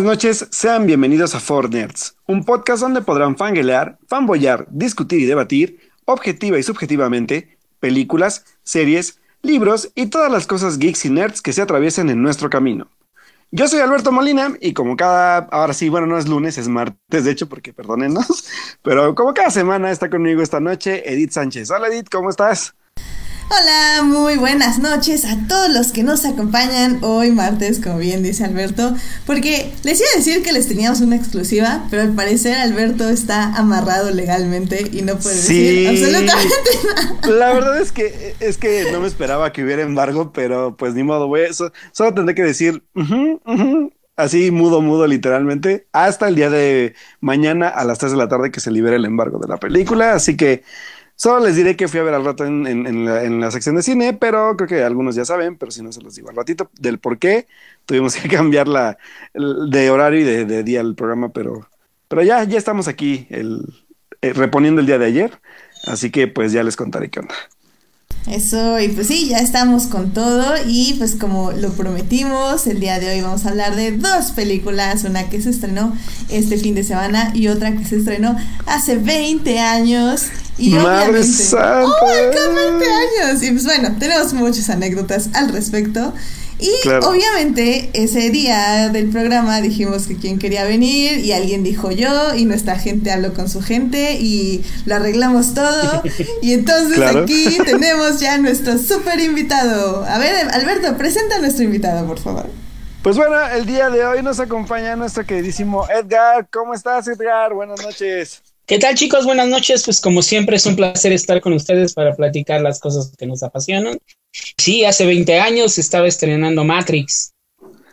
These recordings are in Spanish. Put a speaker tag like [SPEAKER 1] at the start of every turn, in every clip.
[SPEAKER 1] Buenas noches, sean bienvenidos a Four Nerds, un podcast donde podrán fanguelear, fanboyar, discutir y debatir, objetiva y subjetivamente, películas, series, libros y todas las cosas geeks y nerds que se atraviesen en nuestro camino. Yo soy Alberto Molina y como cada, ahora sí, bueno, no es lunes, es martes, de hecho, porque perdónenos, pero como cada semana está conmigo esta noche Edith Sánchez. Hola Edith, ¿cómo estás?
[SPEAKER 2] Hola, muy buenas noches a todos los que nos acompañan hoy martes, como bien dice Alberto, porque les iba a decir que les teníamos una exclusiva, pero al parecer Alberto está amarrado legalmente y no puede decir absolutamente nada.
[SPEAKER 1] La verdad es que es que no me esperaba que hubiera embargo, pero pues ni modo, güey, solo tendré que decir así mudo, mudo literalmente, hasta el día de mañana a las 3 de la tarde que se libere el embargo de la película, así que Solo les diré que fui a ver al rato en, la, sección de cine, pero creo que algunos ya saben, pero si no se los digo al ratito, del por qué tuvimos que cambiar la, de horario y de, día el programa, pero, pero ya, ya estamos aquí el, eh, reponiendo el día de ayer, así que pues ya les contaré qué onda.
[SPEAKER 2] Eso, y pues sí, ya estamos con todo y pues como lo prometimos, el día de hoy vamos a hablar de dos películas, una que se estrenó este fin de semana y otra que se estrenó hace 20 años. Y
[SPEAKER 1] ¡Madre santa! ¡Oh,
[SPEAKER 2] 20 años! Y pues bueno, tenemos muchas anécdotas al respecto. Y obviamente ese día del programa dijimos que quién quería venir y alguien dijo yo y nuestra gente habló con su gente y lo arreglamos todo. y entonces aquí tenemos ya nuestro super invitado. A ver, Alberto, presenta a nuestro invitado, por favor.
[SPEAKER 1] Pues bueno, el día de hoy nos acompaña nuestro queridísimo Edgar. ¿Cómo estás, Edgar? Buenas noches.
[SPEAKER 3] ¿Qué tal chicos? Buenas noches. Pues como siempre es un placer estar con ustedes para platicar las cosas que nos apasionan. Sí, hace 20 años estaba estrenando Matrix.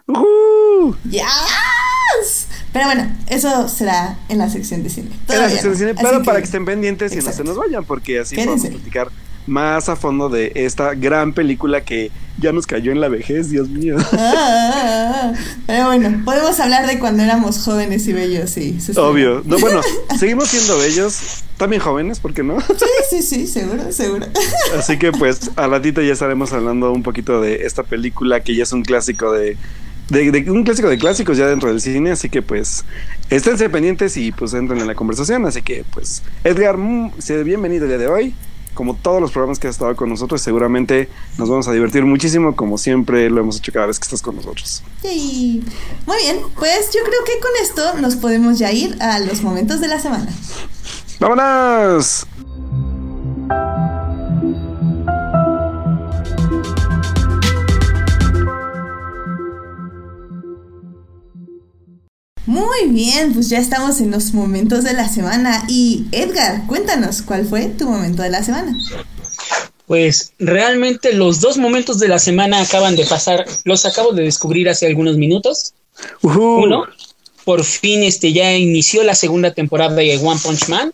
[SPEAKER 2] ¡Uh! ¡Yes! Pero bueno, eso será en la sección de cine.
[SPEAKER 1] en la sección de cine, pero para que estén pendientes y no se nos vayan, porque así podemos platicar más a fondo de esta gran película que ya nos cayó en la vejez, Dios mío.
[SPEAKER 2] Ah, pero bueno, podemos hablar de cuando éramos jóvenes y bellos, sí.
[SPEAKER 1] Obvio. No, bueno, seguimos siendo bellos, también jóvenes, ¿por qué no?
[SPEAKER 2] Sí, sí, sí, seguro, seguro.
[SPEAKER 1] Así que pues a ratito ya estaremos hablando un poquito de esta película que ya es un clásico de, de, un clásico de clásicos ya dentro del cine, así que pues esténse pendientes y pues entren en la conversación, así que pues Edgar, mm, bienvenido el día de hoy como todos los programas que has estado con nosotros, seguramente nos vamos a divertir muchísimo, como siempre lo hemos hecho cada vez que estás con nosotros.
[SPEAKER 2] Sí. Muy bien, pues yo creo que con esto nos podemos ya ir a los momentos de la semana.
[SPEAKER 1] ¡Vámonos!
[SPEAKER 2] Muy bien, pues ya estamos en los momentos de la semana. Y Edgar, cuéntanos, ¿cuál fue tu momento de la semana?
[SPEAKER 3] Pues realmente los dos momentos de la semana acaban de pasar, los acabo de descubrir hace algunos minutos. Uno, por fin este ya inició la segunda temporada de One Punch Man.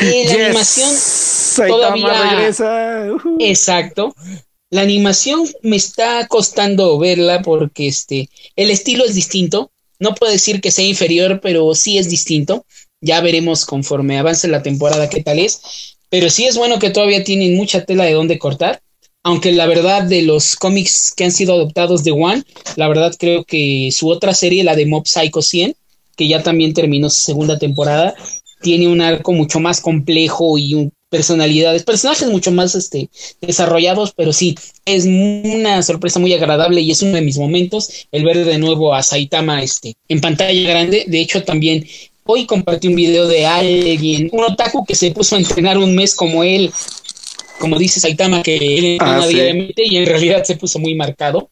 [SPEAKER 3] Y la animación todavía regresa. Exacto. La animación me está costando verla porque este el estilo es distinto no puedo decir que sea inferior, pero sí es distinto. Ya veremos conforme avance la temporada qué tal es. Pero sí es bueno que todavía tienen mucha tela de dónde cortar. Aunque la verdad de los cómics que han sido adoptados de One, la verdad creo que su otra serie, la de Mob Psycho 100, que ya también terminó su segunda temporada, tiene un arco mucho más complejo y un, personalidades, personajes mucho más este, desarrollados, pero sí, es una sorpresa muy agradable y es uno de mis momentos el ver de nuevo a Saitama este, en pantalla grande. De hecho, también hoy compartí un video de alguien, un otaku que se puso a entrenar un mes como él, como dice Saitama, que él entrena ah, diariamente y en realidad se puso muy marcado.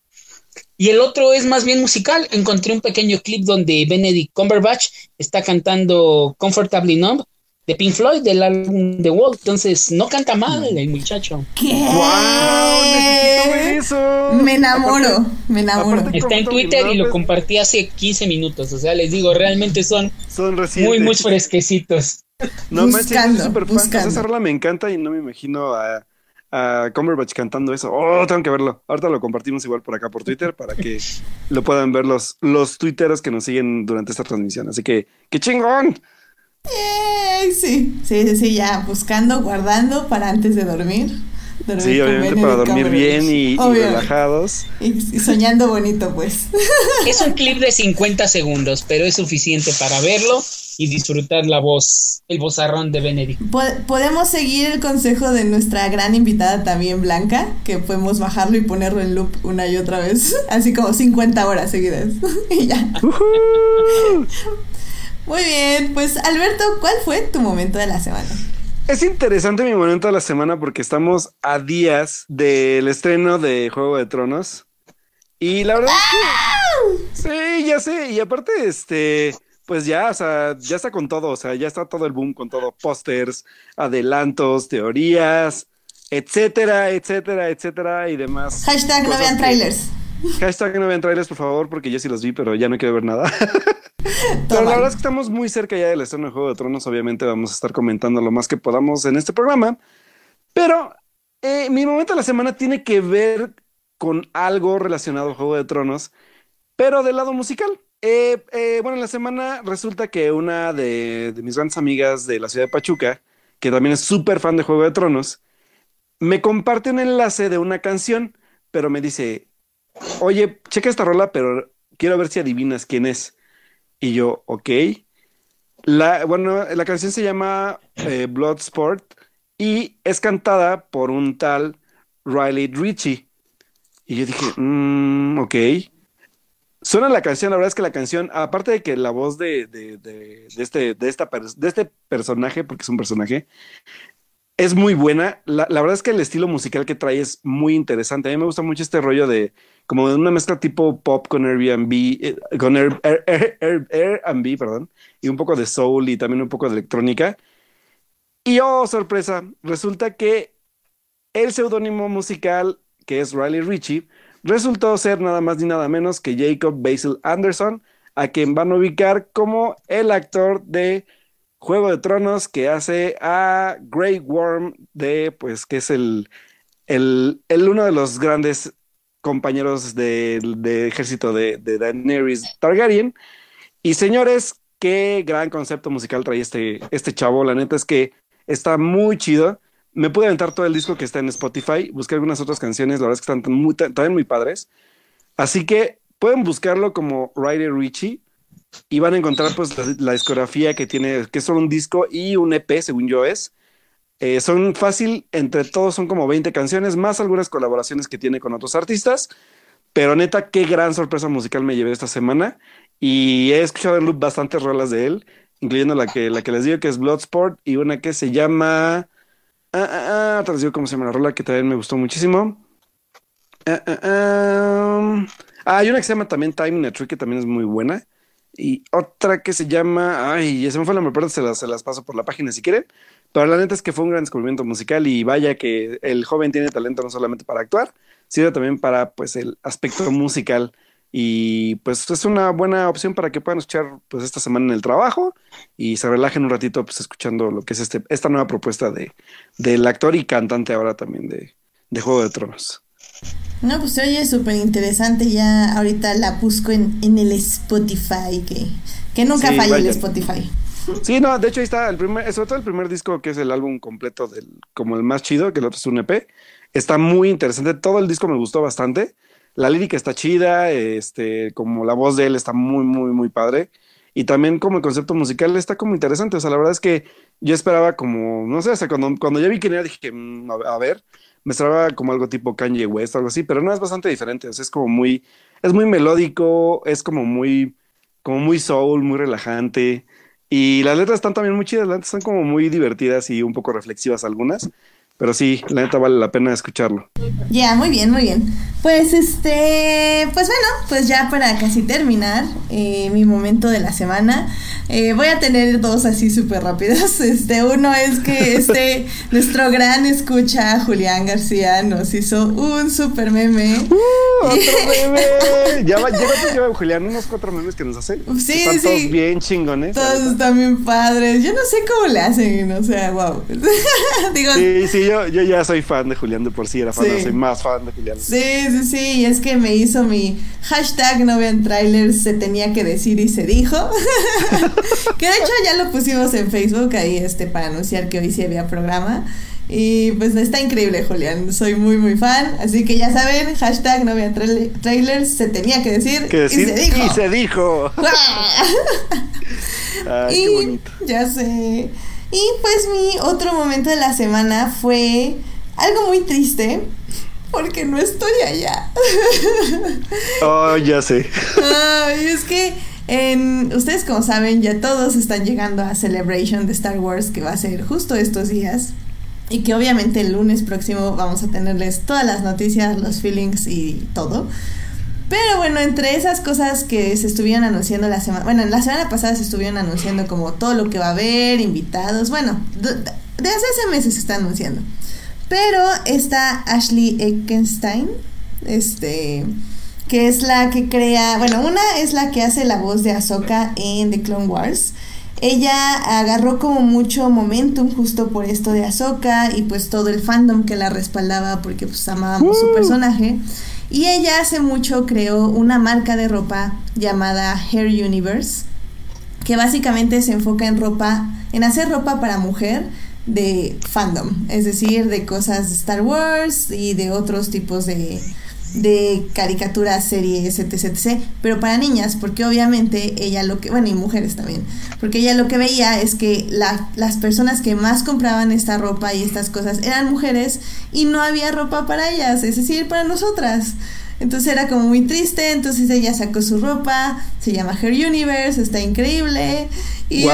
[SPEAKER 3] Y el otro es más bien musical. Encontré un pequeño clip donde Benedict Cumberbatch está cantando Comfortably Numb de Pink Floyd del álbum The Wall. Entonces, no canta mal el muchacho.
[SPEAKER 2] ¿Qué? ¡Wow! Necesito ver eso. Me enamoro, me enamoro.
[SPEAKER 3] Está en Twitter y lo compartí hace 15 minutos. O sea, les digo, realmente son, son muy, muy fresquecitos.
[SPEAKER 1] No manches, es súper fan. Esa rola me encanta y no me imagino a, a Cumberbatch cantando eso. Oh, tengo que verlo. Ahorita lo compartimos igual por acá por Twitter para que lo puedan ver los, los tuiteros que nos siguen durante esta transmisión. Así que, ¡qué chingón!
[SPEAKER 2] Sí, sí, sí, sí, ya buscando, guardando para antes de dormir.
[SPEAKER 1] sí, obviamente para dormir bien y, relajados.
[SPEAKER 2] Y, soñando bonito, pues.
[SPEAKER 3] Es un clip de 50 segundos, pero es suficiente para verlo y disfrutar la voz, el vozarrón de Benedict.
[SPEAKER 2] Podemos seguir el consejo de nuestra gran invitada también, Blanca, que podemos bajarlo y ponerlo en loop una y otra vez, así como 50 horas seguidas. y ya. Muy bien, pues Alberto, ¿cuál fue tu momento de la semana?
[SPEAKER 1] Es interesante mi momento de la semana porque estamos a días del estreno de Juego de Tronos. Y la verdad es que. Sí, ya sé. Y aparte, este. Pues ya, o sea, ya está con todo. O sea, ya está todo el boom con todo. Pósters, adelantos, teorías, etcétera, etcétera, etcétera y demás.
[SPEAKER 2] Hashtag no vean trailers.
[SPEAKER 1] Hashtag no vean trailers, por favor, porque yo sí los vi, pero ya no quiero ver nada. Pero la verdad es que estamos muy cerca ya del estreno de Juego de Tronos. Obviamente vamos a estar comentando lo más que podamos en este programa. Pero eh, mi momento de la semana tiene que ver con algo relacionado a Juego de Tronos, pero del lado musical. Eh, eh, bueno, en la semana resulta que una de, mis grandes amigas de la ciudad de Pachuca, que también es súper fan de Juego de Tronos, me comparte un enlace de una canción, pero me dice, oye, checa esta rola, pero quiero ver si adivinas quién es. Y yo, ok. La, bueno, la canción se llama eh, Bloodsport y es cantada por un tal Riley Ritchie. Y yo dije, mmm, ok. Suena la canción, la verdad es que la canción, aparte de que la voz de, este, de, esta, de este personaje, porque es un personaje, es muy buena. La, verdad es que el estilo musical que trae es muy interesante. A mí me gusta mucho este rollo de como de una mezcla tipo pop con Airbnb, eh, con Airbnb, perdón, y un poco de soul y también un poco de electrónica. Y oh, sorpresa, resulta que el seudónimo musical, que es Riley Ritchie, resultó ser nada más ni nada menos que Jacob Basil Anderson, a quien van a ubicar como el actor de Juego de Tronos que hace a Grey Worm de, pues, que es el, el, uno de los grandes compañeros de, ejército de, de, Daenerys Targaryen. Y señores, qué gran concepto musical trae este, este chavo. La neta es que está muy chido. Me pude aventar todo el disco que está en Spotify. Busqué algunas otras canciones, la verdad es que están muy, también muy padres. Así que pueden buscarlo como Ryder Richie y van a encontrar pues la, discografía que tiene, que es solo un disco y un EP, según yo es. Eh, son fácil, entre todos son como 20 canciones, más algunas colaboraciones que tiene con otros artistas. Pero neta, qué gran sorpresa musical me llevé esta semana. Y he escuchado en loop bastantes rolas de él, incluyendo la que, la que les digo que es Bloodsport y una que se llama. Ah, ah, ah, les digo cómo se llama la rola que también me gustó muchísimo. Ah, ah, ah. ah hay una que se llama también Time in a Tree que también es muy buena y otra que se llama, ay, se me fue la nombre, se las, se las paso por la página si quieren, pero la neta es que fue un gran descubrimiento musical y vaya que el joven tiene talento no solamente para actuar, sino también para pues el aspecto musical y pues es una buena opción para que puedan escuchar pues esta semana en el trabajo y se relajen un ratito pues escuchando lo que es este, esta nueva propuesta de, del actor y cantante ahora también de, de Juego de Tronos.
[SPEAKER 2] No, pues se oye súper interesante. Ya ahorita la busco en, en el Spotify, que, que nunca falla el Spotify.
[SPEAKER 1] Sí, no, de hecho ahí está el primer, sobre todo el primer disco que es el álbum completo del, como el más chido, que el otro es un EP. Está muy interesante. Todo el disco me gustó bastante. La lírica está chida, este, como la voz de él está muy, muy, muy padre. Y también como el concepto musical está como interesante. O sea, la verdad es que yo esperaba como, no sé, hasta cuando, cuando ya vi quién era, dije, mm, a ver, me esperaba como algo tipo Kanye West o algo así, pero no es bastante diferente. O sea, es como muy, es muy melódico, es como muy, como muy soul, muy relajante. Y las letras están también muy chidas, las letras están como muy divertidas y un poco reflexivas algunas. Pero sí, la neta vale la pena escucharlo.
[SPEAKER 2] Ya, muy bien, muy bien. Pues este, pues bueno, pues ya para casi terminar eh, mi momento de la semana, eh, voy a tener dos así súper rápidos. Este, uno es que este, nuestro gran escucha, Julián García, nos hizo un súper meme.
[SPEAKER 1] ¡Uh! ¡Otro meme! ya va, lleva Julián unos cuatro memes que nos hace. Sí, están sí. Todos bien chingones.
[SPEAKER 2] Todos están bien padres. Yo no sé cómo le hacen, o sea, wow.
[SPEAKER 1] Digo, sí, sí, yo, yo ya soy fan de Julián de por sí, era fan, soy más fan de Julián.
[SPEAKER 2] Sí, sí, sí, es que me hizo mi hashtag no vean trailers, se tenía que decir y se dijo. que de hecho ya lo pusimos en Facebook ahí este para anunciar que hoy sí había programa. Y pues está increíble, Julián. Soy muy, muy fan. Así que ya saben, hashtag no vean trailers. Se tenía que decir.
[SPEAKER 1] y se dijo. Y se dijo.
[SPEAKER 2] Ay, qué bonito. Ya sé. Y pues mi otro momento de la semana fue algo muy triste. Porque no estoy allá.
[SPEAKER 1] Oh, ya sé.
[SPEAKER 2] Ay, es que en, ustedes como saben, ya todos están llegando a Celebration de Star Wars, que va a ser justo estos días. Y que obviamente el lunes próximo vamos a tenerles todas las noticias, los feelings y todo. Pero bueno, entre esas cosas que se estuvieron anunciando la semana, bueno, la semana pasada se estuvieron anunciando como todo lo que va a haber, invitados, bueno, de hace meses se está anunciando. Pero está Ashley Eckenstein, este, que es la que crea, bueno, una es la que hace la voz de Ahsoka en The Clone Wars. Ella agarró como mucho momentum justo por esto de Ahsoka y pues todo el fandom que la respaldaba porque pues amábamos su uh. personaje. Y ella hace mucho creó una marca de ropa llamada Hair Universe, que básicamente se enfoca en ropa, en hacer ropa para mujer de fandom, es decir, de cosas de Star Wars y de otros tipos de, de caricaturas, series, etc, etc, pero para niñas, porque obviamente ella lo que, bueno, y mujeres también, porque ella lo que veía es que la, las personas que más compraban esta ropa y estas cosas eran mujeres y no había ropa para ellas, es decir, para nosotras. Entonces era como muy triste, entonces ella sacó su ropa, se llama Her Universe, está increíble. Y,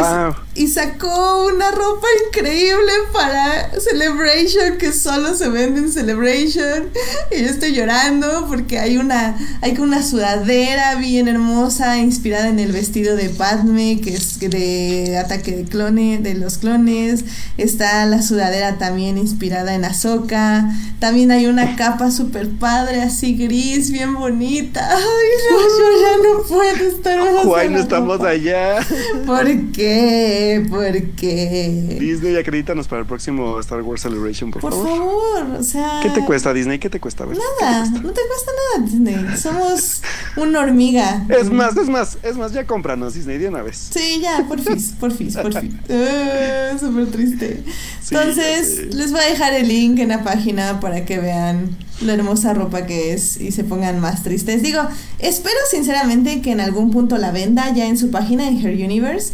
[SPEAKER 2] y sacó una ropa increíble para Celebration que solo se vende en Celebration. Y yo estoy llorando porque hay una, hay una sudadera bien hermosa inspirada en el vestido de Padme, que es de ataque de clones, de los clones. Está la sudadera también inspirada en Ahsoka. También hay una capa super padre, así gris, bien bonita. Ay, no, yo ya no puedo estar
[SPEAKER 1] más. no estamos allá.
[SPEAKER 2] ¿Por qué? ¿Por qué?
[SPEAKER 1] Disney, acredítanos para el próximo Star Wars Celebration, por, favor.
[SPEAKER 2] Por favor, o sea.
[SPEAKER 1] ¿Qué te cuesta, Disney? ¿Qué te cuesta?
[SPEAKER 2] nada, no te cuesta nada, Disney. Somos una hormiga.
[SPEAKER 1] Es más, es más, es más, ya cómpranos, Disney, de una vez.
[SPEAKER 2] Sí, ya, por fin, por fin, por fin. Uh, Súper triste. Entonces, les voy a dejar el link en la página para que vean la hermosa ropa que es y se pongan más tristes. Digo, espero sinceramente que en algún punto la venda ya en su página en Her Universe,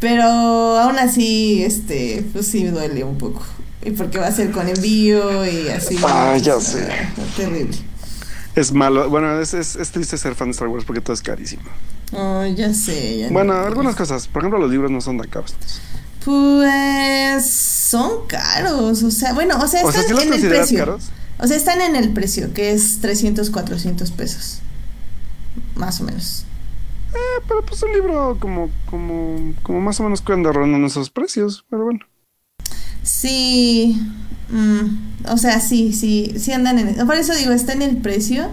[SPEAKER 2] pero aún así, este, pues sí duele un poco. Y porque va a ser con envío y así.
[SPEAKER 1] Ah, ya sé.
[SPEAKER 2] Terrible.
[SPEAKER 1] Es malo. Bueno, es, es, triste ser fan de Star Wars porque todo es carísimo.
[SPEAKER 2] Oh, ya sé.
[SPEAKER 1] bueno, algunas cosas. Por ejemplo, los libros no son tan caros.
[SPEAKER 2] Pues son caros. O sea, bueno, o sea, están en el precio. Caros? O sea, están en el precio, que es 300, 400 pesos. Más o menos.
[SPEAKER 1] Eh, pero pues un libro como, como, como más o menos cuando rondan esos precios, pero bueno.
[SPEAKER 2] Sí, mm, o sea, sí, sí, sí andan en... Por eso digo, está en el precio,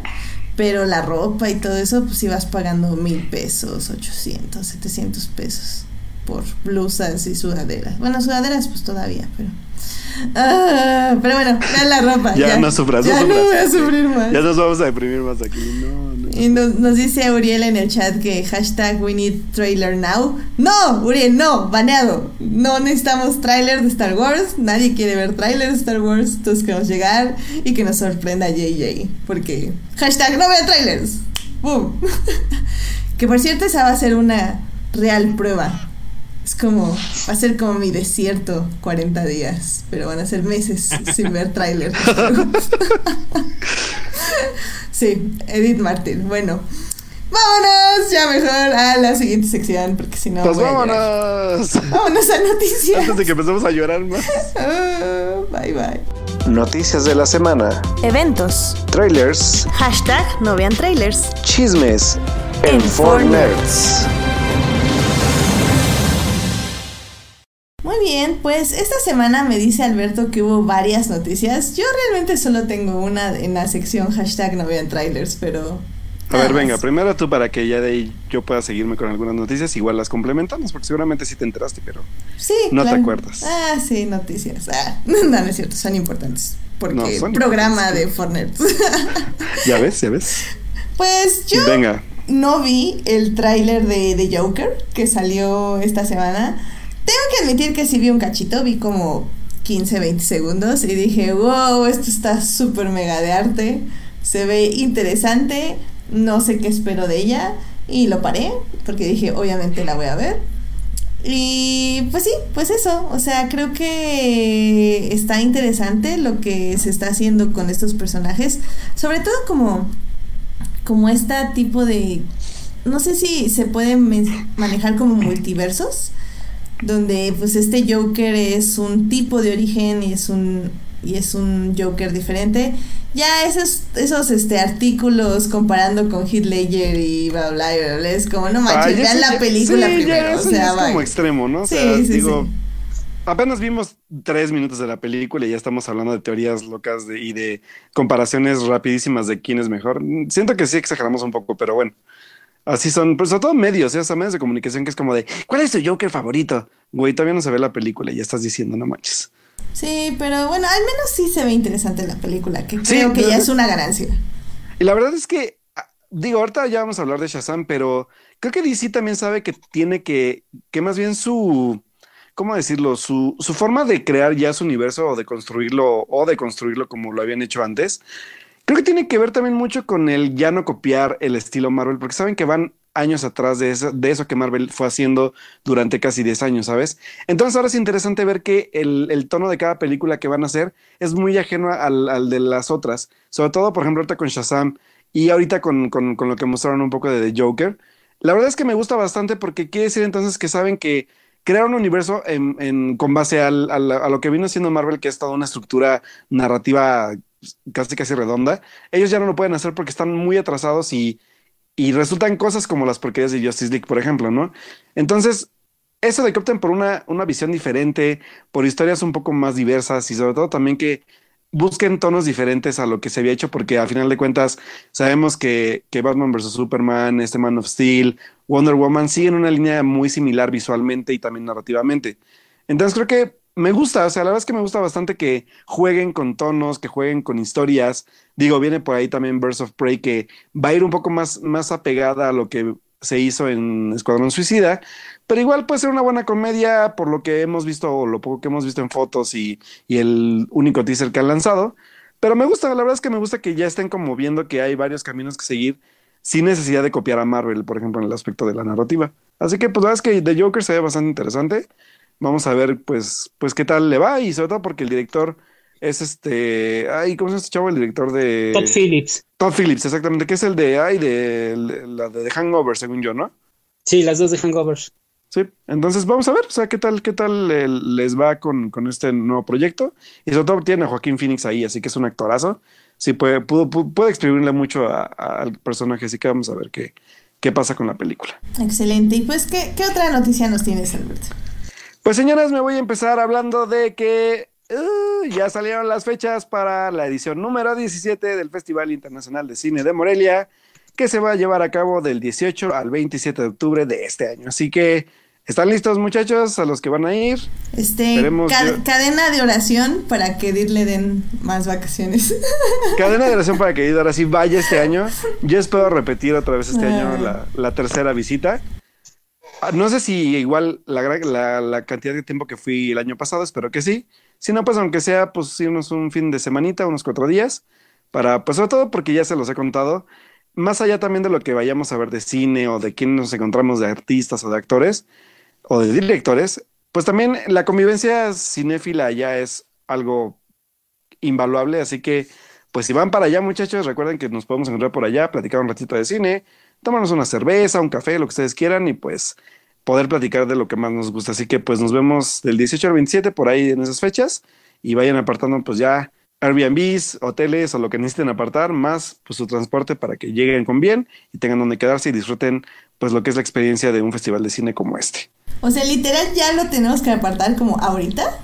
[SPEAKER 2] pero la ropa y todo eso, pues vas pagando mil pesos, 800, 700 pesos por blusas y sudaderas. Bueno, sudaderas pues todavía, pero... Ah, pero bueno, vean la ropa.
[SPEAKER 1] ya, no sufras,
[SPEAKER 2] ya no, voy a sufrir más.
[SPEAKER 1] Ya nos vamos a deprimir más aquí. No, no.
[SPEAKER 2] Y nos, dice Uriel en el chat que hashtag we need trailer now. No, Uriel, no, baneado. No necesitamos trailer de Star Wars. Nadie quiere ver trailer de Star Wars. Entonces queremos llegar y que nos sorprenda JJ. Porque hashtag no vean trailers. Boom. que por cierto, esa va a ser una real prueba es como, va a ser como mi desierto 40 días, pero van a ser meses sin ver tráiler. sí, Edith Martin. Bueno, vámonos ya mejor a la siguiente sección, porque si no...
[SPEAKER 1] Pues vámonos.
[SPEAKER 2] Vámonos a noticias.
[SPEAKER 1] Antes de que empecemos a llorar más.
[SPEAKER 2] Ah, bye bye.
[SPEAKER 1] Noticias de la semana.
[SPEAKER 2] Eventos.
[SPEAKER 1] Trailers.
[SPEAKER 2] Hashtag no vean trailers.
[SPEAKER 1] Chismes. En, en Nerds.
[SPEAKER 2] Bien, pues esta semana me dice Alberto que hubo varias noticias. Yo realmente solo tengo una en la sección hashtag no vean trailers, pero...
[SPEAKER 1] A ver, venga, primero tú para que ya de ahí yo pueda seguirme con algunas noticias, igual las complementamos, porque seguramente sí te enteraste, pero
[SPEAKER 2] sí,
[SPEAKER 1] no te acuerdas.
[SPEAKER 2] Ah, sí, noticias. Ah, no, es cierto, son importantes. Porque programa de Fortnite.
[SPEAKER 1] ya ves, ya ves.
[SPEAKER 2] Pues yo
[SPEAKER 1] venga.
[SPEAKER 2] no vi el tráiler de, de Joker que salió esta semana tengo que admitir que sí vi un cachito, vi como 15, 20 segundos y dije, wow, esto está súper mega de arte, se ve interesante, no sé qué espero de ella y lo paré porque dije, obviamente la voy a ver. Y pues sí, pues eso, o sea, creo que está interesante lo que se está haciendo con estos personajes, sobre todo como como este tipo de no sé si se pueden manejar como multiversos, donde pues este Joker es un tipo de origen y es un y es un Joker diferente. Ya esos esos este artículos comparando con Heath Ledger y bla bla bla, es como no manches, vean la película primero, o sea,
[SPEAKER 1] es como extremo, ¿no? O sea, digo, apenas vimos tres minutos de la película y ya estamos hablando de teorías locas y de comparaciones rapidísimas de quién es mejor. Siento que sí exageramos un poco, pero bueno. Así son, pues sobre todo medios, ¿eh? medios de comunicación que es como de, ¿cuál es tu Joker favorito? Güey, todavía no se ve la película y ya estás diciendo, no manches.
[SPEAKER 2] Sí, pero bueno, al menos sí se ve interesante la película, que creo que ya es una ganancia.
[SPEAKER 1] Y la verdad es que, ah, digo, ahorita ya vamos a hablar de Shazam, pero creo que DC también sabe que tiene que, que más bien su, ¿cómo decirlo? Su, su forma de crear ya su universo o de construirlo o de construirlo como lo habían hecho antes, Creo que tiene que ver también mucho con el ya no copiar el estilo Marvel, porque saben que van años atrás de eso, de eso que Marvel fue haciendo durante casi 10 años, ¿sabes? Entonces ahora es interesante ver que el, tono de cada película que van a hacer es muy ajeno al, de las otras, sobre todo, por ejemplo, ahorita con Shazam y ahorita con, lo que mostraron un poco de The Joker. La verdad es que me gusta bastante porque quiere decir entonces que saben que crear un universo con base a lo que vino siendo Marvel, que es toda una estructura narrativa casi casi redonda, ellos ya no lo pueden hacer porque están muy atrasados y, y resultan cosas como las porquerías de Justice League, por ejemplo, ¿no? Entonces, eso de que opten por una, una visión diferente, por historias un poco más diversas y sobre todo también que busquen tonos diferentes a lo que se había hecho, porque a final de cuentas sabemos que, que Batman vs. Superman, este Man of Steel, Wonder Woman siguen una línea muy similar visualmente y también narrativamente. Entonces creo que me gusta, o sea, la verdad es que me gusta bastante que jueguen con tonos, que jueguen con historias. Digo, viene por ahí también Birds of Prey, que va a ir un poco más, más apegada a lo que se hizo en Escuadrón Suicida, pero igual puede ser una buena comedia por lo que hemos visto, o lo poco que hemos visto en fotos y, y el único teaser que han lanzado. Pero me gusta, la verdad es que me gusta que ya estén como viendo que hay varios caminos que seguir sin necesidad de copiar a Marvel, por ejemplo, en el aspecto de la narrativa. Así que, pues, la verdad es que The Joker se ve bastante interesante. Vamos a ver, pues, pues qué tal le va y sobre todo porque el director es este, ay, ¿cómo se llama este chavo? El director de
[SPEAKER 3] Todd Phillips.
[SPEAKER 1] Todd Phillips, exactamente, que es el de, ay, de, la de The Hangover, según yo, ¿no?
[SPEAKER 3] Sí, las dos de Hangovers.
[SPEAKER 1] Sí, entonces vamos a ver, o sea, qué tal, qué tal les va con, con, este nuevo proyecto. Y sobre todo tiene a Joaquín Phoenix ahí, así que es un actorazo. Sí, puede, pudo, puede exprimirle mucho al personaje, así que vamos a ver qué, qué pasa con la película.
[SPEAKER 2] Excelente. Y pues, ¿qué, qué otra noticia nos tienes, Alberto?
[SPEAKER 1] Pues señoras, me voy a empezar hablando de que uh, ya salieron las fechas para la edición número 17 del Festival Internacional de Cine de Morelia, que se va a llevar a cabo del 18 al 27 de octubre de este año. Así que, ¿están listos muchachos a los que van a ir?
[SPEAKER 2] Este, cadena de oración para que Edith le den más vacaciones.
[SPEAKER 1] Cadena de oración para que Edith ahora sí vaya este año. Yo espero repetir otra vez este año la, la tercera visita. Ah, no sé si igual la, cantidad de tiempo que fui el año pasado, espero que sí. Si no, pues aunque sea, pues irnos un fin de semanita, unos cuatro días, para, pues sobre todo porque ya se los he contado, más allá también de lo que vayamos a ver de cine o de quién nos encontramos de artistas o de actores o de directores, pues también la convivencia cinéfila ya es algo invaluable, así que pues si van para allá muchachos, recuerden que nos podemos encontrar por allá, platicar un ratito de cine, tomarnos una cerveza, un café, lo que ustedes quieran y pues poder platicar de lo que más nos gusta. Así que pues nos vemos del 18 al 27 por ahí en esas fechas y vayan apartando pues ya Airbnbs, hoteles o lo que necesiten apartar, más pues su transporte para que lleguen con bien y tengan donde quedarse y disfruten pues lo que es la experiencia de un festival de cine como este.
[SPEAKER 2] O sea, literal ya lo tenemos que apartar como ahorita.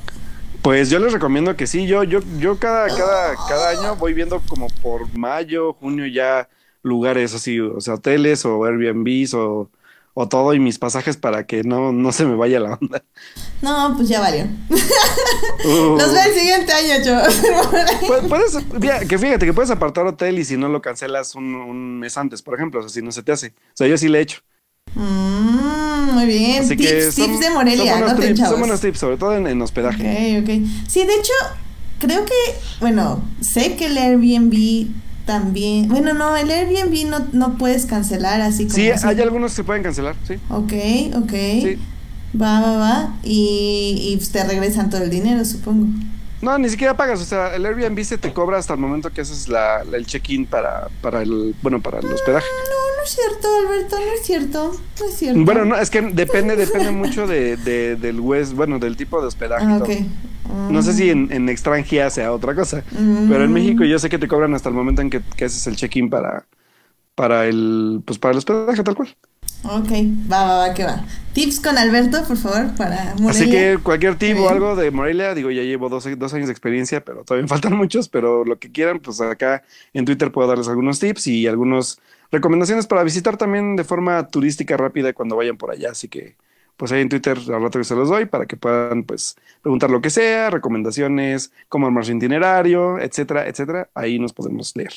[SPEAKER 1] Pues yo les recomiendo que sí, yo, yo, yo cada, cada, cada año voy viendo como por mayo, junio ya lugares así, o sea, hoteles o Airbnbs o, o todo y mis pasajes para que no, no se me vaya la onda.
[SPEAKER 2] No, pues ya valió. Uh. Nos ve el siguiente año, chavos.
[SPEAKER 1] puedes, que fíjate que puedes apartar hotel y si no lo cancelas un, un, mes antes, por ejemplo, o sea, si no se te hace. O sea, yo sí le he hecho.
[SPEAKER 2] Mm, muy bien. tips, tips de Morelia,
[SPEAKER 1] son
[SPEAKER 2] no
[SPEAKER 1] tips, Son buenos tips, sobre todo en, hospedaje.
[SPEAKER 2] Ok, ok. Sí, de hecho, creo que, bueno, sé que el Airbnb también. Bueno, no, el Airbnb no, no puedes cancelar así como.
[SPEAKER 1] Sí, hay algunos que se pueden cancelar, sí.
[SPEAKER 2] Ok, ok. Sí. Va, va, va. Y, y te regresan todo el dinero, supongo.
[SPEAKER 1] No, ni siquiera pagas, o sea, el Airbnb se te cobra hasta el momento que haces la, el check-in para, para el, bueno, para el hospedaje.
[SPEAKER 2] No, no es cierto, Alberto, no es cierto, no es cierto.
[SPEAKER 1] Bueno, no, es que depende, depende mucho de, de, del West, bueno, del tipo de hospedaje. Ah, no sé si en, en extranjera sea otra cosa, pero en México yo sé que te cobran hasta el momento en que, que haces el check-in para, para el, pues para el hospedaje tal cual.
[SPEAKER 2] Ok, va, va, va, que va. Tips con Alberto, por favor, para
[SPEAKER 1] Morelia. Así que cualquier tip o algo de Morelia, digo, ya llevo dos, dos, años de experiencia, pero todavía faltan muchos, pero lo que quieran, pues acá en Twitter puedo darles algunos tips y algunas recomendaciones para visitar también de forma turística rápida cuando vayan por allá. Así que, pues ahí en Twitter al rato que se los doy para que puedan, pues, preguntar lo que sea, recomendaciones, cómo armar su itinerario, etcétera, etcétera. Ahí nos podemos leer.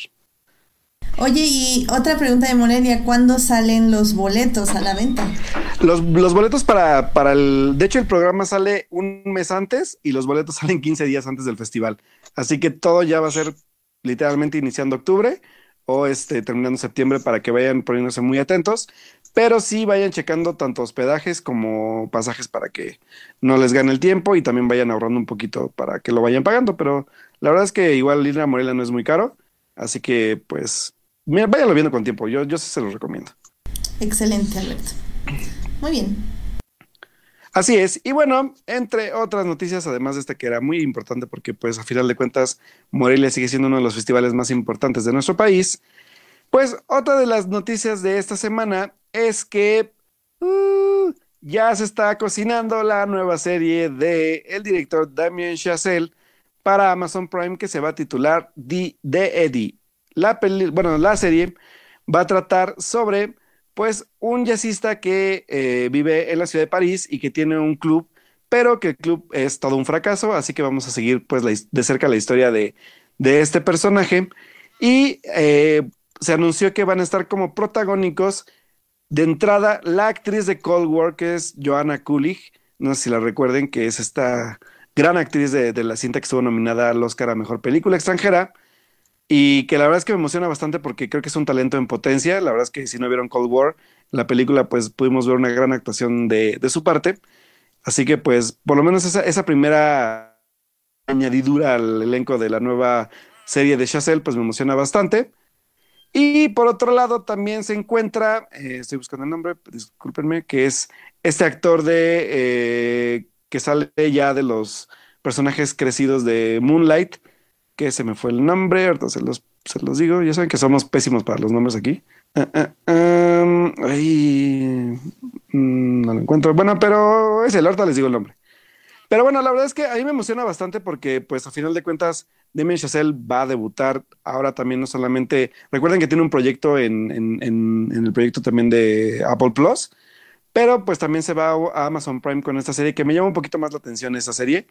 [SPEAKER 2] Oye, y otra pregunta de Morelia, ¿cuándo salen los boletos a la venta?
[SPEAKER 1] Los, los boletos para, para el... De hecho, el programa sale un mes antes y los boletos salen 15 días antes del festival. Así que todo ya va a ser literalmente iniciando octubre o este, terminando septiembre para que vayan poniéndose muy atentos. Pero sí vayan checando tanto hospedajes como pasajes para que no les gane el tiempo y también vayan ahorrando un poquito para que lo vayan pagando. Pero la verdad es que igual ir a Morelia no es muy caro. Así que pues Mira, váyalo viendo con tiempo, yo, yo se los recomiendo.
[SPEAKER 2] Excelente, Alberto. Muy bien.
[SPEAKER 1] Así es. Y bueno, entre otras noticias, además de esta que era muy importante porque pues a final de cuentas Morelia sigue siendo uno de los festivales más importantes de nuestro país, pues otra de las noticias de esta semana es que uh, ya se está cocinando la nueva serie de el director Damien Chazelle para Amazon Prime que se va a titular The, Eddie la bueno, la serie va a tratar sobre pues un jazzista que eh, vive en la ciudad de París y que tiene un club, pero que el club es todo un fracaso, así que vamos a seguir pues de cerca la historia de, de este personaje. Y eh, se anunció que van a estar como protagónicos de entrada la actriz de Cold War que es Joanna Kulig, no sé si la recuerden, que es esta gran actriz de, la cinta que estuvo nominada al Oscar a Mejor Película Extranjera y que la verdad es que me emociona bastante porque creo que es un talento en potencia. La verdad es que si no vieron Cold War, la película, pues pudimos ver una gran actuación de, su parte. Así que, pues, por lo menos esa, esa, primera añadidura al elenco de la nueva serie de Chazelle, pues me emociona bastante. Y por otro lado, también se encuentra, eh, estoy buscando el nombre, discúlpenme, que es este actor de eh, que sale ya de los personajes crecidos de Moonlight que se me fue el nombre, ahorita se los, se los digo, ya saben que somos pésimos para los nombres aquí. Ah, ah, ahí mm, no lo encuentro. Bueno, pero es el, ahorita les digo el nombre. Pero bueno, la verdad es que a mí me emociona bastante porque, pues, a final de cuentas, Damien Chazelle va a debutar ahora también, no solamente. Recuerden que tiene un proyecto en, en, en, en, el proyecto también de Apple Plus, pero pues también se va a Amazon Prime con esta serie que me llama un poquito más la atención esa serie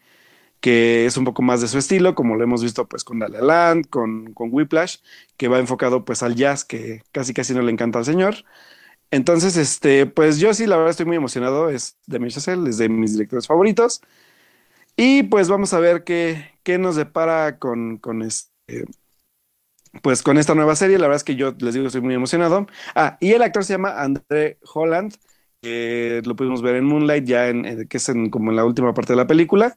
[SPEAKER 1] que es un poco más de su estilo, como lo hemos visto pues con La Land, con, con Whiplash, que va enfocado pues al jazz, que casi casi no le encanta al señor. Entonces, este, pues yo sí, la verdad estoy muy emocionado, es de mi Chazelle, es de mis directores favoritos. Y pues vamos a ver qué, qué nos depara con, con este, pues con esta nueva serie. La verdad es que yo les digo, estoy muy emocionado. Ah, y el actor se llama André Holland, que lo pudimos ver en Moonlight, ya en, que es en, como en la última parte de la película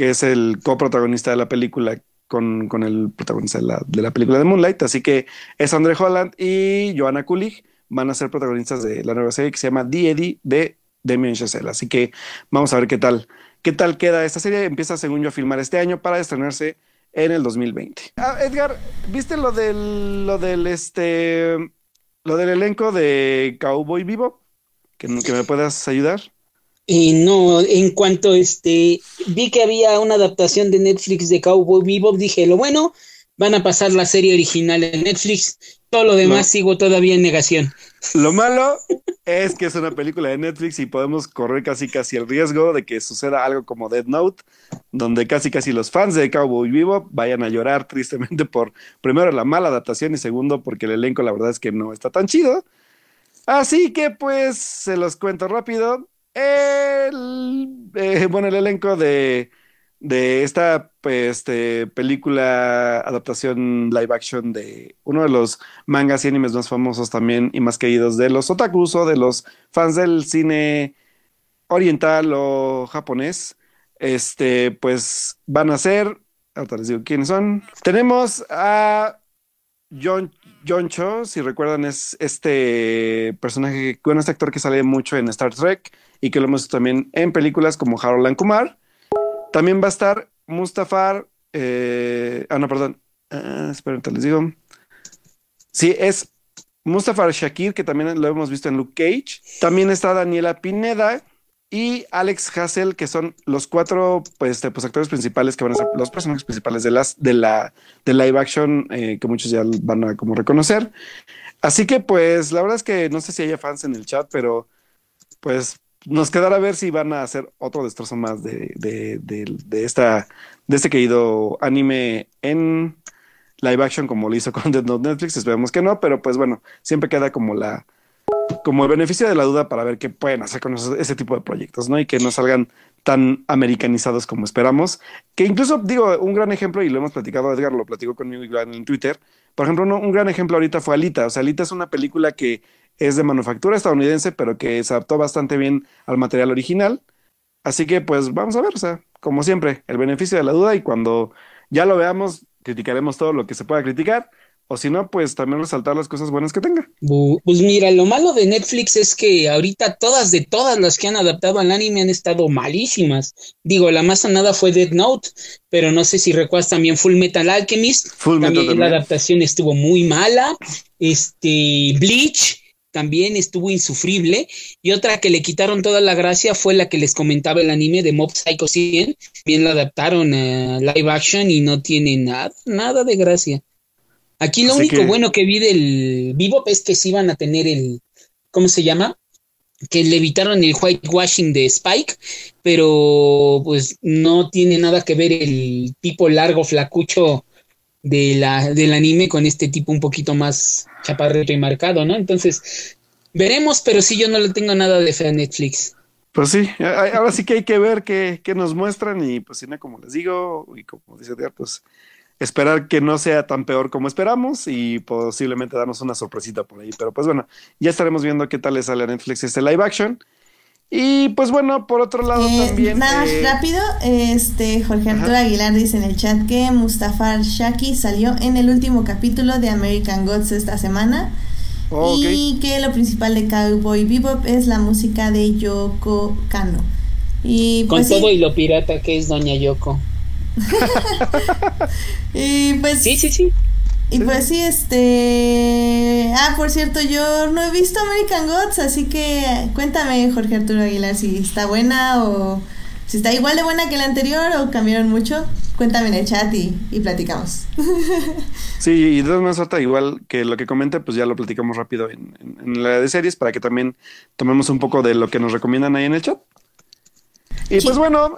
[SPEAKER 1] que es el coprotagonista de la película con, con el protagonista de la, de la, película de Moonlight. Así que es André Holland y Joanna Kulig van a ser protagonistas de la nueva serie que se llama The Eddie de Damien Chazelle. Así que vamos a ver qué tal, qué tal queda esta serie. Empieza, según yo, a filmar este año para estrenarse en el 2020. Ah, Edgar, ¿viste lo del, lo del, este, lo del elenco de Cowboy Vivo? ¿Que, que me puedas ayudar?
[SPEAKER 3] Y no, en cuanto este vi que había una adaptación de Netflix de Cowboy Bebop, dije, lo bueno, van a pasar la serie original en Netflix, todo lo demás sigo todavía en negación.
[SPEAKER 1] Lo malo es que es una película de Netflix y podemos correr casi casi el riesgo de que suceda algo como Dead Note, donde casi casi los fans de Cowboy Bebop vayan a llorar tristemente por primero la mala adaptación y segundo porque el elenco la verdad es que no está tan chido. Así que pues se los cuento rápido. El, eh, bueno, el elenco de, de esta pues, este, película adaptación live action de uno de los mangas y animes más famosos también y más queridos de los otakus o de los fans del cine oriental o japonés. Este, pues van a ser, ahorita les digo quiénes son. Tenemos a John, John Cho, si recuerdan, es este personaje, bueno, este actor que sale mucho en Star Trek y que lo hemos visto también en películas como Harold and Kumar. También va a estar Mustafar, eh, ah, no, perdón, ah, esperen, les digo. Sí, es Mustafar Shakir, que también lo hemos visto en Luke Cage. También está Daniela Pineda, y Alex Hassel, que son los cuatro pues, este, pues, actores principales que van a ser los personajes principales de las de la de live action eh, que muchos ya van a como reconocer. Así que pues la verdad es que no sé si haya fans en el chat, pero pues nos quedará a ver si van a hacer otro destrozo más de, de, de, esta de este querido anime en live action como lo hizo con Dead Note Netflix. Esperemos que no, pero pues bueno, siempre queda como la como el beneficio de la duda para ver qué pueden hacer con ese tipo de proyectos, ¿no? Y que no salgan tan americanizados como esperamos. Que incluso, digo, un gran ejemplo, y lo hemos platicado, Edgar lo platicó conmigo en Twitter. Por ejemplo, un gran ejemplo ahorita fue Alita. O sea, Alita es una película que es de manufactura estadounidense, pero que se adaptó bastante bien al material original. Así que, pues, vamos a ver, o sea, como siempre, el beneficio de la duda y cuando ya lo veamos, criticaremos todo lo que se pueda criticar o si no, pues también resaltar las cosas buenas que tenga.
[SPEAKER 3] Pues mira, lo malo de Netflix es que ahorita todas de todas las que han adaptado al anime han estado malísimas. Digo, la más sanada fue Dead Note, pero no sé si recuerdas también Full Metal Alchemist. Full también, Metal la adaptación estuvo muy mala. Este, Bleach también estuvo insufrible. Y otra que le quitaron toda la gracia fue la que les comentaba el anime de Mob Psycho 100. Bien la adaptaron a live action y no tiene nada, nada de gracia. Aquí lo único bueno que vi del Vivo es que sí iban a tener el, ¿cómo se llama? Que le evitaron el whitewashing de Spike, pero pues no tiene nada que ver el tipo largo, flacucho de la, del anime con este tipo un poquito más chaparrito y marcado, ¿no? Entonces, veremos, pero sí yo no le tengo nada de fe a Netflix.
[SPEAKER 1] Pues sí, ahora sí que hay que ver qué, qué nos muestran y pues si no, como les digo, y como dice Edgar, pues esperar que no sea tan peor como esperamos y posiblemente darnos una sorpresita por ahí. Pero pues bueno, ya estaremos viendo qué tal le sale a Netflix este live action. Y pues bueno, por otro lado eh, también.
[SPEAKER 2] Nada más eh, rápido, este Jorge Arturo Aguilar dice en el chat que Mustafa Shaki salió en el último capítulo de American Gods esta semana. Oh, y que lo principal de Cowboy Bebop es la música de Yoko Kano. Y
[SPEAKER 3] Con pues todo y lo pirata que es Doña Yoko.
[SPEAKER 2] y pues.
[SPEAKER 3] Sí, sí, sí.
[SPEAKER 2] Y pues sí, este. Ah, por cierto, yo no he visto American Gods, así que cuéntame, Jorge Arturo Aguilar, si está buena o si está igual de buena que la anterior o cambiaron mucho. Cuéntame en el chat y, platicamos.
[SPEAKER 1] sí, y de más falta igual que lo que comente, pues ya lo platicamos rápido en, en, la de series para que también tomemos un poco de lo que nos recomiendan ahí en el chat. Y pues bueno,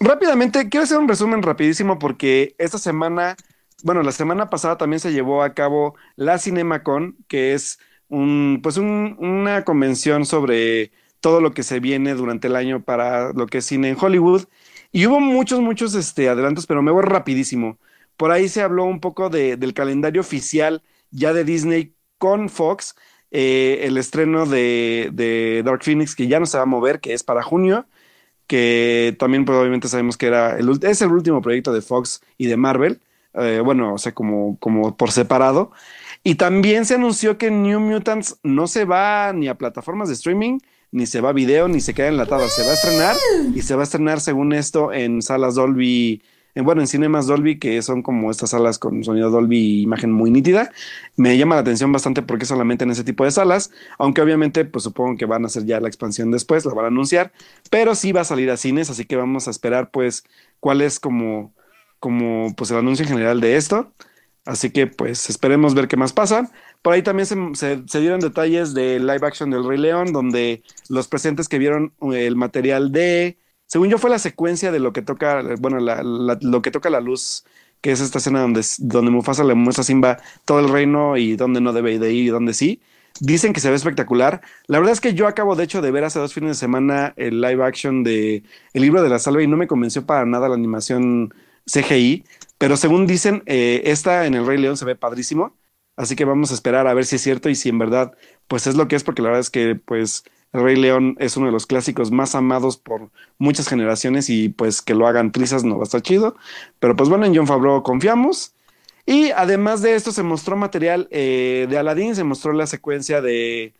[SPEAKER 1] Rápidamente, quiero hacer un resumen rapidísimo porque esta semana, bueno, la semana pasada también se llevó a cabo la CinemaCon, que es un, pues una convención sobre todo lo que se viene durante el año para lo que es cine en Hollywood. Y hubo muchos, muchos este, adelantos, pero me voy rapidísimo. Por ahí se habló un poco de, del calendario oficial ya de Disney con Fox, eh, el estreno de, de Dark Phoenix, que ya no se va a mover, que es para junio que también obviamente sabemos que era el, es el último proyecto de Fox y de Marvel, eh, bueno, o sea, como, como por separado. Y también se anunció que New Mutants no se va ni a plataformas de streaming, ni se va a video, ni se queda enlatada. Se va a estrenar y se va a estrenar, según esto, en salas Dolby bueno, en Cinemas Dolby, que son como estas salas con sonido Dolby y imagen muy nítida, me llama la atención bastante porque solamente en ese tipo de salas, aunque obviamente, pues supongo que van a hacer ya la expansión después, la van a anunciar, pero sí va a salir a cines, así que vamos a esperar, pues, cuál es como, como, pues, el anuncio en general de esto. Así que, pues, esperemos ver qué más pasa. Por ahí también se, se, dieron detalles de live action del Rey León, donde los presentes que vieron eh, el material de según yo fue la secuencia de lo que toca, bueno, lo que toca la luz, que es esta escena donde, donde Mufasa le muestra a Simba todo el reino y donde no debe de ir y donde sí. Dicen que se ve espectacular. La verdad es que yo acabo de hecho de ver hace dos fines de semana el live action de El libro de la salva y no me convenció para nada la animación CGI, pero según dicen, eh, esta en el Rey León se ve padrísimo. Así que vamos a esperar a ver si es cierto y si en verdad pues es lo que es, porque la verdad es que pues el Rey León es uno de los clásicos más amados por muchas generaciones y pues que lo hagan trizas no va a estar chido. Pero pues bueno, en John Favreau confiamos. Y además de esto se mostró material eh, de Aladdin, se mostró la secuencia de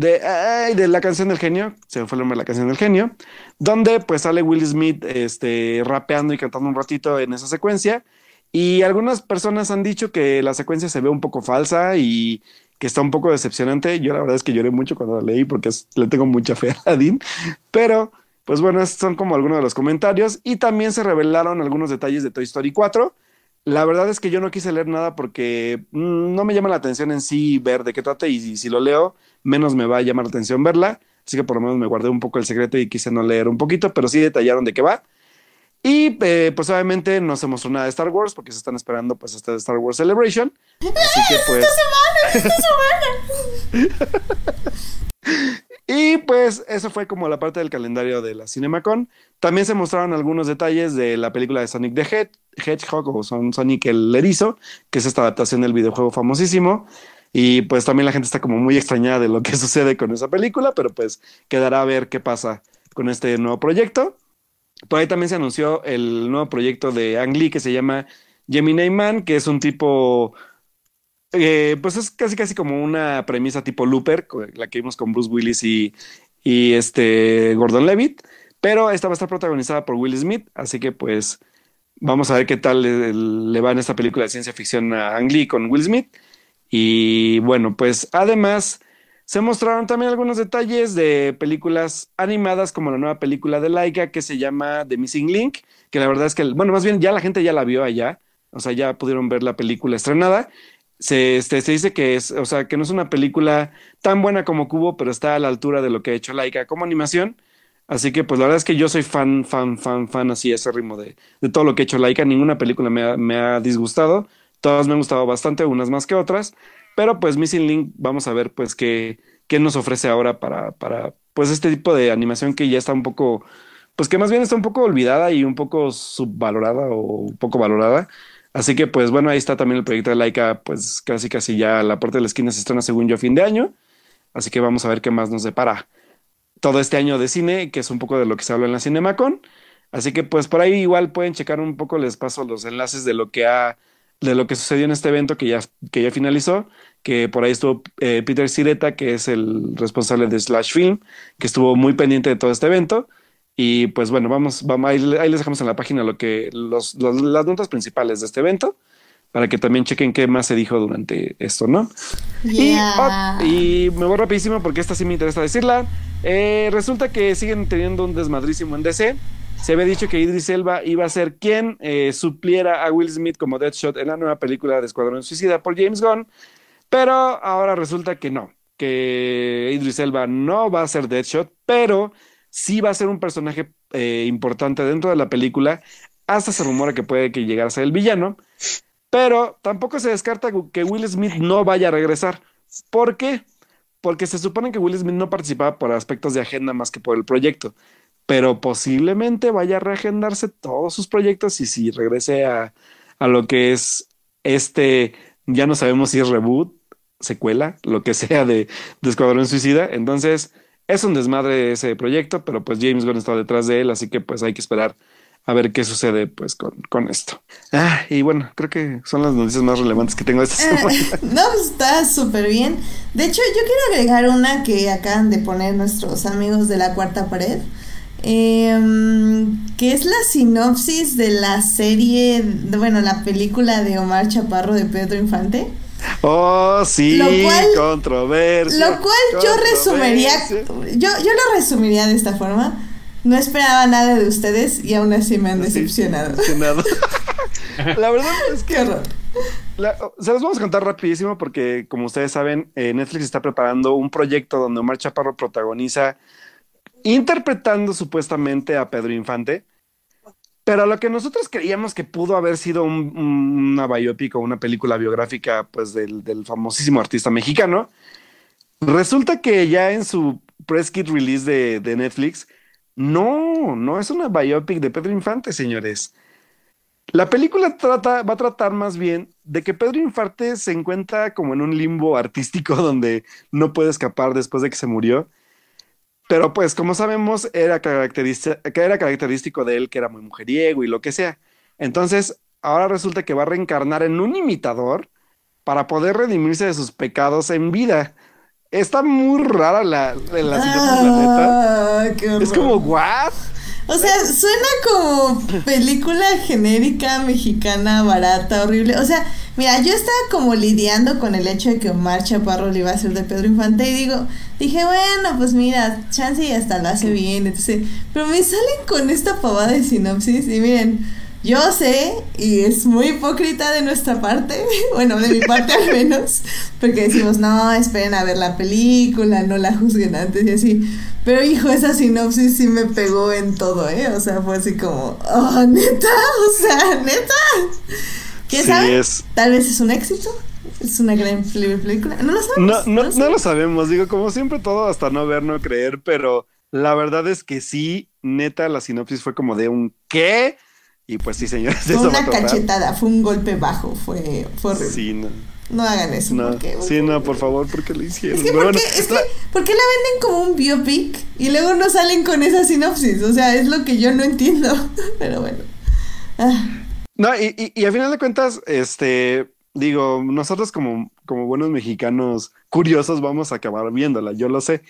[SPEAKER 1] de, la canción del genio, se fue el nombre de la canción del genio, donde pues sale Will Smith este, rapeando y cantando un ratito en esa secuencia. Y algunas personas han dicho que la secuencia se ve un poco falsa y que está un poco decepcionante. Yo la verdad es que lloré mucho cuando la leí porque le tengo mucha fe a Aladdin. Pero, pues bueno, estos son como algunos de los comentarios. Y también se revelaron algunos detalles de Toy Story 4 la verdad es que yo no quise leer nada porque mm, no me llama la atención en sí ver de qué trata y si, lo leo, menos me va a llamar la atención verla. Así que por lo menos me guardé un poco el secreto y quise no leer un poquito, pero sí detallaron de qué va. Y eh, pues obviamente no se mostró nada de Star Wars porque se están esperando pues hasta Star Wars Celebration. Así que pues... ¡Esta semana! ¡Esta semana! Y pues eso fue como la parte del calendario de la CinemaCon. También se mostraron algunos detalles de la película de Sonic the Hedgehog o Sonic el Erizo, que es esta adaptación del videojuego famosísimo. Y pues también la gente está como muy extrañada de lo que sucede con esa película, pero pues quedará a ver qué pasa con este nuevo proyecto. Por ahí también se anunció el nuevo proyecto de Ang Lee que se llama Gemini Man, que es un tipo eh, pues es casi casi como una premisa tipo Looper, la que vimos con Bruce Willis y, este Gordon Levitt, pero esta va a estar protagonizada por Will Smith, así que pues vamos a ver qué tal le, va en esta película de ciencia ficción a Ang Lee con Will Smith. Y bueno, pues además se mostraron también algunos detalles de películas animadas, como la nueva película de Laika que se llama The Missing Link, que la verdad es que, bueno, más bien ya la gente ya la vio allá, o sea, ya pudieron ver la película estrenada se, este, se dice que es, o sea, que no es una película tan buena como Cubo, pero está a la altura de lo que ha hecho Laika como animación. Así que, pues la verdad es que yo soy fan, fan, fan, fan, así ese ritmo de, de todo lo que ha hecho Laika. Ninguna película me ha, me ha disgustado. Todas me han gustado bastante, unas más que otras. Pero pues Missing Link, vamos a ver pues qué, qué nos ofrece ahora para, para pues este tipo de animación que ya está un poco, pues que más bien está un poco olvidada y un poco subvalorada o poco valorada. Así que, pues bueno, ahí está también el proyecto de Laika, pues casi casi ya la puerta de la esquina se estrena según yo fin de año. Así que vamos a ver qué más nos depara todo este año de cine, que es un poco de lo que se habla en la Cinemacon. Así que, pues por ahí igual pueden checar un poco, les paso los enlaces de lo que ha, de lo que sucedió en este evento que ya, que ya finalizó, que por ahí estuvo eh, Peter Sireta, que es el responsable de Slash Film, que estuvo muy pendiente de todo este evento. Y pues bueno, vamos, vamos ahí, les dejamos en la página lo que los, las notas principales de este evento para que también chequen qué más se dijo durante esto, ¿no? Y, y, me voy rapidísimo porque esta sí me interesa decirla. Eh, resulta que siguen teniendo un desmadrísimo en DC. Se había dicho que Idris Elba iba a ser quien eh, supliera a Will Smith como Deadshot en la nueva película de Escuadrón Suicida por James Gunn, pero ahora resulta que no, que Idris Elba no va a ser Deadshot, pero sí va a ser un personaje eh, importante dentro de la película. Hasta se rumora que puede que llegara a ser el villano. Pero tampoco se descarta que Will Smith no vaya a regresar. ¿Por qué? Porque se supone que Will Smith no participaba por aspectos de agenda más que por el proyecto. Pero posiblemente vaya a reagendarse todos sus proyectos y si regrese a, a lo que es este, ya no sabemos si es reboot, secuela, lo que sea de, de Escuadrón Suicida. Entonces, es un desmadre ese proyecto, pero pues James Gunn está detrás de él, así que pues hay que esperar a ver qué sucede pues con, esto. Ah, y bueno, creo que son las noticias más relevantes que tengo esta eh, semana.
[SPEAKER 2] no, pues, está súper bien. De hecho, yo quiero agregar una que acaban de poner nuestros amigos de la cuarta pared. Em, que es la sinopsis de la serie, bueno, la película de Omar Chaparro de Pedro Infante.
[SPEAKER 1] Oh, sí, lo cual, controversia.
[SPEAKER 2] Lo cual yo resumiría, yo, yo lo resumiría de esta forma. No esperaba nada de ustedes y aún así me han decepcionado.
[SPEAKER 1] la verdad es que... se los vamos a contar rapidísimo porque, como ustedes saben, eh, Netflix está preparando un proyecto donde Omar Chaparro protagoniza interpretando supuestamente a Pedro Infante. Pero lo que nosotros creíamos que pudo haber sido una biopic o una película biográfica pues del, famosísimo artista mexicano, Resulta que ya en su press kit release de, de Netflix, no, no es una biopic de Pedro Infante, señores. La película trata, va a tratar más bien de que Pedro Infante se encuentra como en un limbo artístico donde no puede escapar después de que se murió. Pero pues como sabemos era, era característico de él que era muy mujeriego y lo que sea. Entonces ahora resulta que va a reencarnar en un imitador para poder redimirse de sus pecados en vida. Está muy rara la, la,
[SPEAKER 2] ah,
[SPEAKER 1] Es como, ¿what?
[SPEAKER 2] O sea, suena como película genérica mexicana, barata, horrible. O sea, mira, yo estaba como lidiando con el hecho de que Omar Chaparro le iba a hacer de Pedro Infante y digo, dije, bueno, pues mira, chance y hasta lo hace bien, entonces, pero me salen con esta pavada de sinopsis y miren, yo sé, y es muy hipócrita de nuestra parte, bueno, de mi parte al menos, porque decimos, no, esperen a ver la película, no la juzguen antes y así. Pero hijo, esa sinopsis sí me pegó en todo, ¿eh? O sea, fue así como, oh, neta, o sea, neta. ¿Quién sabe? Tal vez es un éxito. Es una gran película. No lo sabemos.
[SPEAKER 1] No, no, no lo sabemos. Digo, como siempre, todo hasta no ver, no creer, pero la verdad es que sí, neta, la sinopsis fue como de un ¿qué? Y pues sí, señores.
[SPEAKER 2] Fue una cachetada, fue un golpe bajo, fue, fue horrible. Sí, no. No hagan eso.
[SPEAKER 1] No, sí, no, por favor, porque lo hicieron.
[SPEAKER 2] Es que, ¿por, qué, es que, ¿por qué la venden como un biopic y luego no salen con esa sinopsis? O sea, es lo que yo no entiendo. Pero bueno.
[SPEAKER 1] Ah. No, y, y, y a final de cuentas, este, digo, nosotros como, como buenos mexicanos curiosos vamos a acabar viéndola, yo lo sé.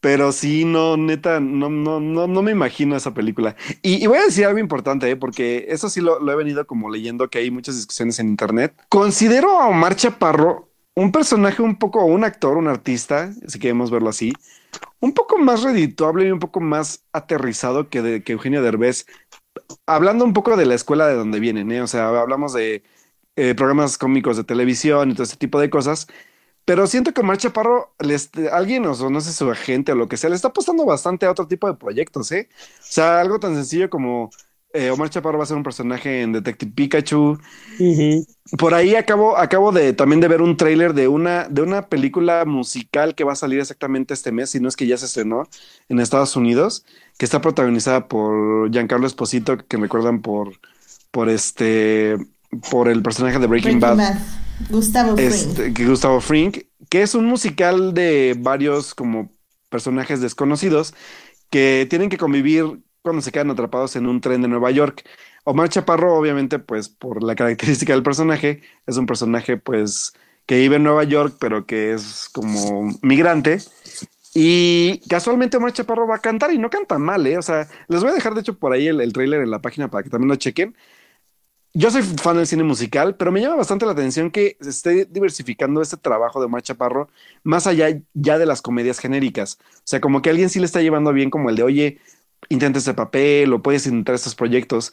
[SPEAKER 1] Pero sí, no, neta, no, no, no, no me imagino esa película. Y, voy a decir algo importante, ¿eh? porque eso sí lo, he venido como leyendo que hay muchas discusiones en internet. Considero a Omar Chaparro un personaje un poco, un actor, un artista, si queremos verlo así, un poco más redituable y un poco más aterrizado que, Eugenio Derbez. Hablando un poco de la escuela de donde vienen, ¿eh? o sea, hablamos de eh, programas cómicos de televisión y todo este tipo de cosas. Pero siento que Omar Chaparro, alguien o no sé, su agente o lo que sea, le está apostando bastante a otro tipo de proyectos, ¿eh? O sea, algo tan sencillo como eh, Omar Chaparro va a ser un personaje en Detective Pikachu. Por ahí acabo, acabo de también de ver un tráiler de una, de una película musical que va a salir exactamente este mes, si no es que ya se estrenó en Estados Unidos, que está protagonizada por Giancarlo Esposito, que me recuerdan por, por este, por el personaje de Breaking, Bad.
[SPEAKER 2] Gustavo
[SPEAKER 1] este, Que Gustavo Frink, que es un musical de varios como personajes desconocidos que tienen que convivir cuando se quedan atrapados en un tren de Nueva York. Omar Chaparro, obviamente, pues por la característica del personaje, es un personaje pues que vive en Nueva York, pero que es como migrante. Y casualmente Omar Chaparro va a cantar y no canta mal, ¿eh? O sea, les voy a dejar de hecho por ahí el, el trailer en la página para que también lo chequen yo soy fan del cine musical, pero me llama bastante la atención que se esté diversificando este trabajo de Omar Chaparro más allá ya de las comedias genéricas. O sea, como que alguien sí le está llevando bien como el de, oye, intenta ese papel o puedes intentar estos proyectos.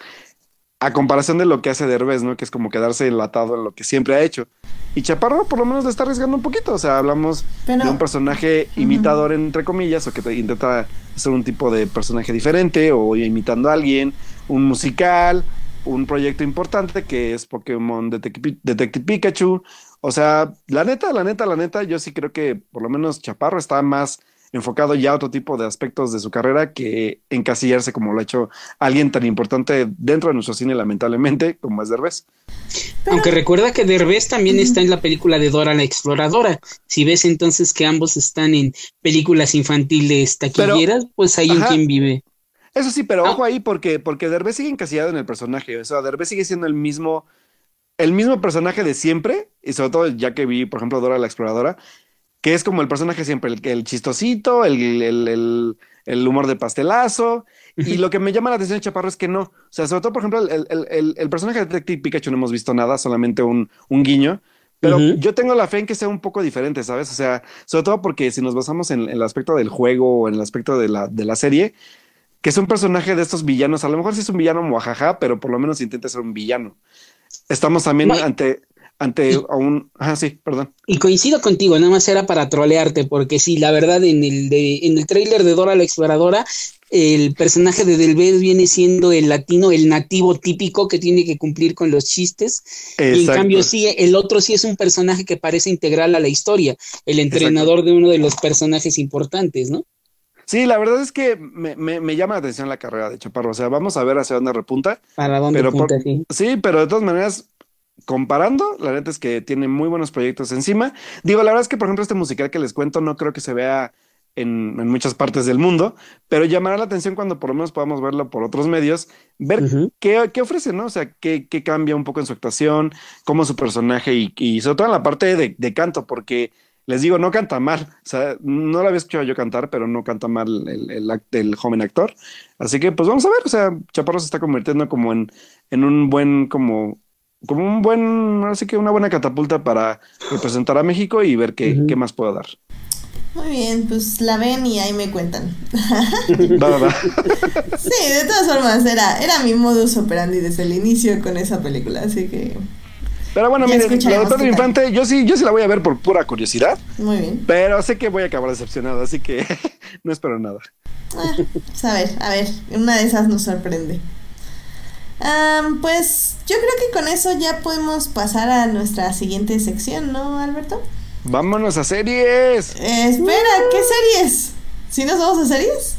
[SPEAKER 1] A comparación de lo que hace Derbez, ¿no? Que es como quedarse enlatado en lo que siempre ha hecho. Y Chaparro por lo menos le está arriesgando un poquito. O sea, hablamos de un personaje imitador, entre comillas, o que intenta ser un tipo de personaje diferente o imitando a alguien, un musical un proyecto importante que es Pokémon Detective, Pikachu. O sea, la neta, la neta, la neta, yo sí creo que por lo menos Chaparro está más enfocado ya a otro tipo de aspectos de su carrera que encasillarse como lo ha hecho alguien tan importante dentro de nuestro cine, lamentablemente, como es Derbez.
[SPEAKER 3] Aunque recuerda que Derbez también está en la película de Dora la Exploradora. Si ves entonces que ambos están en películas infantiles taquilleras, pues hay en quien vive.
[SPEAKER 1] Eso sí, pero ojo ahí porque, porque Derbez sigue encasillado en el personaje. O sea, Derbez sigue siendo el mismo, el mismo personaje de siempre. Y sobre todo ya que vi, por ejemplo, Dora la Exploradora, que es como el personaje siempre, el, el chistosito, el, el, el, humor de pastelazo. Y lo que me llama la atención de Chaparro es que no. O sea, sobre todo, por ejemplo, el, personaje de Detective Pikachu no hemos visto nada, solamente un, un guiño. Pero yo tengo la fe en que sea un poco diferente, ¿sabes? O sea, sobre todo porque si nos basamos en, el aspecto del juego o en el aspecto de la, de la serie, que es un personaje de estos villanos. A lo mejor sí es un villano muajaja, pero por lo menos intenta ser un villano. Estamos también ante, ante un. Ah, sí, perdón.
[SPEAKER 3] Y coincido contigo, nada más era para trolearte, porque sí, la verdad, en el, de, en el tráiler de Dora la Exploradora el personaje de Delvez viene siendo el latino, el nativo típico que tiene que cumplir con los chistes. Y en cambio, sí, el otro sí es un personaje que parece integral a la historia, el entrenador de uno de los personajes importantes, ¿no?
[SPEAKER 1] Sí, la verdad es que me, me, llama la atención la carrera de Chaparro. O sea, vamos a ver hacia dónde repunta.
[SPEAKER 3] Para dónde
[SPEAKER 1] pero
[SPEAKER 3] sí.
[SPEAKER 1] Sí, pero de todas maneras, comparando, la neta es que tiene muy buenos proyectos encima. Digo, la verdad es que, por ejemplo, este musical que les cuento no creo que se vea en, muchas partes del mundo, pero llamará la atención cuando por lo menos podamos verlo por otros medios, ver qué, qué, ofrece, ¿no? O sea, qué, qué, cambia un poco en su actuación, cómo su personaje y, y sobre todo en la parte de, de, canto, porque les digo, no canta mal. O sea, no lo había escuchado yo cantar, pero no canta mal el, el, el joven actor. Así que, pues vamos a ver. O sea, Chaparro se está convirtiendo como en, en un buen, como como un buen, así que una buena catapulta para representar a México y ver qué, qué más puedo dar.
[SPEAKER 2] Muy bien, pues la ven y ahí me cuentan. sí, de todas formas, era, era mi modus operandi desde el inicio con esa película, así que.
[SPEAKER 1] Pero bueno, miren, la doctora Infante, yo sí, yo sí la voy a ver por pura curiosidad.
[SPEAKER 2] Muy bien.
[SPEAKER 1] Pero sé que voy a acabar decepcionado, así que no espero nada.
[SPEAKER 2] Ah, pues a ver, a ver, una de esas nos sorprende pues yo creo que con eso ya podemos pasar a nuestra siguiente sección, ¿no, Alberto?
[SPEAKER 1] Vámonos a series.
[SPEAKER 2] espera, ¿qué series? ¿Sí nos vamos a series?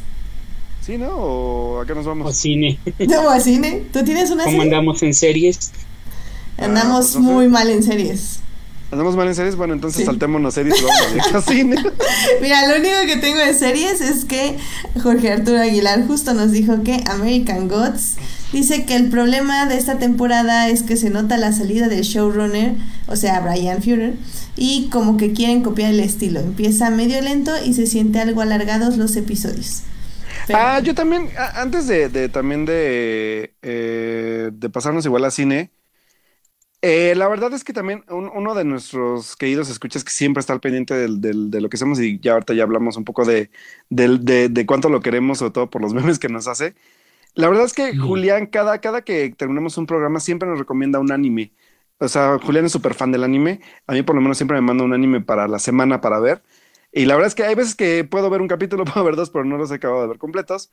[SPEAKER 1] Sí, ¿no? ¿O a qué nos vamos?
[SPEAKER 3] A cine.
[SPEAKER 2] ¿O a cine? ¿Tú tienes una
[SPEAKER 3] ¿Cómo andamos en series?
[SPEAKER 2] Andamos ah, pues muy mal en series.
[SPEAKER 1] ¿Andamos mal en series? Bueno, entonces sí. saltémonos series y vamos a cine.
[SPEAKER 2] Mira, lo único que tengo de series es que Jorge Arturo Aguilar justo nos dijo que American Gods Dice que el problema de esta temporada es que se nota la salida del showrunner, o sea, Brian Führer, y como que quieren copiar el estilo. Empieza medio lento y se siente algo alargados los episodios.
[SPEAKER 1] Ah, yo también, antes de, también de, eh, de pasarnos igual a cine, eh, la verdad es que también uno de nuestros queridos escuchas que siempre está al pendiente de lo que hacemos y ya ahorita ya hablamos un poco de, de, de cuánto lo queremos, sobre todo por los memes que nos hace, la verdad es que Julián, cada, cada que terminamos un programa, siempre nos recomienda un anime. O sea, Julián es súper fan del anime. A mí, por lo menos, siempre me manda un anime para la semana para ver. Y la verdad es que hay veces que puedo ver un capítulo, puedo ver dos, pero no los he acabado de ver completos.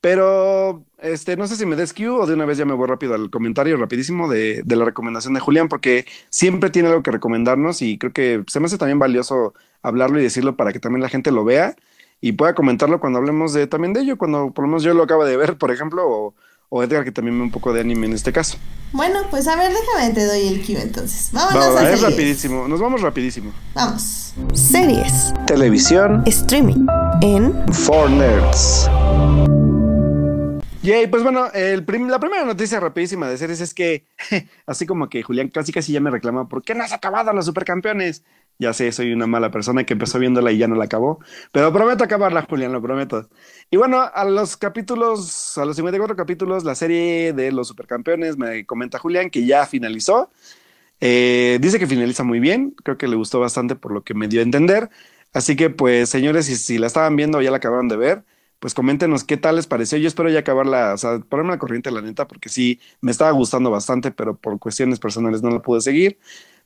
[SPEAKER 1] Pero, este, no sé si me des cue o de una vez ya me voy rápido al comentario rapidísimo de, de, la recomendación de Julián, porque siempre tiene algo que recomendarnos y creo que se me hace también valioso hablarlo y decirlo para que también la gente lo vea y pueda comentarlo cuando hablemos de también de ello, cuando por lo menos yo lo acabo de ver, por ejemplo, o, o Edgar que también ve un poco de anime en este caso.
[SPEAKER 2] Bueno, pues a ver, déjame te doy el cue entonces. Vámonos a
[SPEAKER 1] es rapidísimo, nos vamos rapidísimo.
[SPEAKER 2] Vamos. Series,
[SPEAKER 1] televisión,
[SPEAKER 2] streaming en
[SPEAKER 1] For Nerds. Yay, pues bueno, la primera noticia rapidísima de series es que, así como que Julián casi casi ya me reclama, ¿por qué no has acabado los supercampeones? Ya sé, soy una mala persona que empezó viéndola y ya no la acabó. Pero prometo acabarla, Julián, lo prometo. Y bueno, a los capítulos, a los 54 capítulos, la serie de los supercampeones, me comenta Julián que ya finalizó. Eh, dice que finaliza muy bien. Creo que le gustó bastante por lo que me dio a entender. Así que, pues, señores, si, si la estaban viendo o ya la acabaron de ver, pues coméntenos qué tal les pareció. Yo espero ya acabarla, o sea, ponerme la corriente, la neta, porque sí, me estaba gustando bastante, pero por cuestiones personales no la pude seguir.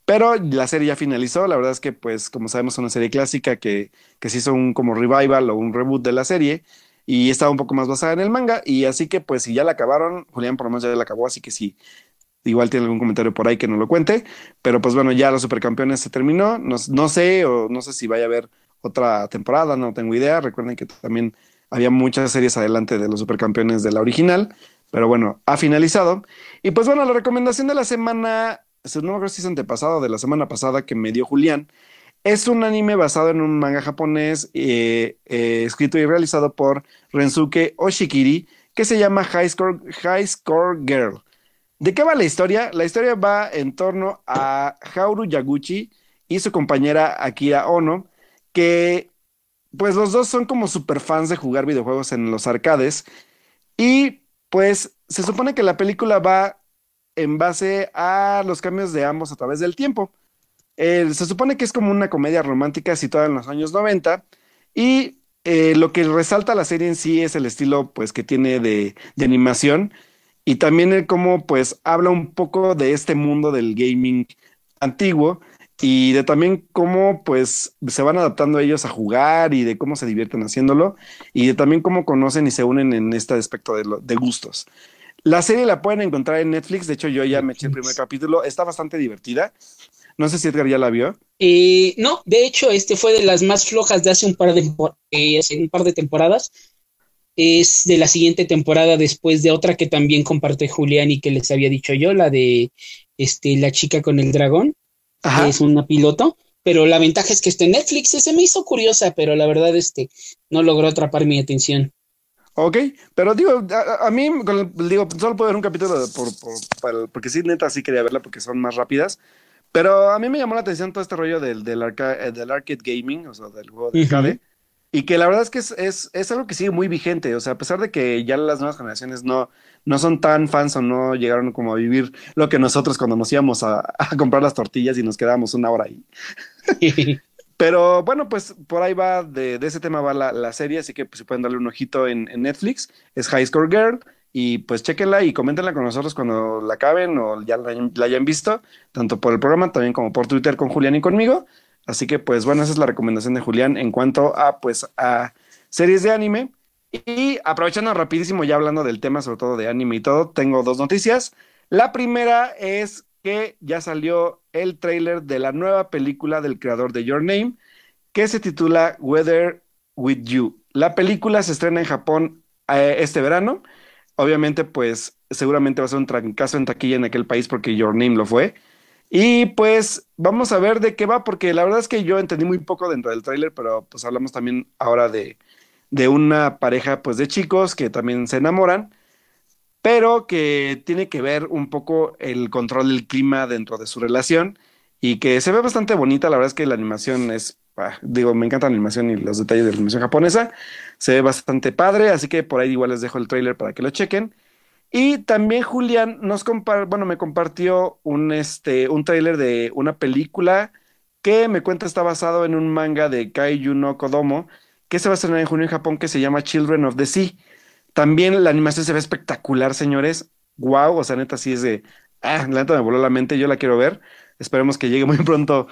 [SPEAKER 1] Pero la serie ya finalizó. La verdad es que, pues, como sabemos, es una serie clásica que, que se hizo un como revival o un reboot de la serie y estaba un poco más basada en el manga. Y así que, pues, si ya la acabaron, Julián por lo menos ya la acabó. Así que sí, igual tiene algún comentario por ahí que no lo cuente. Pero pues bueno, ya los supercampeones se terminó. No, no sé, o no sé si vaya a haber otra temporada, no tengo idea. Recuerden que también había muchas series adelante de los supercampeones de la original. Pero bueno, ha finalizado. Y pues bueno, la recomendación de la semana no me acuerdo si es antepasado de la semana pasada que me dio Julián. Es un anime basado en un manga japonés eh, eh, escrito y realizado por Rensuke Oshikiri que se llama High Score, High Score Girl. ¿De qué va la historia? La historia va en torno a Hauru Yaguchi y su compañera Akira Ono, que pues los dos son como super fans de jugar videojuegos en los arcades. Y pues se supone que la película va en base a los cambios de ambos a través del tiempo. se supone que es como una comedia romántica situada en los años 90 y eh, lo que resalta la serie en sí es el estilo pues que tiene de, animación. Y también el cómo pues habla un poco de este mundo del gaming antiguo y de también cómo pues se van adaptando ellos a jugar y de cómo se divierten haciéndolo y de también cómo conocen y se unen en este aspecto de, de gustos. La serie la pueden encontrar en Netflix, de hecho yo ya me eché el primer capítulo, está bastante divertida. No sé si Edgar ya la vio.
[SPEAKER 3] Eh, no, de hecho, este fue de las más flojas de hace un par de, eh, hace un par de temporadas. Es de la siguiente temporada después de otra que también comparte Julián y que les había dicho yo, la de este, la chica con el dragón es una piloto, pero la ventaja es que está en Netflix, se me hizo curiosa, pero la verdad este no logró atrapar mi atención.
[SPEAKER 1] Ok, pero digo, a, mí, digo, solo puedo ver un capítulo por, por, porque sí, neta, sí quería verla porque son más rápidas. Pero a mí me llamó la atención todo este rollo del, del, eh, del arcade gaming, o sea, del juego de arcade. Y que la verdad es que es, es, es, algo que sigue muy vigente. O sea, a pesar de que ya las nuevas generaciones no, no son tan fans o no llegaron como a vivir lo que nosotros cuando nos íbamos a, comprar las tortillas y nos quedábamos una hora ahí. Pero bueno, pues por ahí va, de, ese tema va la, serie, así que pues, si pueden darle un ojito en, Netflix. Es High Score Girl y pues chequenla y coméntenla con nosotros cuando la acaben o ya la, la, hayan visto, tanto por el programa también como por Twitter con Julián y conmigo. Así que pues bueno, esa es la recomendación de Julián en cuanto a pues a series de anime. Y aprovechando rapidísimo, ya hablando del tema, sobre todo de anime y todo, tengo dos noticias. La primera es que ya salió el tráiler de la nueva película del creador de Your Name, que se titula Weather With You. La película se estrena en Japón eh, este verano. Obviamente, pues seguramente va a ser un trancazo en taquilla en aquel país porque Your Name lo fue. Y pues vamos a ver de qué va, porque la verdad es que yo entendí muy poco dentro del tráiler, pero pues hablamos también ahora de, de una pareja pues de chicos que también se enamoran, pero que tiene que ver un poco el control del clima dentro de su relación y que se ve bastante bonita, la verdad es que la animación es, ah, digo, me encanta la animación y los detalles de la animación japonesa, se ve bastante padre, así que por ahí igual les dejo el trailer para que lo chequen. Y también Julián nos bueno, me compartió un, este, un trailer de una película que me cuenta está basado en un manga de Kaiju no Kodomo, que se va a estrenar en junio en Japón, que se llama Children of the Sea. También la animación se ve espectacular, señores. Wow, o sea, neta, sí es de. Ah, la neta me voló la mente, yo la quiero ver. Esperemos que llegue muy pronto.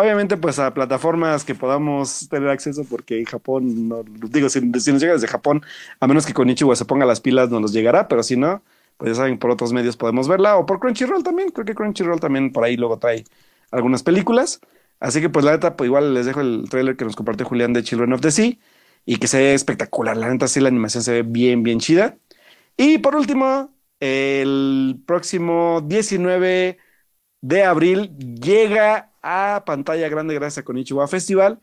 [SPEAKER 1] Obviamente, pues a plataformas que podamos tener acceso, porque Japón, no, digo, si, nos llega desde Japón, a menos que con Ichigo se ponga las pilas, no nos llegará, pero si no, pues ya saben, por otros medios podemos verla, o por Crunchyroll también, creo que Crunchyroll también por ahí luego trae algunas películas. Así que pues la neta, pues igual les dejo el trailer que nos compartió Julián de Children of the Sea y que se ve espectacular. La neta sí, la animación se ve bien, bien chida. Y por último, el próximo 19 de abril llega a pantalla grande gracias a Konichiwa Festival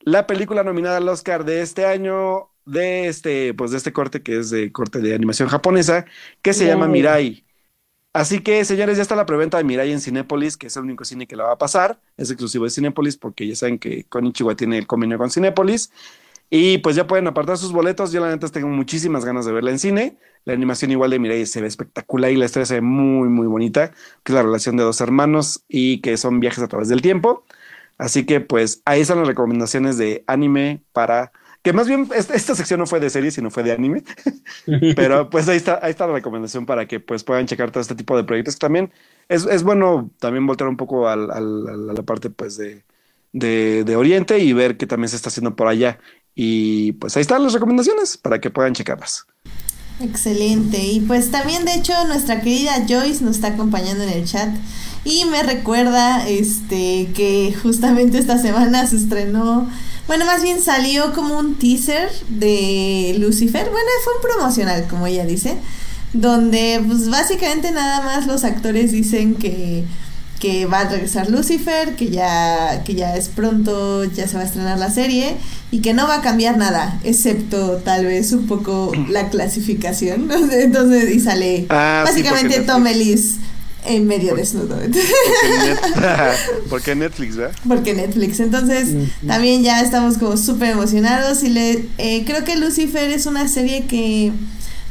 [SPEAKER 1] la película nominada al Oscar de este año de este pues de este corte que es de corte de animación japonesa que se llama Mirai Así que, señores, ya está la preventa de Mirai en Cinépolis, que es el único cine que la va a pasar. Es exclusivo de Cinépolis porque ya saben que Konichiwa tiene el convenio con Cinépolis. Y pues ya pueden apartar sus boletos. Yo la neta tengo muchísimas ganas de verla en cine. La animación igual de Mirai se ve espectacular y la historia se ve muy, muy bonita, que es la relación de dos hermanos y que son viajes a través del tiempo. Así que pues ahí están las recomendaciones de anime para que más bien esta, sección no fue de serie, sino fue de anime. Pero pues ahí está, ahí está la recomendación para que pues puedan checar todo este tipo de proyectos. También es, es bueno también voltear un poco a la parte pues de, de, de, Oriente y ver qué también se está haciendo por allá. Y pues ahí están las recomendaciones para que puedan checarlas.
[SPEAKER 2] Excelente. Y pues también de hecho nuestra querida Joyce nos está acompañando en el chat y me recuerda este que justamente esta semana se estrenó bueno, más bien salió como un teaser de Lucifer. Bueno, fue un promocional, como ella dice. Donde, pues básicamente nada más los actores dicen que, que va a regresar Lucifer, que ya, que ya es pronto, ya se va a estrenar la serie y que no va a cambiar nada, excepto tal vez un poco la clasificación. Entonces, y sale ah, básicamente Tom Ellis en medio desnudo.
[SPEAKER 1] Porque Netflix, ¿verdad?
[SPEAKER 2] Porque Netflix. Entonces, también ya estamos como súper emocionados. Y le eh, creo que Lucifer es una serie que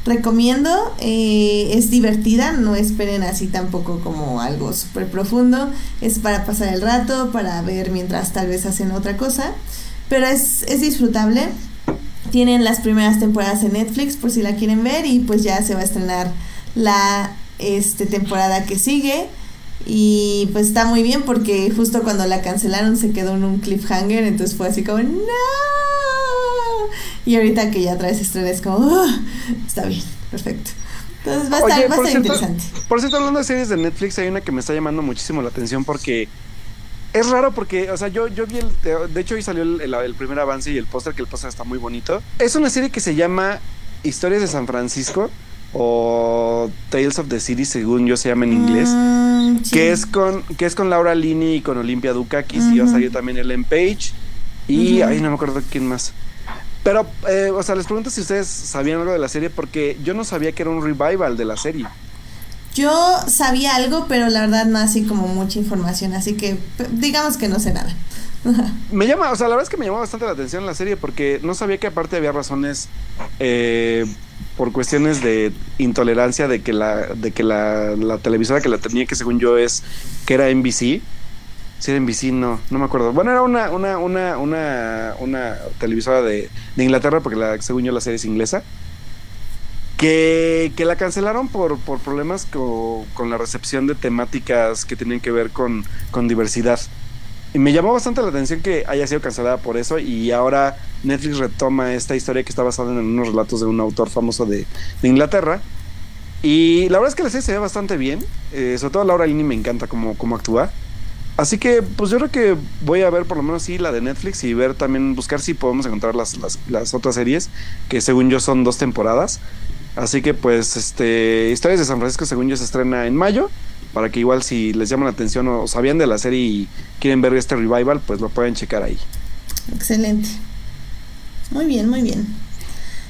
[SPEAKER 2] recomiendo. Eh, es divertida, no esperen así tampoco como algo súper profundo. Es para pasar el rato, para ver mientras tal vez hacen otra cosa. Pero es, es disfrutable. Tienen las primeras temporadas en Netflix por si la quieren ver y pues ya se va a estrenar la este, temporada que sigue. Y pues está muy bien porque justo cuando la cancelaron se quedó en un cliffhanger, entonces fue así como, no. Y ahorita que ya traes estrella es como, ah, está bien, perfecto. Entonces va a estar, va a interesante.
[SPEAKER 1] Por cierto, hablando de series de Netflix, hay una que me está llamando muchísimo la atención porque es raro porque, o sea, yo, yo vi el. De hecho, hoy salió el, primer avance y el póster, que el póster está muy bonito. Es una serie que se llama Historias de San Francisco o Tales of the City, según yo se llama en inglés. Mm, que, es con, que es con Laura Lini y con Olimpia Dukakis. Y va a salir también Ellen Page. Y. ahí no me acuerdo quién más. Pero, eh, o sea, les pregunto si ustedes sabían algo de la serie porque yo no sabía que era un revival de la serie.
[SPEAKER 2] Yo sabía algo, pero la verdad no así como mucha información, así que digamos que no sé nada.
[SPEAKER 1] me llama, o sea, la verdad es que me llamó bastante la atención la serie porque no sabía que aparte había razones eh, por cuestiones de intolerancia de que la de que la, televisora que la tenía que según yo es que era NBC. Si era NBC, no, no me acuerdo. Bueno, era una una una una, una televisora de, de Inglaterra porque la según yo la serie es inglesa que, la cancelaron por, por problemas con la recepción de temáticas que tienen que ver con, diversidad. Y me llamó bastante la atención que haya sido cancelada por eso y ahora Netflix retoma esta historia que está basada en unos relatos de un autor famoso de, Inglaterra. Y la verdad es que la serie se ve bastante bien, eh, sobre todo Laura Linney me encanta cómo, cómo actúa. Así que, pues yo creo que voy a ver por lo menos sí la de Netflix y ver también, buscar si podemos encontrar las, las, las otras series, que según yo son dos temporadas. Así que pues este Historias de San Francisco según yo se estrena en mayo para que igual si les llama la atención o sabían de la serie y quieren ver este revival, pues lo pueden checar ahí.
[SPEAKER 2] Excelente. Muy bien, muy bien.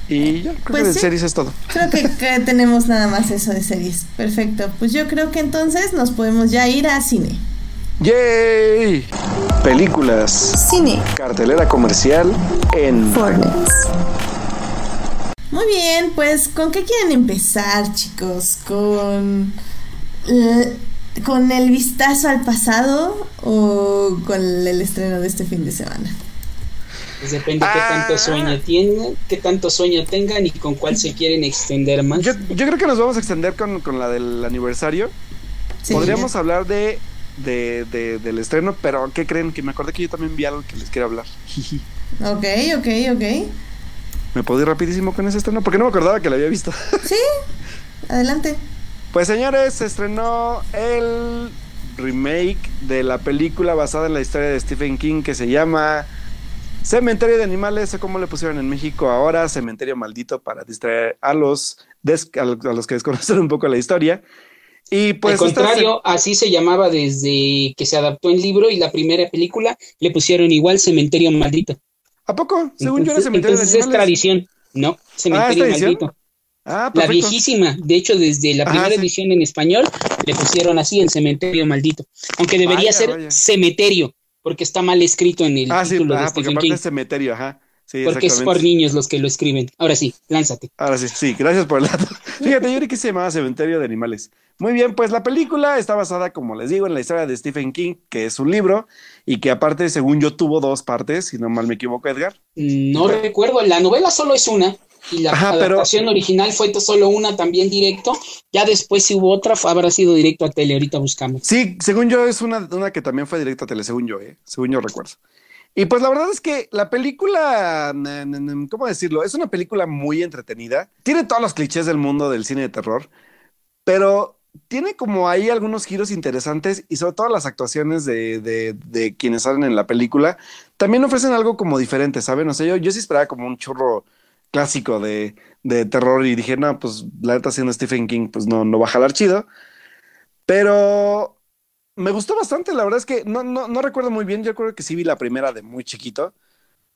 [SPEAKER 1] Y yo creo que pues de series es todo.
[SPEAKER 2] Creo que, que, tenemos nada más eso de series. Perfecto. Pues yo creo que entonces nos podemos ya ir a cine.
[SPEAKER 1] ¡Yay! Películas.
[SPEAKER 2] Cine.
[SPEAKER 1] Cartelera comercial en
[SPEAKER 2] Fortnite. Muy bien, pues ¿con qué quieren empezar, chicos? ¿Con, ¿Con el vistazo al pasado o con el estreno de este fin de semana?
[SPEAKER 3] Pues depende qué tanto ah. sueño tienen, qué tanto sueño tengan y con cuál se quieren extender más.
[SPEAKER 1] Yo, creo que nos vamos a extender con, la del aniversario. Podríamos hablar de, de, del estreno, pero ¿qué creen? Que me acordé que yo también vi algo que les quiero hablar.
[SPEAKER 2] ok, ok, ok.
[SPEAKER 1] ¿Me puedo ir rapidísimo con ese estreno? Porque no me acordaba que lo había visto.
[SPEAKER 2] Sí, adelante.
[SPEAKER 1] Pues señores, se estrenó el remake de la película basada en la historia de Stephen King que se llama Cementerio de Animales, o como le pusieron en México ahora, Cementerio Maldito para distraer a los, a los que desconocen un poco la historia. Y pues
[SPEAKER 3] Al contrario, así se llamaba desde que se adaptó el libro y la primera película le pusieron igual Cementerio Maldito.
[SPEAKER 1] ¿A poco? Según yo era cementerio
[SPEAKER 3] entonces es tradición. No, cementerio ah, maldito. Ah, la viejísima, de hecho desde la primera edición en español le pusieron así el cementerio maldito, aunque debería ser cementerio porque está mal escrito en el
[SPEAKER 1] ah, título sí, de Stephen porque King. Es cementerio, ajá.
[SPEAKER 3] Sí, porque es por niños los que lo escriben. Ahora sí, lánzate.
[SPEAKER 1] Ahora sí, sí, gracias por el dato. Fíjate, yo creo que se llamaba Cementerio de Animales. Muy bien, pues la película está basada, como les digo, en la historia de Stephen King, que es un libro y que aparte, según yo, tuvo dos partes, si no mal me equivoco, Edgar.
[SPEAKER 3] No recuerdo, la novela solo es una y la adaptación original fue solo una también directo. Ya después si hubo otra, habrá sido directo a tele, ahorita buscamos.
[SPEAKER 1] Sí, según yo es una, una que también fue directo a tele, según yo, ¿eh? según yo recuerdo. Y pues la verdad es que la película, ¿cómo decirlo? Es una película muy entretenida. Tiene todos los clichés del mundo del cine de terror, pero tiene como ahí algunos giros interesantes y sobre todo las actuaciones de, de, quienes salen en la película también ofrecen algo como diferente, ¿saben? O sea, yo, yo sí esperaba como un churro clásico de, de terror y dije, no, pues la neta siendo Stephen King, pues no, no va a jalar chido. Pero me gustó bastante, la verdad es que no, no, no recuerdo muy bien, yo creo que sí vi la primera de muy chiquito,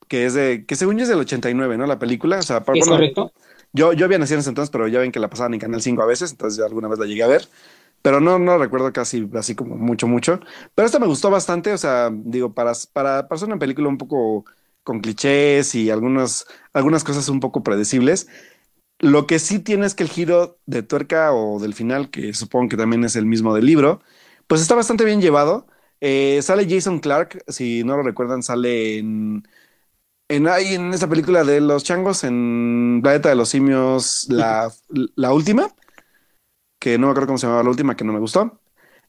[SPEAKER 1] que es de, que según yo es del 89, ¿no? La película, o sea,
[SPEAKER 3] ¿Es correcto?
[SPEAKER 1] Yo, yo había nacido en ese entonces, pero ya ven que la pasaban en Canal 5 a veces, entonces ya alguna vez la llegué a ver. Pero no, no recuerdo casi así como mucho, mucho. Pero esta me gustó bastante, o sea, digo, para, para, para ser una película un poco con clichés y algunas, algunas cosas un poco predecibles. Lo que sí tiene es que el giro de tuerca o del final, que supongo que también es el mismo del libro, pues está bastante bien llevado. Eh, sale Jason Clark, si no lo recuerdan, sale en en, en esa película de los changos, en Planeta de los Simios, la, la última, que no me acuerdo cómo se llamaba la última, que no me gustó.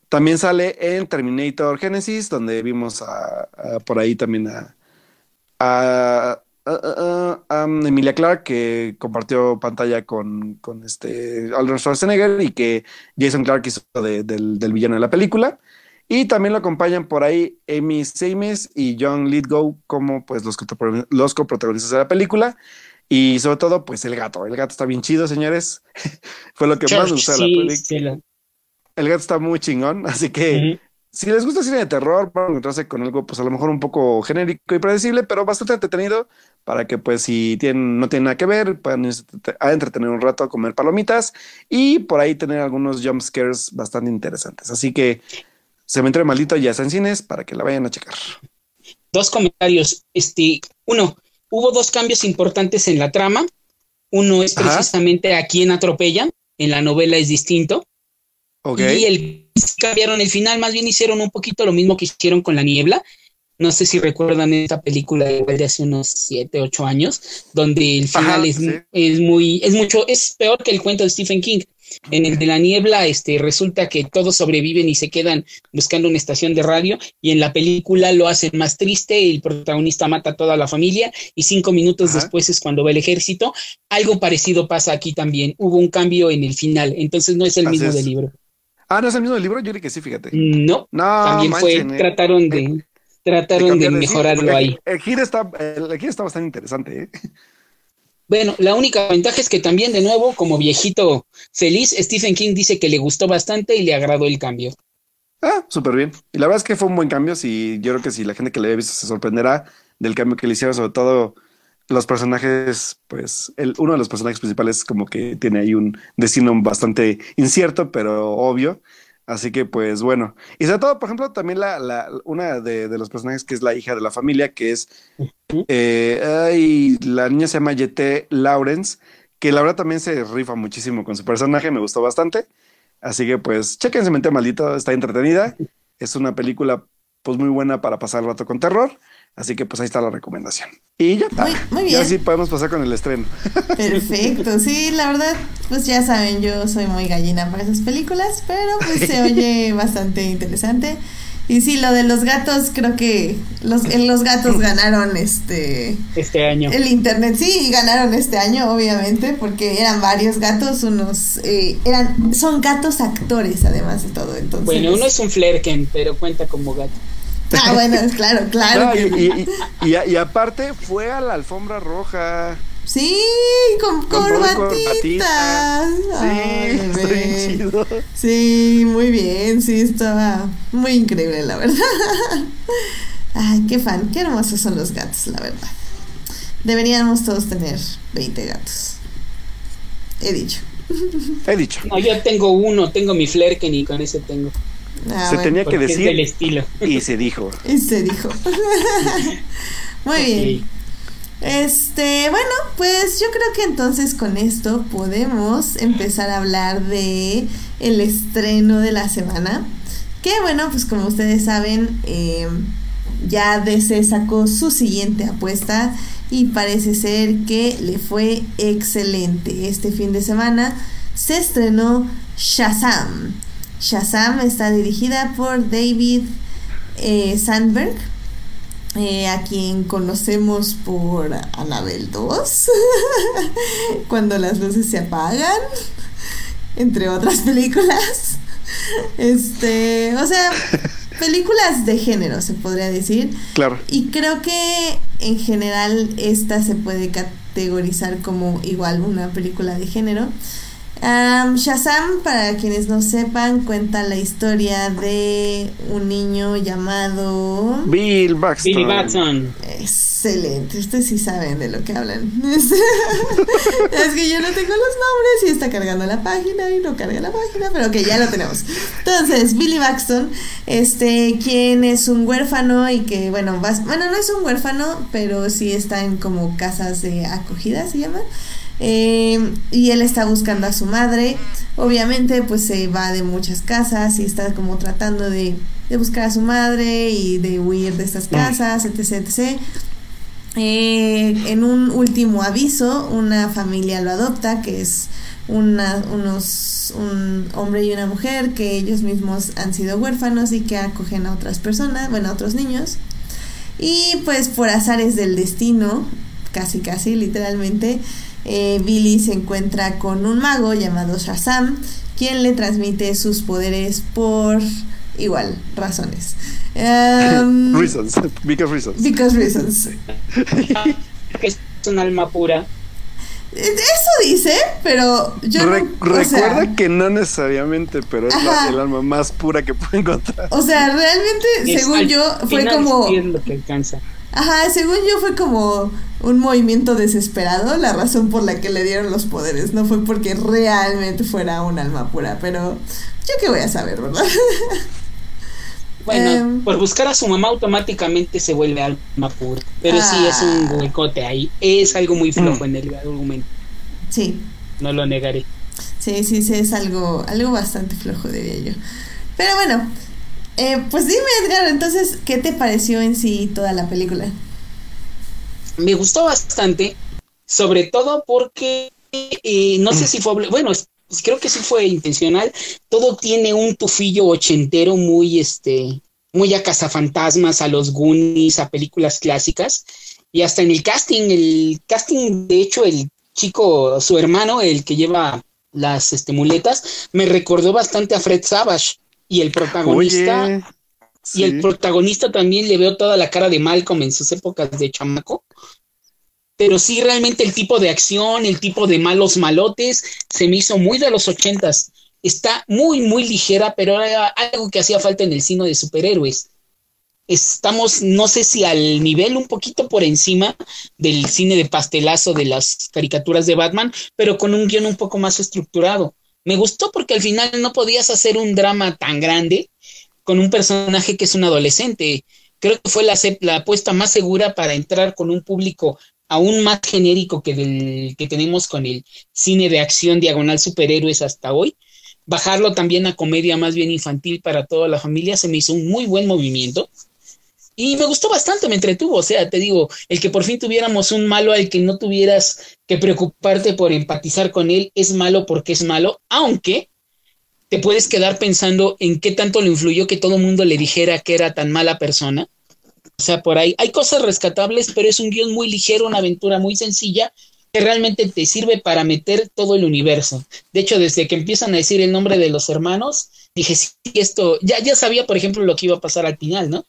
[SPEAKER 1] También sale en Terminator Genesis, donde vimos a, por ahí también a, a, Emilia Clark, que compartió pantalla con, con este Arnold Schwarzenegger y que Jason Clark hizo del, del villano de la película. Y también lo acompañan por ahí Amy Seymes y John Lithgow como pues los, los coprotagonistas de la película. Y sobre todo, pues el gato. El gato está bien chido, señores. Fue lo que más me gustó de la película. El gato está muy chingón, así que si les gusta cine de terror, van a encontrarse con algo, pues a lo mejor un poco genérico y predecible, pero bastante entretenido para que, pues, si tienen, no tienen nada que ver, puedan entretener un rato a comer palomitas y por ahí tener algunos jump scares bastante interesantes. Así que Cementerio Maldito ya está en cines para que la vayan a checar.
[SPEAKER 3] Dos comentarios. Este, uno, hubo dos cambios importantes en la trama. Uno es precisamente a quién atropellan. En la novela es distinto. Y el cambiaron el final, más bien hicieron un poquito lo mismo que hicieron con la niebla. No sé si recuerdan esta película de hace unos siete, ocho años, donde el final es, es, muy, es mucho, es peor que el cuento de Stephen King. En el de la niebla, este, resulta que todos sobreviven y se quedan buscando una estación de radio, y en la película lo hacen más triste, el protagonista mata a toda la familia, y cinco minutos después es cuando va el ejército. Algo parecido pasa aquí también. Hubo un cambio en el final, entonces no es el mismo del libro.
[SPEAKER 1] Ah, no es el mismo del libro, yo creo que sí, fíjate.
[SPEAKER 3] No, también fue, eh. trataron de, trataron de, mejorarlo ahí.
[SPEAKER 1] El, giro está, el, giro está bastante interesante, ¿eh?
[SPEAKER 3] Bueno, la única ventaja es que también, de nuevo, como viejito feliz, Stephen King dice que le gustó bastante y le agradó el cambio.
[SPEAKER 1] Ah, súper bien. Y la verdad es que fue un buen cambio. Sí, yo creo que si la gente que le haya visto se sorprenderá del cambio que le hicieron, sobre todo los personajes, pues el, uno de los personajes principales como que tiene ahí un destino bastante incierto, pero obvio. Así que, pues bueno. Y sobre todo, por ejemplo, también la, la una de, los personajes que es la hija de la familia, que es. Eh, la niña se llama Yete Lawrence, que la verdad también se rifa muchísimo con su personaje, me gustó bastante. Así que, pues, chequense Mente Maldito, está entretenida. Es una película, pues, muy buena para pasar el rato con terror. Así que pues ahí está la recomendación. Y ya está. Muy, bien. Ya sí podemos pasar con el estreno.
[SPEAKER 2] Perfecto. Sí, la verdad, pues ya saben, yo soy muy gallina para esas películas, pero pues se oye bastante interesante. Y sí, lo de los gatos, creo que los, en los gatos ganaron este...
[SPEAKER 3] Este año.
[SPEAKER 2] El internet, sí, ganaron este año, obviamente, porque eran varios gatos, unos... Eh, eran Son gatos actores, además de todo, entonces...
[SPEAKER 3] Bueno, uno es un flerken, pero cuenta como gato.
[SPEAKER 2] Ah, bueno, claro, claro.
[SPEAKER 1] y, aparte fue a la alfombra roja.
[SPEAKER 2] Sí, con, corbatitas.
[SPEAKER 1] Sí, chido.
[SPEAKER 2] Sí, muy bien, sí, estaba muy increíble, la verdad. Ay, qué fan, qué hermosos son los gatos, la verdad. Deberíamos todos tener 20 gatos. He dicho.
[SPEAKER 1] He dicho.
[SPEAKER 3] No, yo tengo uno, tengo mi Flerken y con ese tengo.
[SPEAKER 1] Ah, se tenía que decir.
[SPEAKER 3] el estilo.
[SPEAKER 1] Y se dijo.
[SPEAKER 2] Y se dijo. Muy bien. Este, bueno, pues yo creo que entonces con esto podemos empezar a hablar de el estreno de la semana. Que bueno, pues como ustedes saben, eh, ya DC sacó su siguiente apuesta y parece ser que le fue excelente. Este fin de semana se estrenó Shazam. Shazam está dirigida por David eh, Sandberg, eh, a quien conocemos por Annabelle 2, cuando las luces se apagan, entre otras películas. Este, o sea, películas de género, se podría decir.
[SPEAKER 1] Claro.
[SPEAKER 2] Y creo que en general esta se puede categorizar como igual una película de género. Shazam, para quienes no sepan, cuenta la historia de un niño llamado
[SPEAKER 1] Bill Baxton.
[SPEAKER 3] Bill Baxton.
[SPEAKER 2] Excelente, ustedes sí saben de lo que hablan. es que yo no tengo los nombres y está cargando la página y no carga la página, pero que ya lo tenemos. Entonces, Billy Baxton, este, quien es un huérfano y que, bueno, bueno, no es un huérfano, pero sí está en como casas de acogida, se llama. Eh, y él está buscando a su madre. Obviamente, pues se va de muchas casas y está como tratando de, buscar a su madre y de huir de estas casas, etc. etc. Eh, en un último aviso, una familia lo adopta, que es una, unos, un hombre y una mujer que ellos mismos han sido huérfanos y que acogen a otras personas, bueno, a otros niños. Y pues por azares del destino, casi casi literalmente, eh, Billy se encuentra con un mago llamado Shazam, quien le transmite sus poderes por igual razones.
[SPEAKER 1] Um, reasons, because reasons.
[SPEAKER 2] Because reasons.
[SPEAKER 3] es un alma pura.
[SPEAKER 2] Eso dice, pero yo
[SPEAKER 1] recuerda que no necesariamente, pero es el alma más pura que puede encontrar.
[SPEAKER 2] O sea, realmente, según yo, fue como.
[SPEAKER 3] lo que alcanza.
[SPEAKER 2] Ajá, según yo fue como un movimiento desesperado la razón por la que le dieron los poderes. No fue porque realmente fuera un alma pura, pero yo qué voy a saber, ¿verdad?
[SPEAKER 3] Bueno, em, por buscar a su mamá automáticamente se vuelve alma pura. Pero sí es un ah. huecote ahí. Es algo muy flojo mm. en el argumento.
[SPEAKER 2] Sí.
[SPEAKER 3] No lo negaré.
[SPEAKER 2] Sí, sí, sí, es algo, algo bastante flojo, diría yo. Pero bueno, eh, pues dime, Edgar, entonces, ¿qué te pareció en sí toda la película?
[SPEAKER 3] Me gustó bastante, sobre todo porque eh, no sé si fue, bueno, pues creo que sí fue intencional. Todo tiene un tufillo ochentero muy, este, muy a cazafantasmas, a los Goonies, a películas clásicas. Y hasta en el casting, el casting, de hecho, el chico, su hermano, el que lleva las este, muletas, me recordó bastante a Fred Savage. Y el protagonista. Y el protagonista también le veo toda la cara de Malcolm en sus épocas de chamaco. Pero sí, realmente el tipo de acción, el tipo de malos malotes, se me hizo muy de los ochentas. Está muy, muy ligera, pero era algo que hacía falta en el cine de superhéroes. Estamos, no sé si al nivel un poquito por encima del cine de pastelazo de las caricaturas de Batman, pero con un guion un poco más estructurado. Me gustó porque al final no podías hacer un drama tan grande con un personaje que es un adolescente. Creo que fue la, apuesta más segura para entrar con un público aún más genérico que del que tenemos con el cine de acción diagonal superhéroes hasta hoy. Bajarlo también a comedia más bien infantil para toda la familia se me hizo un muy buen movimiento. Y me gustó bastante, me entretuvo. O sea, te digo, el que por fin tuviéramos un malo al que no tuvieras que preocuparte por empatizar con él es malo porque es malo, aunque te puedes quedar pensando en qué tanto le influyó que todo el mundo le dijera que era tan mala persona. O sea, por ahí hay cosas rescatables, pero es un guion muy ligero, una aventura muy sencilla que realmente te sirve para meter todo el universo. De hecho, desde que empiezan a decir el nombre de los hermanos, dije, sí, esto, ya, ya sabía, por ejemplo, lo que iba a pasar al final, ¿no?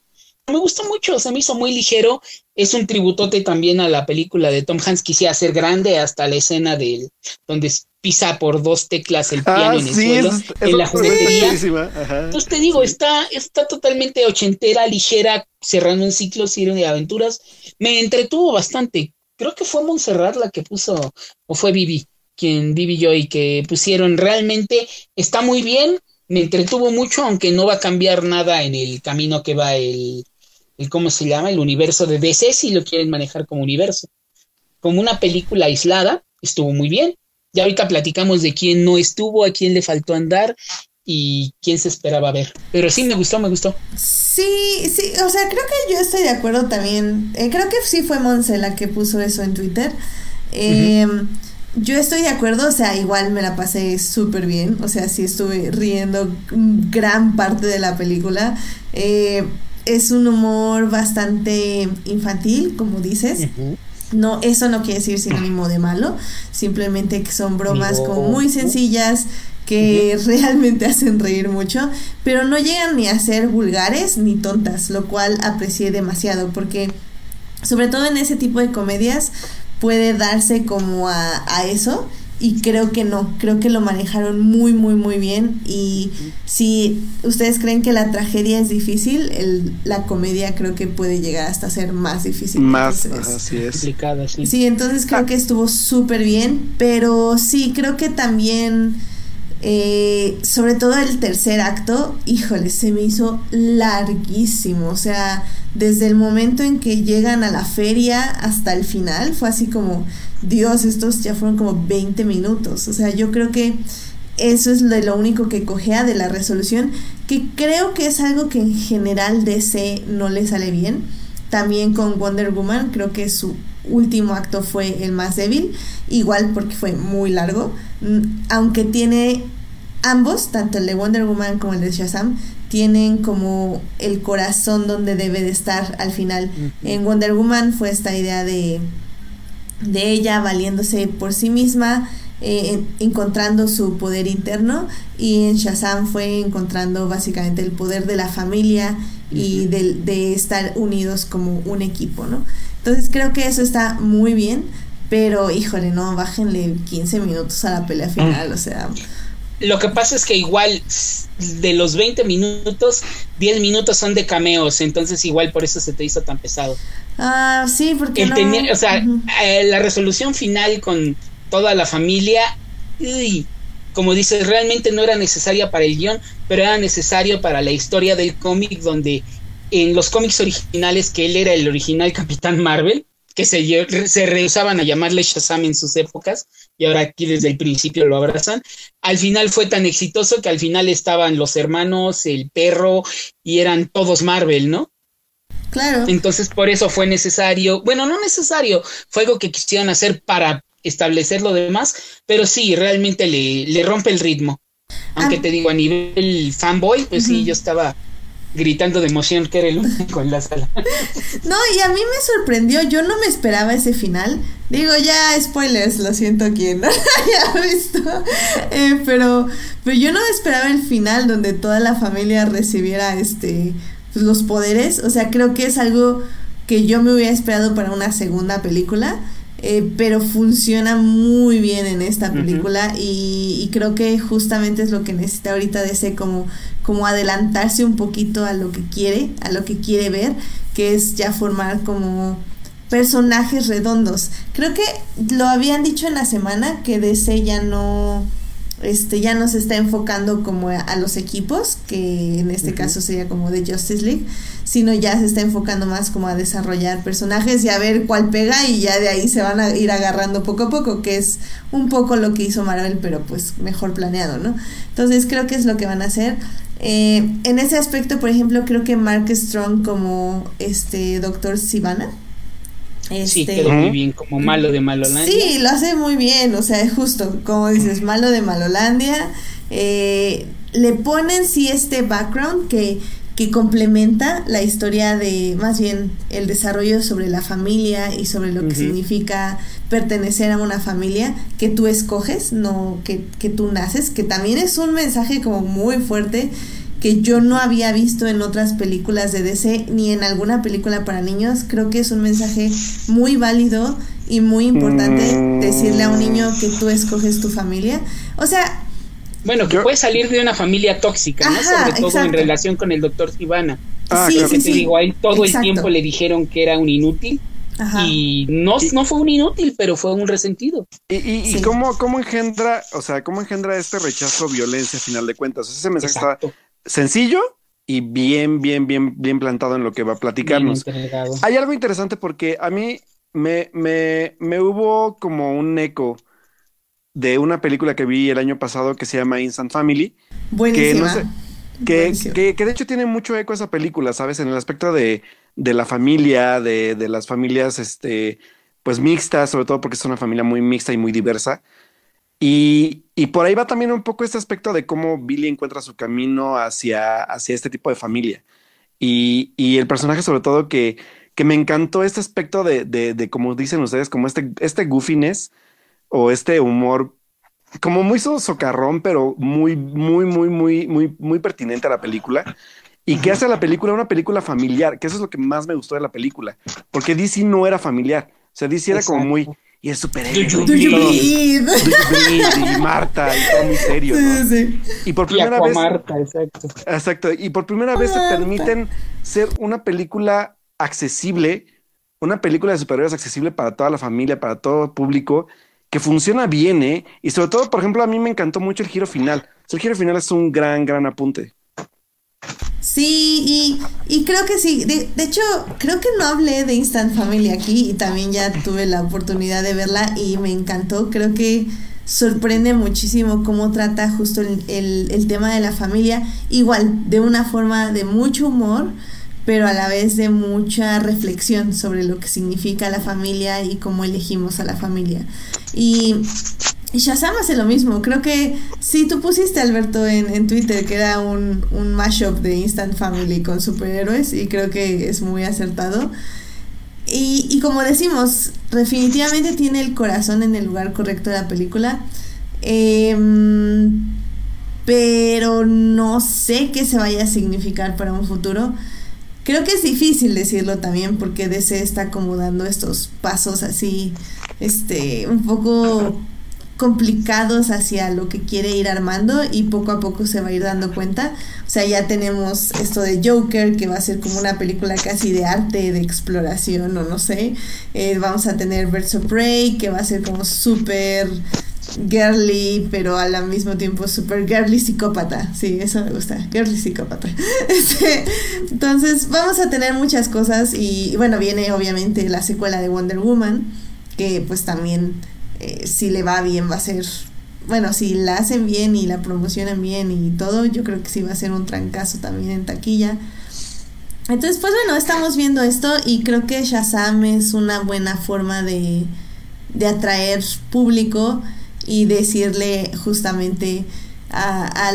[SPEAKER 3] me gustó mucho, se me hizo muy ligero. Es un tributote también a la película de Tom Hanks, quisiera ser grande hasta la escena del donde pisa por dos teclas el piano ah, en el suelo, en la juguetería. Entonces te digo, está, está totalmente ochentera, ligera, cerrando un ciclo de aventuras. Me entretuvo bastante. Creo que fue Montserrat la que puso, o fue Vivi, quien Vivi yo y que pusieron realmente, está muy bien, me entretuvo mucho, aunque no va a cambiar nada en el camino que va el, el cómo se llama, el universo de DC si lo quieren manejar como universo. Como una película aislada, estuvo muy bien. Ya ahorita platicamos de quién no estuvo, a quién le faltó andar y quién se esperaba ver. Pero sí, me gustó, me gustó.
[SPEAKER 2] Sí, sí, o sea, creo que yo estoy de acuerdo también. Eh, creo que sí fue Monse la que puso eso en Twitter. Em, yo estoy de acuerdo, o sea, igual me la pasé súper bien, o sea, sí estuve riendo gran parte de la película. Eh, es un humor bastante infantil, como dices. No, eso no quiere decir sinónimo de malo, simplemente que son bromas como muy sencillas que realmente hacen reír mucho, pero no llegan ni a ser vulgares ni tontas, lo cual aprecié demasiado porque sobre todo en ese tipo de comedias puede darse como a, a eso y creo que no, creo que lo manejaron muy, muy, muy bien. Y si ustedes creen que la tragedia es difícil, el, la comedia creo que puede llegar hasta ser más difícil.
[SPEAKER 1] Más, así es.
[SPEAKER 3] sí.
[SPEAKER 2] sí, entonces creo ah. que estuvo súper bien, pero sí, creo que también, eh, sobre todo el tercer acto, híjole, se me hizo larguísimo. O sea, desde el momento en que llegan a la feria hasta el final, fue así como Dios, estos ya fueron como 20 minutos. O sea, yo creo que eso es lo, único que cogea de la resolución, que creo que es algo que en general DC no le sale bien. También con Wonder Woman, creo que su último acto fue el más débil, igual porque fue muy largo, mm, aunque tiene ambos, tanto el de Wonder Woman como el de Shazam, tienen como el corazón donde debe de estar al final. En Wonder Woman fue esta idea de, de ella valiéndose por sí misma, eh, encontrando su poder interno y en Shazam fue encontrando básicamente el poder de la familia y de, de, estar unidos como un equipo, ¿no? Entonces creo que eso está muy bien, pero híjole, no, bájenle 15 minutos a la pelea final, o sea...
[SPEAKER 3] Lo que pasa es que igual de los 20 minutos, 10 minutos son de cameos, entonces igual por eso se te hizo tan pesado.
[SPEAKER 2] Ah, sí, porque no...
[SPEAKER 3] o sea, eh, la resolución final con toda la familia, y como dices, realmente no era necesaria para el guion, pero era necesario para la historia del cómic donde en los cómics originales que él era el original Capitán Marvel, que se, se rehusaban a llamarle Shazam en sus épocas, y ahora aquí desde el principio lo abrazan. Al final fue tan exitoso que al final estaban los hermanos, el perro, y eran todos Marvel, ¿no?
[SPEAKER 2] Claro.
[SPEAKER 3] Entonces por eso fue necesario, bueno, no necesario, fue algo que quisieron hacer para establecer lo demás, pero sí, realmente le, le rompe el ritmo. Aunque ah. te digo, a nivel fanboy, pues sí, yo estaba gritando de emoción que era el único en la sala.
[SPEAKER 2] No, y a mí me sorprendió, yo no me esperaba ese final. Digo, ya spoilers, lo siento quien no haya visto. Eh, pero, pero yo no me esperaba el final donde toda la familia recibiera este pues, los poderes. O sea, creo que es algo que yo me hubiera esperado para una segunda película. Eh, pero funciona muy bien en esta película y, y, creo que justamente es lo que necesita ahorita de ese como como adelantarse un poquito a lo que quiere, a lo que quiere ver, que es ya formar como personajes redondos. Creo que lo habían dicho en la semana que DC ya no este ya no se está enfocando como a, los equipos, que en este caso sería como de Justice League, sino ya se está enfocando más como a desarrollar personajes y a ver cuál pega y ya de ahí se van a ir agarrando poco a poco, que es un poco lo que hizo Marvel, pero pues mejor planeado, ¿no? Entonces creo que es lo que van a hacer. Eh, en ese aspecto, por ejemplo, creo que Mark Strong como este doctor Sivana.
[SPEAKER 3] Sí, este, quedó muy bien, como malo de Malolandia.
[SPEAKER 2] Sí, lo hace muy bien, o sea, es justo, como dices, malo de Malolandia. Eh, le ponen sí este background que, que complementa la historia de, más bien, el desarrollo sobre la familia y sobre lo que significa pertenecer a una familia que tú escoges, no que, que tú naces, que también es un mensaje como muy fuerte que yo no había visto en otras películas de DC ni en alguna película para niños. Creo que es un mensaje muy válido y muy importante mm. decirle a un niño que tú escoges tu familia. O sea...
[SPEAKER 3] Bueno, que puede salir de una familia tóxica, ¿no? Sobre todo en relación con el doctor Ivana. Ah, sí, sí, te digo, ahí todo el tiempo le dijeron que era un inútil. Y no, no fue un inútil, pero fue un resentido.
[SPEAKER 1] ¿Y, y, cómo, cómo, engendra, o sea, cómo engendra este rechazo violencia a final de cuentas? Ese mensaje está sencillo y bien, bien, bien, bien plantado en lo que va a platicarnos. Hay algo interesante porque a mí me, me, me hubo como un eco de una película que vi el año pasado que se llama Instant Family.
[SPEAKER 2] Buenísima.
[SPEAKER 1] Que, que, que, de hecho tiene mucho eco esa película, ¿sabes? En el aspecto de, de la familia, de, de, las familias, este, pues mixtas, sobre todo porque es una familia muy mixta y muy diversa. Y, y, por ahí va también un poco este aspecto de cómo Billy encuentra su camino hacia, hacia este tipo de familia. Y, y el personaje, sobre todo, que, que me encantó este aspecto de, de, de, como dicen ustedes, como este, este goofiness o este humor, como muy socarrón, pero muy, muy, muy, muy, muy, muy pertinente a la película. Y que hace la película una película familiar, que eso es lo que más me gustó de la película, porque DC no era familiar. O sea, DC era como muy, y es superhéroe. Do you, y Marta, y todo muy serio, ¿no? Sí, Y por primera vez.
[SPEAKER 3] Marta, exacto.
[SPEAKER 1] Exacto. Y por primera vez se permiten ser una película accesible, una película de superhéroes accesible para toda la familia, para todo público, que funciona bien, ¿eh? Y sobre todo, por ejemplo, a mí me encantó mucho el giro final. el giro final es un gran, gran apunte.
[SPEAKER 2] Sí, y, creo que sí. De, hecho, creo que no hablé de Instant Family aquí y también ya tuve la oportunidad de verla y me encantó. Creo que sorprende muchísimo cómo trata justo el, el, tema de la familia. Igual, de una forma de mucho humor, pero a la vez de mucha reflexión sobre lo que significa la familia y cómo elegimos a la familia. Y, Shazam hace lo mismo. Creo que sí, tú pusiste, Alberto, en, en Twitter que era un, un mashup de Instant Family con superhéroes y creo que es muy acertado. Y, y como decimos, definitivamente tiene el corazón en el lugar correcto de la película. Em, pero no sé qué se vaya a significar para un futuro. Creo que es difícil decirlo también porque DC está acomodando estos pasos así, este, un poco complicados hacia lo que quiere ir armando y poco a poco se va a ir dando cuenta. O sea, ya tenemos esto de Joker, que va a ser como una película casi de arte, de exploración o no sé. Eh, vamos a tener Birds of Prey, que va a ser como súper girly, pero al mismo tiempo super girly psicópata. Sí, eso me gusta. Girly psicópata. Este, entonces, vamos a tener muchas cosas y, bueno, viene obviamente la secuela de Wonder Woman, que pues también eh, si le va bien va a ser, bueno, si la hacen bien y la promocionan bien y todo, yo creo que sí va a ser un trancazo también en taquilla. Entonces, pues bueno, estamos viendo esto y creo que Shazam es una buena forma de, de atraer público y decirle justamente a,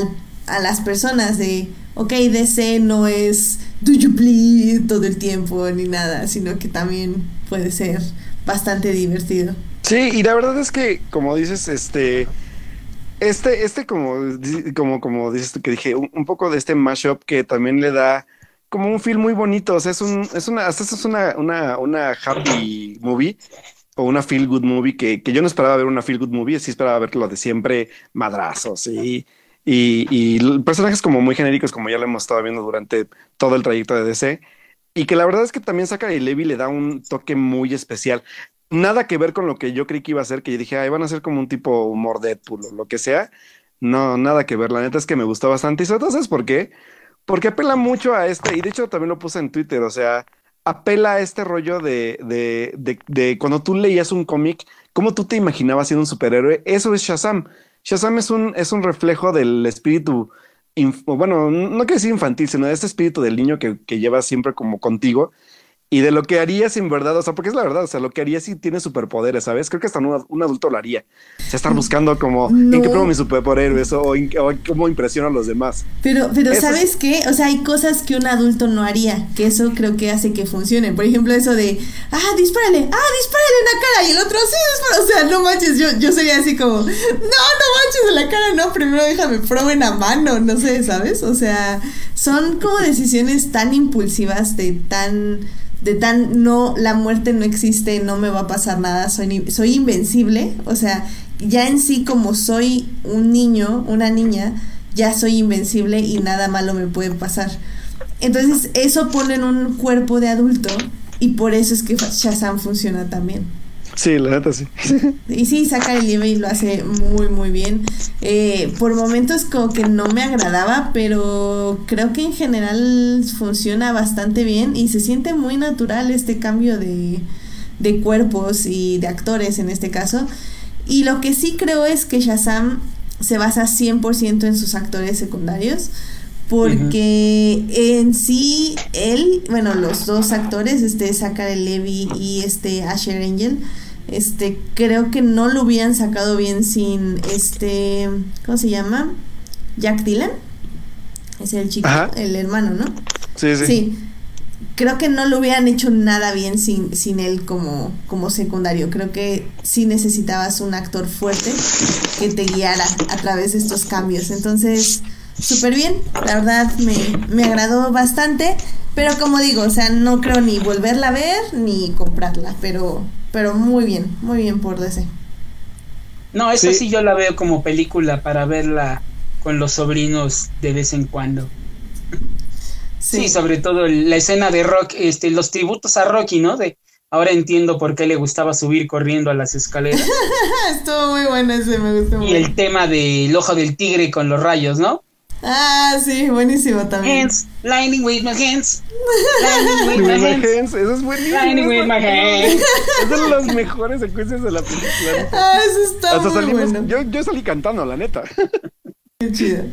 [SPEAKER 2] a, las personas de, ok, DC no es do you please todo el tiempo ni nada, sino que también puede ser bastante divertido.
[SPEAKER 1] Sí, y la verdad es que, como dices, este, este, este, como, como, como dices que dije, un, poco de este mashup que también le da como un feel muy bonito, o sea, es un, es una, hasta es una, una, una happy movie o una feel good movie que, que, yo no esperaba ver una feel good movie, sí esperaba ver lo de siempre madrazos y, y, personajes como muy genéricos, como ya lo hemos estado viendo durante todo el trayecto de DC. Y que la verdad es que también saca y Levi le da un toque muy especial. Nada que ver con lo que yo creí que iba a ser, que yo dije, ay, van a ser como un tipo humor Deadpool o lo que sea. No, nada que ver. La neta es que me gustó bastante. Y sobre todo, ¿sabes por qué? Porque apela mucho a este, y de hecho también lo puse en Twitter, o sea, apela a este rollo de, de, de, cuando tú leías un cómic, cómo tú te imaginabas siendo un superhéroe. Eso es Shazam. Shazam es un, es un reflejo del espíritu, bueno, no quiero decir infantil, sino de este espíritu del niño que, que llevas siempre como contigo y de lo que harías en verdad, o sea, porque es la verdad, o sea, lo que haría si tiene superpoderes, ¿sabes? Creo que hasta un, adulto lo haría. O sea, estar buscando como en qué pruebo mi superpoderes o, o, cómo impresiono a los demás.
[SPEAKER 2] Pero, pero ¿sabes qué? O sea, hay cosas que un adulto no haría, que eso creo que hace que funcione. Por ejemplo, eso de, ah, dispárale, ah, dispárale en la cara, y el otro, sí, dispara. O sea, no manches, yo, yo sería así como, no, no manches en la cara, no, primero déjame probar en la mano, no sé, ¿sabes? O sea, son como decisiones tan impulsivas de tan de tan no, la muerte no existe, no me va a pasar nada, soy, soy invencible, o sea, ya en sí como soy un niño, una niña, ya soy invencible y nada malo me puede pasar. Entonces eso pone en un cuerpo de adulto y por eso es que Shazam funciona también.
[SPEAKER 1] Sí, la neta sí.
[SPEAKER 2] Y sí, saca el nieve y lo hace muy, muy bien. Eh, por momentos como que no me agradaba, pero creo que en general funciona bastante bien y se siente muy natural este cambio de, de cuerpos y de actores en este caso. Y lo que sí creo es que Shazam se basa 100% en sus actores secundarios porque en sí él, bueno, los dos actores, este Zachary Levy y este Asher Angel, este, creo que no lo hubieran sacado bien sin este, ¿cómo se llama? Jack Dylan. Es el chico, el hermano, ¿no?
[SPEAKER 1] Sí, sí.
[SPEAKER 2] Sí. Creo que no lo hubieran hecho nada bien sin, sin él como, como secundario. Creo que sí necesitabas un actor fuerte que te guiara a través de estos cambios. Entonces, súper bien. La verdad me, me agradó bastante. Pero como digo, o sea, no creo ni volverla a ver ni comprarla. Pero pero muy bien, muy bien por DC.
[SPEAKER 3] No, eso sí. yo la veo como película para verla con los sobrinos de vez en cuando. Sí, sobre todo la escena de Rock, este, los tributos a Rocky, ¿no? De ahora entiendo por qué le gustaba subir corriendo a las escaleras.
[SPEAKER 2] Estuvo muy bueno ese, me gustó
[SPEAKER 3] Y el tema del ojo del tigre con los rayos, ¿no?
[SPEAKER 2] Ah, sí, buenísimo también.
[SPEAKER 3] Hands, lightning with my hands.
[SPEAKER 1] Lightning with my hands. Eso es buenísimo. Lightning with my hands. Es de las mejores secuencias de la película.
[SPEAKER 2] Ah, eso está Hasta muy salimos, bueno.
[SPEAKER 1] Yo, yo salí cantando, la neta.
[SPEAKER 2] Qué chido.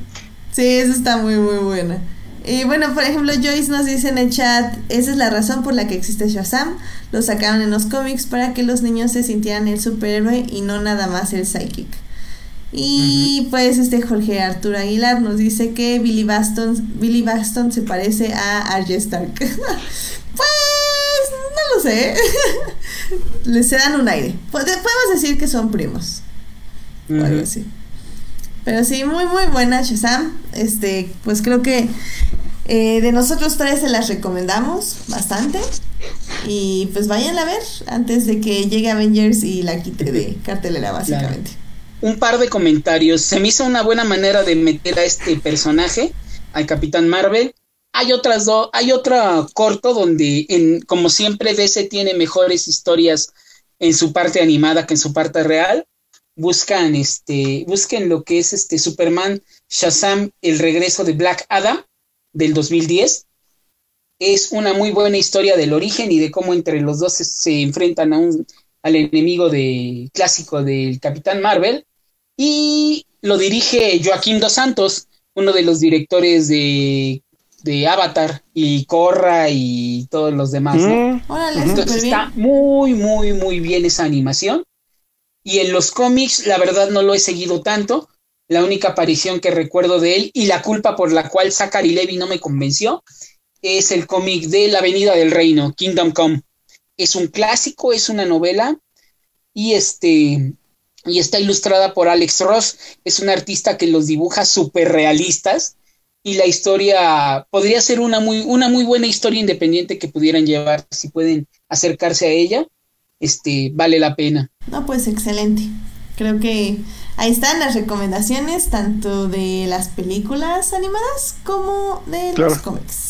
[SPEAKER 2] Sí, eso está muy, muy buena. Y bueno, por ejemplo, Joyce nos dice en el chat, esa es la razón por la que existe Shazam. Lo sacaron en los cómics para que los niños se sintieran el superhéroe y no nada más el psychic. Y pues este Jorge Arturo Aguilar nos dice que Billy Baston, Billy Baston se parece a Arya Stark. pues no lo sé. Les se dan un aire. Podemos decir que son primos. Pero sí, muy muy buena Shazam. Este, pues creo que eh, de nosotros tres se las recomendamos bastante. Y pues vayan a ver antes de que llegue Avengers y la quite de cartelera, básicamente.
[SPEAKER 3] Un par de comentarios. Se me hizo una buena manera de meter a este personaje, al Capitán Marvel. Hay otras dos, hay otro corto donde, en, como siempre, DC tiene mejores historias en su parte animada que en su parte real. Buscan, este, busquen lo que es este Superman Shazam, el regreso de Black Adam del 2010. Es una muy buena historia del origen y de cómo entre los dos se, enfrentan a un, al enemigo de, clásico del Capitán Marvel. Y lo dirige Joaquín Dos Santos, uno de los directores de, de Avatar y Corra y todos los demás. Mm. Entonces está muy, muy, muy bien esa animación. Y en los cómics, la verdad, no lo he seguido tanto, la única aparición que recuerdo de él y la culpa por la cual Zachary Levy no me convenció es el cómic de La Avenida del Reino, Kingdom Come. Es un clásico, es una novela y este y está ilustrada por Alex Ross, es un artista que los dibuja súper realistas y la historia podría ser una muy, una muy buena historia independiente que pudieran llevar, si pueden acercarse a ella, este, vale la pena.
[SPEAKER 2] No, pues excelente. Creo que ahí están las recomendaciones, tanto de las películas animadas como de los cómics.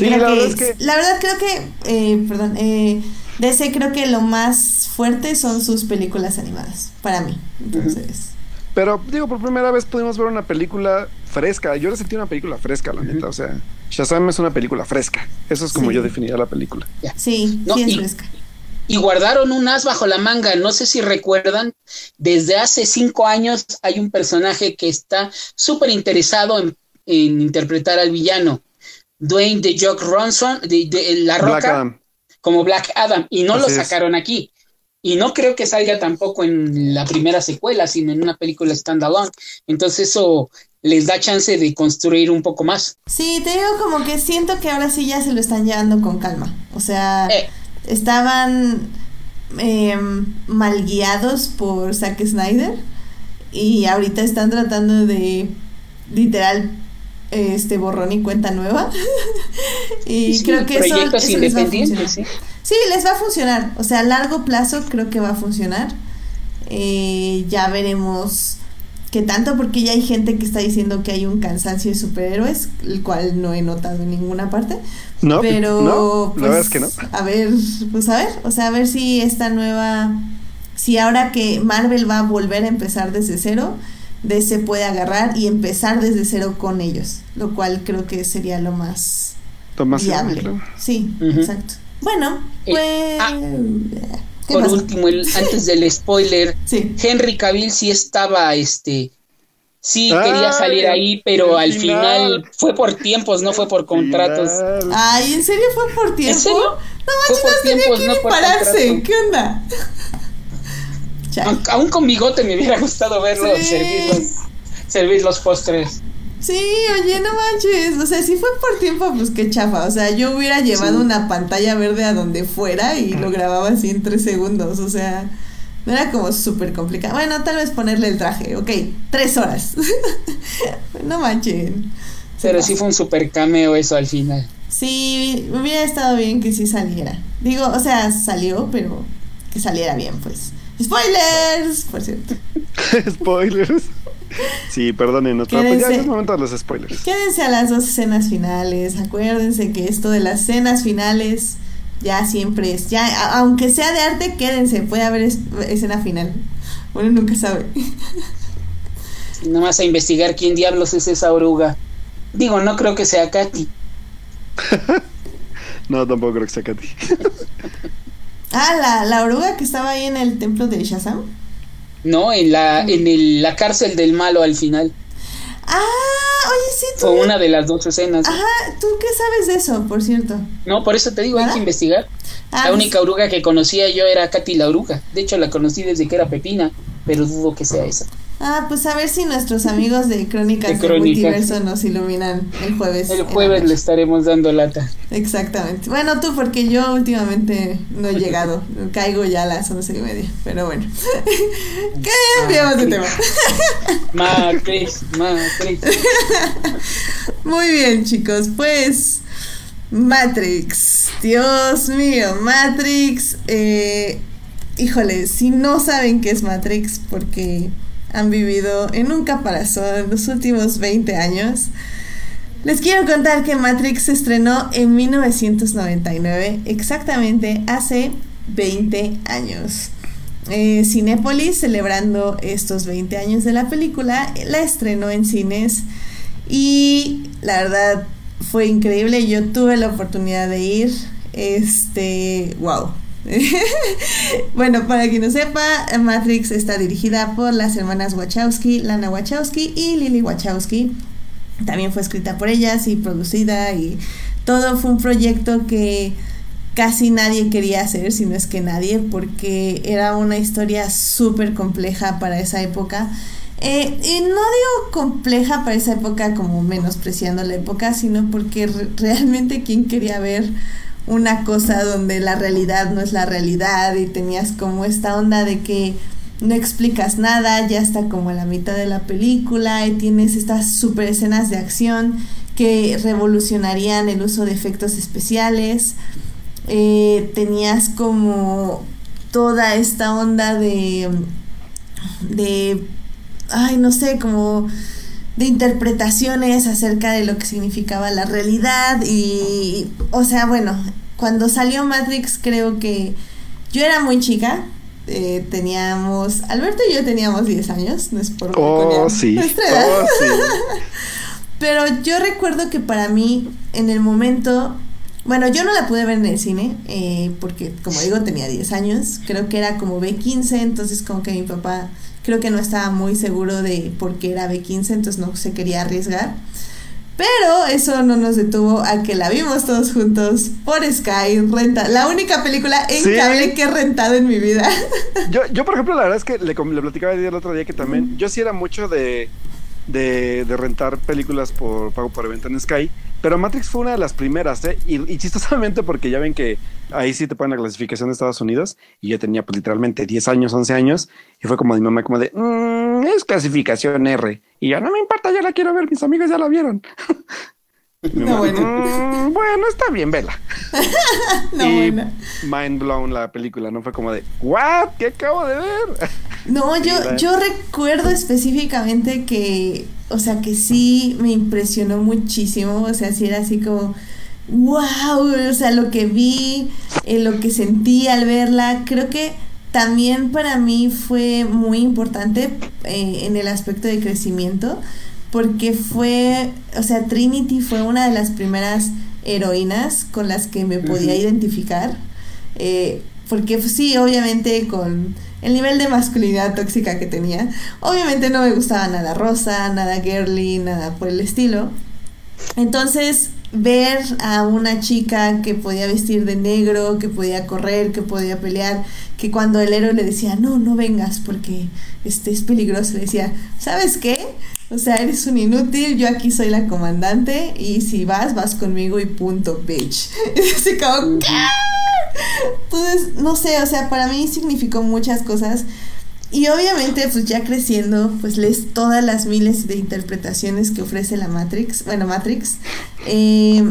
[SPEAKER 2] Sí, la, verdad es que... la verdad creo que, eh, perdón, eh, DC creo que lo más fuerte son sus películas animadas, para mí. Entonces...
[SPEAKER 1] Pero digo, por primera vez pudimos ver una película fresca. Yo le sentí una película fresca, la neta. O sea, Shazam es una película fresca. Eso es como yo definiría la película.
[SPEAKER 2] Sí, sí es fresca
[SPEAKER 3] y guardaron un as bajo la manga. No sé si recuerdan, desde hace cinco años hay un personaje que está súper interesado en, interpretar al villano. Dwayne de Jock Ronson, de, La Roca, como Black Adam, y no lo sacaron aquí. Y no creo que salga tampoco en la primera secuela, sino en una película standalone. Entonces eso les da chance de construir un poco más.
[SPEAKER 2] Sí, te digo como que siento que ahora sí ya se lo están llevando con calma. O sea, eh, estaban eh, mal guiados por Zack Snyder y ahorita están tratando de literal este borrón y cuenta nueva y creo que eso, les va a funcionar. ¿sí? les va a funcionar o sea a largo plazo creo que va a funcionar eh, ya veremos qué tanto porque ya hay gente que está diciendo que hay un cansancio de superhéroes el cual no he notado en ninguna parte no, pero no, la verdad es que no. Pues, a ver, pues a ver, o sea, a ver si esta nueva, si ahora que Marvel va a volver a empezar desde cero, DC puede agarrar y empezar desde cero con ellos, lo cual creo que sería lo más, viable. Sí, exacto. Bueno, eh, pues... Ah,
[SPEAKER 3] por último, el, antes del spoiler, Henry Cavill sí estaba este Sí, quería salir ahí, pero al final. fue por tiempos, no fue por contratos.
[SPEAKER 2] Ay, ¿en serio fue por tiempo? ¿En serio? No manches, no tiempos, tenía que no pararse. ¿Qué onda?
[SPEAKER 3] Aún con bigote me hubiera gustado verlo servir, los, servir los postres.
[SPEAKER 2] Sí, oye, no manches. O sea, si fue por tiempo, pues qué chafa. O sea, yo hubiera llevado una pantalla verde a donde fuera y lo grababa así en tres segundos. O sea. No era como súper complicado. Bueno, tal vez ponerle el traje. Ok, tres horas. no manchen.
[SPEAKER 3] Pero sí fue un super cameo eso al final.
[SPEAKER 2] Sí, hubiera estado bien que sí saliera. Digo, o sea, salió, pero que saliera bien, pues. Spoilers, por cierto.
[SPEAKER 1] spoilers. Sí, perdonen, no, pues ya es momento de los spoilers.
[SPEAKER 2] Quédense a las dos escenas finales. Acuérdense que esto de las escenas finales ya siempre es, ya, aunque sea de arte, quédense, puede haber escena final. Bueno, nunca sabe.
[SPEAKER 3] Nada más a investigar quién diablos es esa oruga. Digo, no creo que sea Katy.
[SPEAKER 1] no, tampoco creo que sea Katy.
[SPEAKER 2] Ah, la, la oruga que estaba ahí en el templo de Shazam.
[SPEAKER 3] No, en la, en el, la cárcel del malo al final.
[SPEAKER 2] Ah, oye, sí,
[SPEAKER 3] tú. O una de las dos escenas.
[SPEAKER 2] Ajá, ¿tú qué sabes de eso, por cierto?
[SPEAKER 3] No, por eso te digo, hay que investigar. Ah, la pues única oruga que conocía yo era Katy la oruga. De hecho, la conocí desde que era Pepina, pero dudo que sea esa.
[SPEAKER 2] Ah, pues a ver si nuestros amigos de Crónicas de del Multiverso nos iluminan el jueves.
[SPEAKER 3] El jueves le estaremos dando lata.
[SPEAKER 2] Exactamente. Bueno, tú, porque yo últimamente no he llegado. Caigo ya a las once y media. Pero bueno. ¿Qué? Cambiamos de tema.
[SPEAKER 3] Matrix, Matrix.
[SPEAKER 2] Muy bien, chicos. Pues. Matrix. Dios mío, Matrix. Eh, híjole, si no saben qué es Matrix, porque han vivido en un caparazón los últimos 20 años. Les quiero contar que Matrix se estrenó en 1999, exactamente hace 20 años. Eh, Cinépolis, celebrando estos 20 años de la película, la estrenó en cines y la verdad fue increíble. Yo tuve la oportunidad de ir. Este, wow, bueno, para quien no sepa, Matrix está dirigida por las hermanas Wachowski, Lana Wachowski y Lily Wachowski. También fue escrita por ellas y producida y todo fue un proyecto que casi nadie quería hacer, si no es que nadie, porque era una historia súper compleja para esa época. Eh, y no digo compleja para esa época como menospreciando la época, sino porque realmente quien quería ver una cosa donde la realidad no es la realidad y tenías como esta onda de que no explicas nada, ya está como a la mitad de la película y tienes estas super escenas de acción que revolucionarían el uso de efectos especiales. Eh, tenías como toda esta onda de de ay no sé como de interpretaciones acerca de lo que significaba la realidad y, o sea, bueno, cuando salió Matrix creo que yo era muy chica, eh, teníamos, Alberto y yo teníamos 10 años, no es por
[SPEAKER 1] oh, sí. Oh,
[SPEAKER 2] Pero yo recuerdo que para mí, en el momento, bueno, yo no la pude ver en el cine, eh, porque como digo, tenía 10 años, creo que era como B15, entonces como que mi papá creo que no estaba muy seguro de por qué era B15, entonces no se quería arriesgar. Pero eso no nos detuvo a que la vimos todos juntos por Sky, renta, la única película en cable que he rentado en mi vida.
[SPEAKER 1] Yo, yo por ejemplo, la verdad es que le, le platicaba el otro día que también, yo sí era mucho de, de, de, rentar películas por pago por evento en Sky, pero Matrix fue una de las primeras, ¿eh? Y, chistosamente porque ya ven que ahí sí te ponen la clasificación de Estados Unidos y yo tenía pues literalmente 10 años, 11 años y fue como mi mamá como de, mm, es clasificación R. Y yo, no me importa, ya la quiero ver, mis amigos ya la vieron. No, bueno. Mm, bueno, está bien, vela. no, y mind blown la película, ¿no? Fue como de, ¿what? ¿Qué acabo de ver?
[SPEAKER 2] No, yo, yo recuerdo específicamente que, o sea, que sí me impresionó muchísimo, o sea, sí era así como, wow, o sea, lo que vi, eh, lo que sentí al verla, creo que también para mí fue muy importante eh, en el aspecto de crecimiento, porque fue, o sea, Trinity fue una de las primeras heroínas con las que me podía identificar, eh, porque pues, sí, obviamente con el nivel de masculinidad tóxica que tenía. Obviamente no me gustaba nada rosa, nada girly, nada por el estilo. Entonces, ver a una chica que podía vestir de negro, que podía correr, que podía pelear, que cuando el héroe le decía, no, no vengas porque este es peligroso, le decía, ¿sabes qué? O sea, eres un inútil, yo aquí soy la comandante y si vas, vas conmigo y punto, bitch. Y así como, entonces, no sé, o sea, para mí significó muchas cosas. Y obviamente, pues ya creciendo, pues lees todas las miles de interpretaciones que ofrece la Matrix, bueno, Matrix, eh,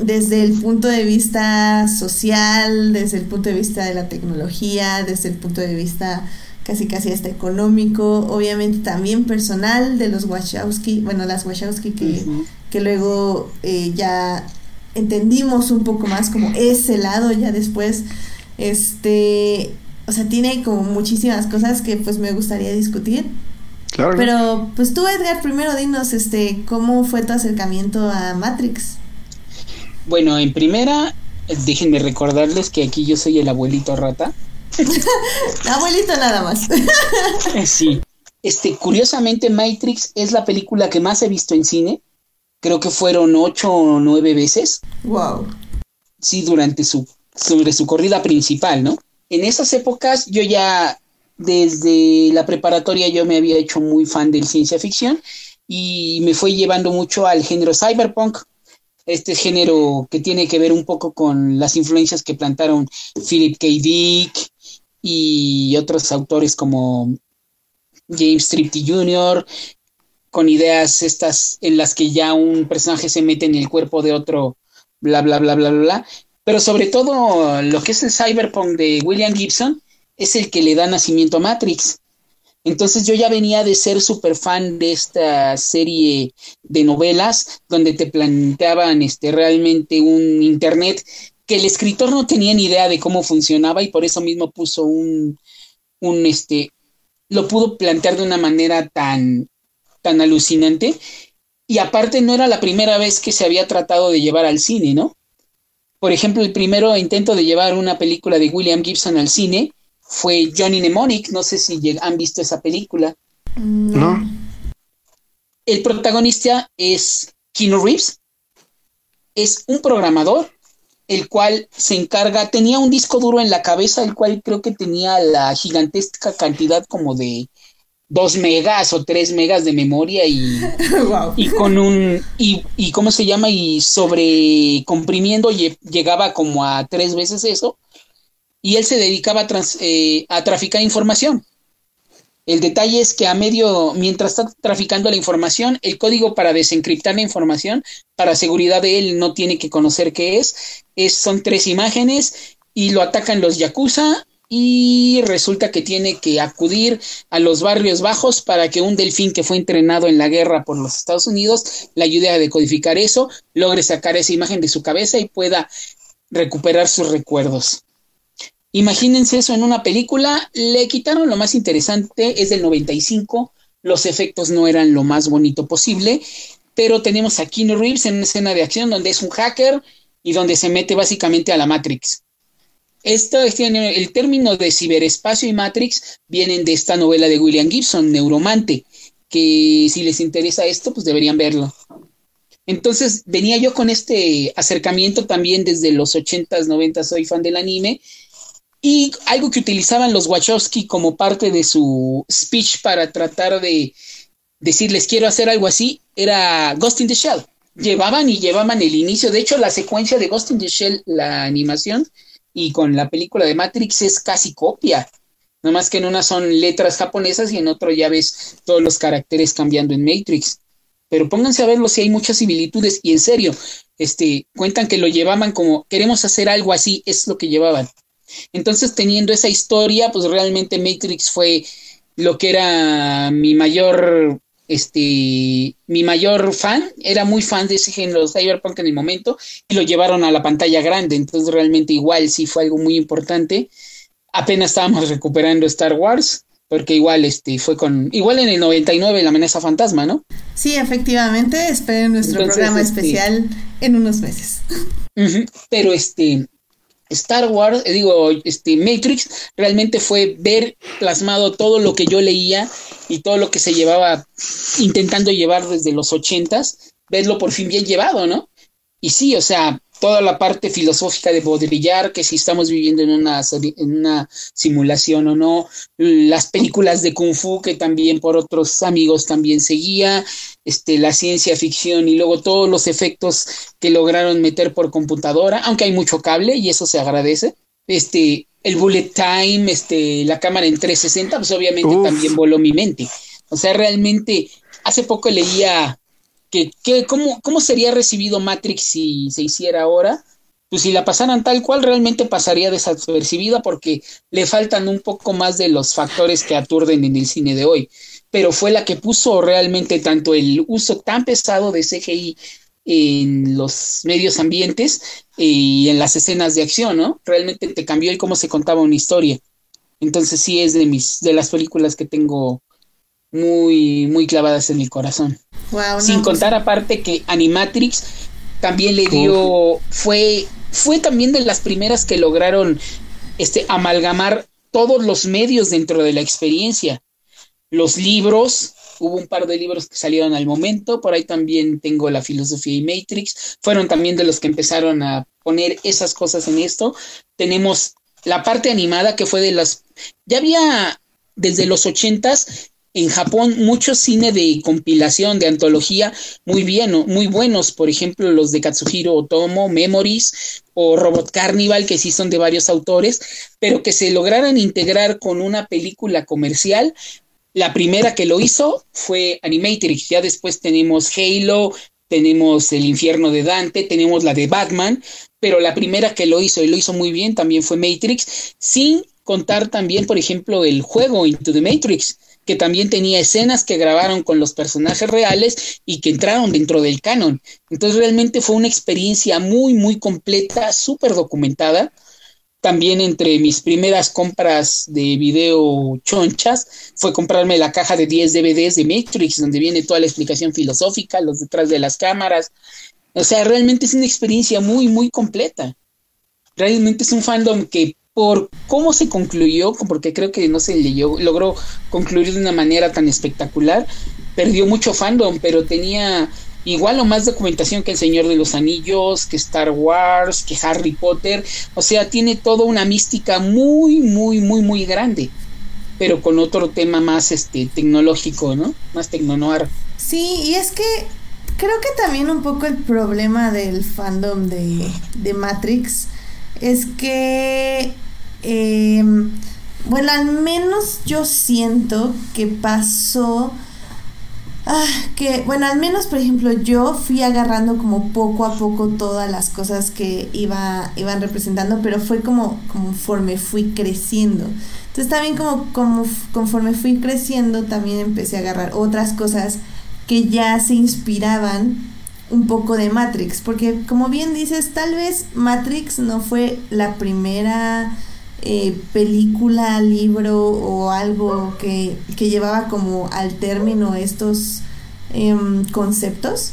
[SPEAKER 2] desde el punto de vista social, desde el punto de vista de la tecnología, desde el punto de vista casi casi hasta económico, obviamente también personal de los Wachowski, bueno, las Wachowski que, que luego eh, ya entendimos un poco más como ese lado ya después, este, o sea, tiene como muchísimas cosas que pues me gustaría discutir. Claro. Pero pues tú Edgar, primero dinos, este, ¿cómo fue tu acercamiento a Matrix?
[SPEAKER 3] Bueno, en primera, déjenme recordarles que aquí yo soy el abuelito rata.
[SPEAKER 2] abuelito nada más.
[SPEAKER 3] sí. Este, curiosamente, Matrix es la película que más he visto en cine creo que fueron ocho o nueve veces.
[SPEAKER 2] Wow.
[SPEAKER 3] Sí, durante su, sobre su corrida principal, ¿no? En esas épocas yo ya desde la preparatoria yo me había hecho muy fan de ciencia ficción y me fue llevando mucho al género cyberpunk, este género que tiene que ver un poco con las influencias que plantaron Philip K. Dick y otros autores como James Tripty Jr., con ideas estas en las que ya un personaje se mete en el cuerpo de otro, bla, bla, bla, bla, bla. Pero sobre todo lo que es el cyberpunk de William Gibson es el que le da nacimiento a Matrix. Entonces yo ya venía de ser súper fan de esta serie de novelas donde te planteaban este, realmente un internet que el escritor no tenía ni idea de cómo funcionaba y por eso mismo puso un, un este, lo pudo plantear de una manera tan, tan alucinante. Y aparte no era la primera vez que se había tratado de llevar al cine, ¿no? Por ejemplo, el primero intento de llevar una película de William Gibson al cine fue Johnny Mnemonic. No sé si han visto esa película.
[SPEAKER 1] No.
[SPEAKER 3] El protagonista es Keanu Reeves. Es un programador, el cual se encarga, tenía un disco duro en la cabeza, el cual creo que tenía la gigantesca cantidad como de dos megas o tres megas de memoria y, y con un y, y cómo se llama y sobre comprimiendo llegaba como a tres veces eso y él se dedicaba a, eh, a traficar información. El detalle es que a medio, mientras está traficando la información, el código para desencriptar la información, para seguridad de él, no tiene que conocer qué es. es son tres imágenes y lo atacan los Yakuza y resulta que tiene que acudir a los barrios bajos para que un delfín que fue entrenado en la guerra por los Estados Unidos le ayude a decodificar eso, logre sacar esa imagen de su cabeza y pueda recuperar sus recuerdos. Imagínense eso en una película, le quitaron lo más interesante, es del 95, los efectos no eran lo más bonito posible, pero tenemos a Keanu Reeves en una escena de acción donde es un hacker y donde se mete básicamente a la Matrix. Esto tiene el término de ciberespacio y Matrix vienen de esta novela de William Gibson, Neuromante, que si les interesa esto, pues deberían verlo. Entonces venía yo con este acercamiento también desde los 80s, 90 soy fan del anime y algo que utilizaban los Wachowski como parte de su speech para tratar de decirles quiero hacer algo así era Ghost in the Shell. Llevaban y llevaban el inicio. De hecho, la secuencia de Ghost in the Shell, la animación, y con la película de Matrix es casi copia. Nada más que en una son letras japonesas y en otro ya ves todos los caracteres cambiando en Matrix. Pero pónganse a verlo si hay muchas similitudes y en serio, este, cuentan que lo llevaban como queremos hacer algo así, es lo que llevaban. Entonces, teniendo esa historia, pues realmente Matrix fue lo que era mi mayor, este, mi mayor fan, era muy fan de ese género cyberpunk en el momento y lo llevaron a la pantalla grande, entonces realmente igual sí fue algo muy importante. Apenas estábamos recuperando Star Wars, porque igual este fue con igual en el 99 la amenaza fantasma, ¿no?
[SPEAKER 2] Sí, efectivamente, esperen nuestro programa este especial en unos meses.
[SPEAKER 3] pero este Star Wars, eh, digo, este Matrix, realmente fue ver plasmado todo lo que yo leía y todo lo que se llevaba intentando llevar desde los ochentas, verlo por fin bien llevado, ¿no? Y sí, o sea, toda la parte filosófica de Baudrillard, que si estamos viviendo en una, en una simulación o no, las películas de Kung Fu que también por otros amigos también seguía, este, la ciencia ficción y luego todos los efectos que lograron meter por computadora, aunque hay mucho cable y eso se agradece. Este, el bullet time, este, la cámara en 360, pues obviamente también voló mi mente. O sea, realmente, hace poco leía que, cómo, cómo sería recibido Matrix si se hiciera ahora, pues si la pasaran tal cual, realmente pasaría desapercibida porque le faltan un poco más de los factores que aturden en el cine de hoy. Pero fue la que puso realmente tanto el uso tan pesado de CGI en los medios ambientes y en las escenas de acción, ¿no? Realmente te cambió el cómo se contaba una historia. Entonces sí es de mis, de las películas que tengo muy, muy clavadas en el corazón. Sin pues contar aparte que Animatrix también le dio, fue, fue también de las primeras que lograron este, amalgamar todos los medios dentro de la experiencia. Los libros, hubo un par de libros que salieron al momento, por ahí también tengo La filosofía y Matrix, fueron también de los que empezaron a poner esas cosas en esto. Tenemos la parte animada que fue de las, ya había desde los ochentas en Japón mucho cine de compilación, de antología muy bien, muy buenos, por ejemplo los de Katsuhiro Otomo, Memories o Robot Carnival, que sí son de varios autores, pero que se lograran integrar con una película comercial. La primera que lo hizo fue Animatrix, ya después tenemos Halo, tenemos El infierno de Dante, tenemos la de Batman, pero la primera que lo hizo y lo hizo muy bien también fue Matrix, sin contar también, por ejemplo, el juego Into the Matrix, que también tenía escenas que grabaron con los personajes reales y que entraron dentro del canon. Entonces realmente fue una experiencia muy, muy completa, súper documentada. También entre mis primeras compras de video chonchas fue comprarme la caja de 10 DVDs de Matrix, donde viene toda la explicación filosófica, los detrás de las cámaras. O sea, realmente es una experiencia muy, muy completa. Realmente es un fandom que por cómo se concluyó, porque creo que no se leyó, logró concluir de una manera tan espectacular, perdió mucho fandom, pero tenía igual o más documentación que El Señor de los Anillos, que Star Wars, que Harry Potter, o sea, tiene toda una mística muy, muy, muy, muy grande, pero con otro tema más este tecnológico, ¿no? Más tecnonoir.
[SPEAKER 2] Sí, y es que creo que también un poco el problema del fandom de, de Matrix es que, em, bueno, al menos yo siento que pasó... Ah, que, bueno, al menos, por ejemplo, yo fui agarrando como poco a poco todas las cosas que iba, iban representando, pero fue como conforme fui creciendo. Entonces también como, como conforme fui creciendo, también empecé a agarrar otras cosas que ya se inspiraban un poco de Matrix, porque como bien dices, tal vez Matrix no fue la primera eh, película, libro o algo que, llevaba como al término estos em, conceptos,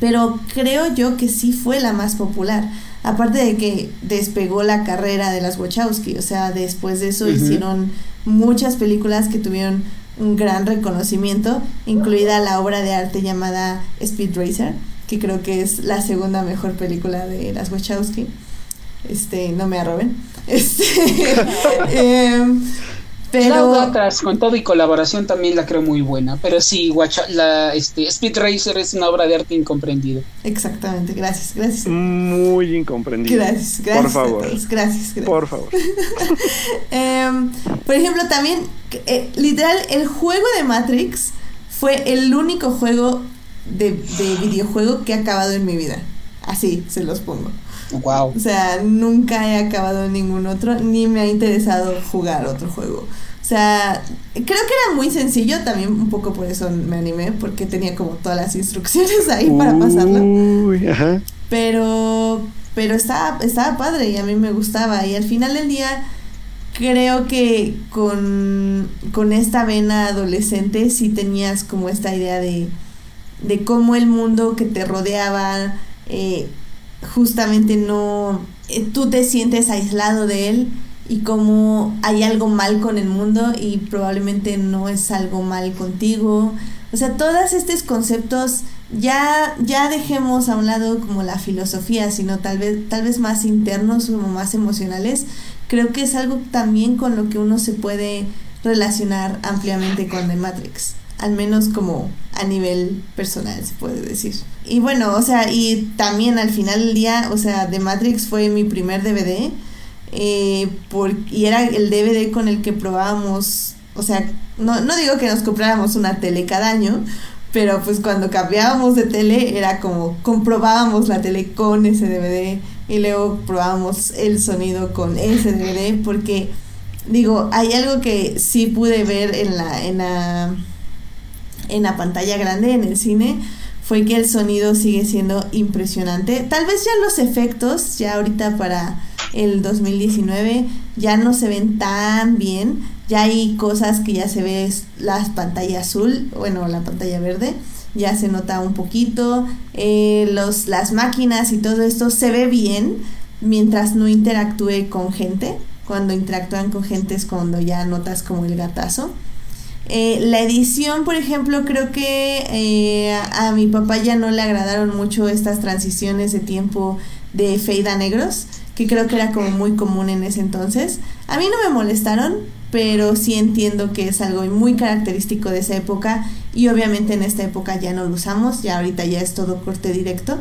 [SPEAKER 2] pero creo yo que sí fue la más popular. Aparte de que despegó la carrera de las Wachowski, o sea, después de eso hicieron muchas películas que tuvieron un gran reconocimiento, incluida la obra de arte llamada Speed Racer, que creo que es la segunda mejor película de las Wachowski. Este, no me arroben. Este,
[SPEAKER 3] em, pero otras con todo y colaboración también la creo muy buena, pero sí, la este Speed Racer es una obra de arte incomprendida.
[SPEAKER 2] Exactamente, gracias, gracias.
[SPEAKER 1] Muy incomprendida.
[SPEAKER 2] Gracias, gracias. Por favor. Gracias, gracias,
[SPEAKER 1] Por favor.
[SPEAKER 2] Por ejemplo, también eh, literal el juego de Matrix fue el único juego de, de videojuego que he acabado en mi vida. Así se los pongo.
[SPEAKER 3] Wow.
[SPEAKER 2] O sea, nunca he acabado ningún otro, ni me ha interesado jugar otro juego. O sea, creo que era muy sencillo, también un poco por eso me animé, porque tenía como todas las instrucciones ahí para pasarlo. Ajá. Pero, pero estaba, estaba padre y a mí me gustaba. Y al final del día, creo que con, con esta vena adolescente sí tenías como esta idea de, de cómo el mundo que te rodeaba eh, justamente no, eh, tú te sientes aislado de él y cómo hay algo mal con el mundo y probablemente no es algo mal contigo. O sea, todos estos conceptos ya, ya dejemos a un lado como la filosofía, sino tal vez, tal vez más internos, como más emocionales. Creo que es algo también con lo que uno se puede relacionar ampliamente con The Matrix al menos como a nivel personal se puede decir. Y bueno, o sea, y también al final del día, o sea, The Matrix fue mi primer DVD eh, por, y era el DVD con el que probábamos, o sea, no, no digo que nos compráramos una tele cada año, pero pues cuando cambiábamos de tele era como comprobábamos la tele con ese DVD y luego probábamos el sonido con ese DVD porque digo, hay algo que sí pude ver en la en la en la pantalla grande, en el cine, fue que el sonido sigue siendo impresionante. Tal vez ya los efectos, ya ahorita para el 2019, ya no se ven tan bien. Ya hay cosas que ya se ve la pantalla azul, bueno, la pantalla verde, ya se nota un poquito. Eh, los, las máquinas y todo esto se ve bien mientras no interactúe con gente. Cuando interactúan con gente es cuando ya notas como el gatazo. Eh, la edición, por ejemplo, creo que eh, a mi papá ya no le agradaron mucho estas transiciones de tiempo de fade a negros, que creo que era como muy común en ese entonces. A mí no me molestaron, pero sí entiendo que es algo muy característico de esa época y obviamente en esta época ya no lo usamos, ya ahorita ya es todo corte directo.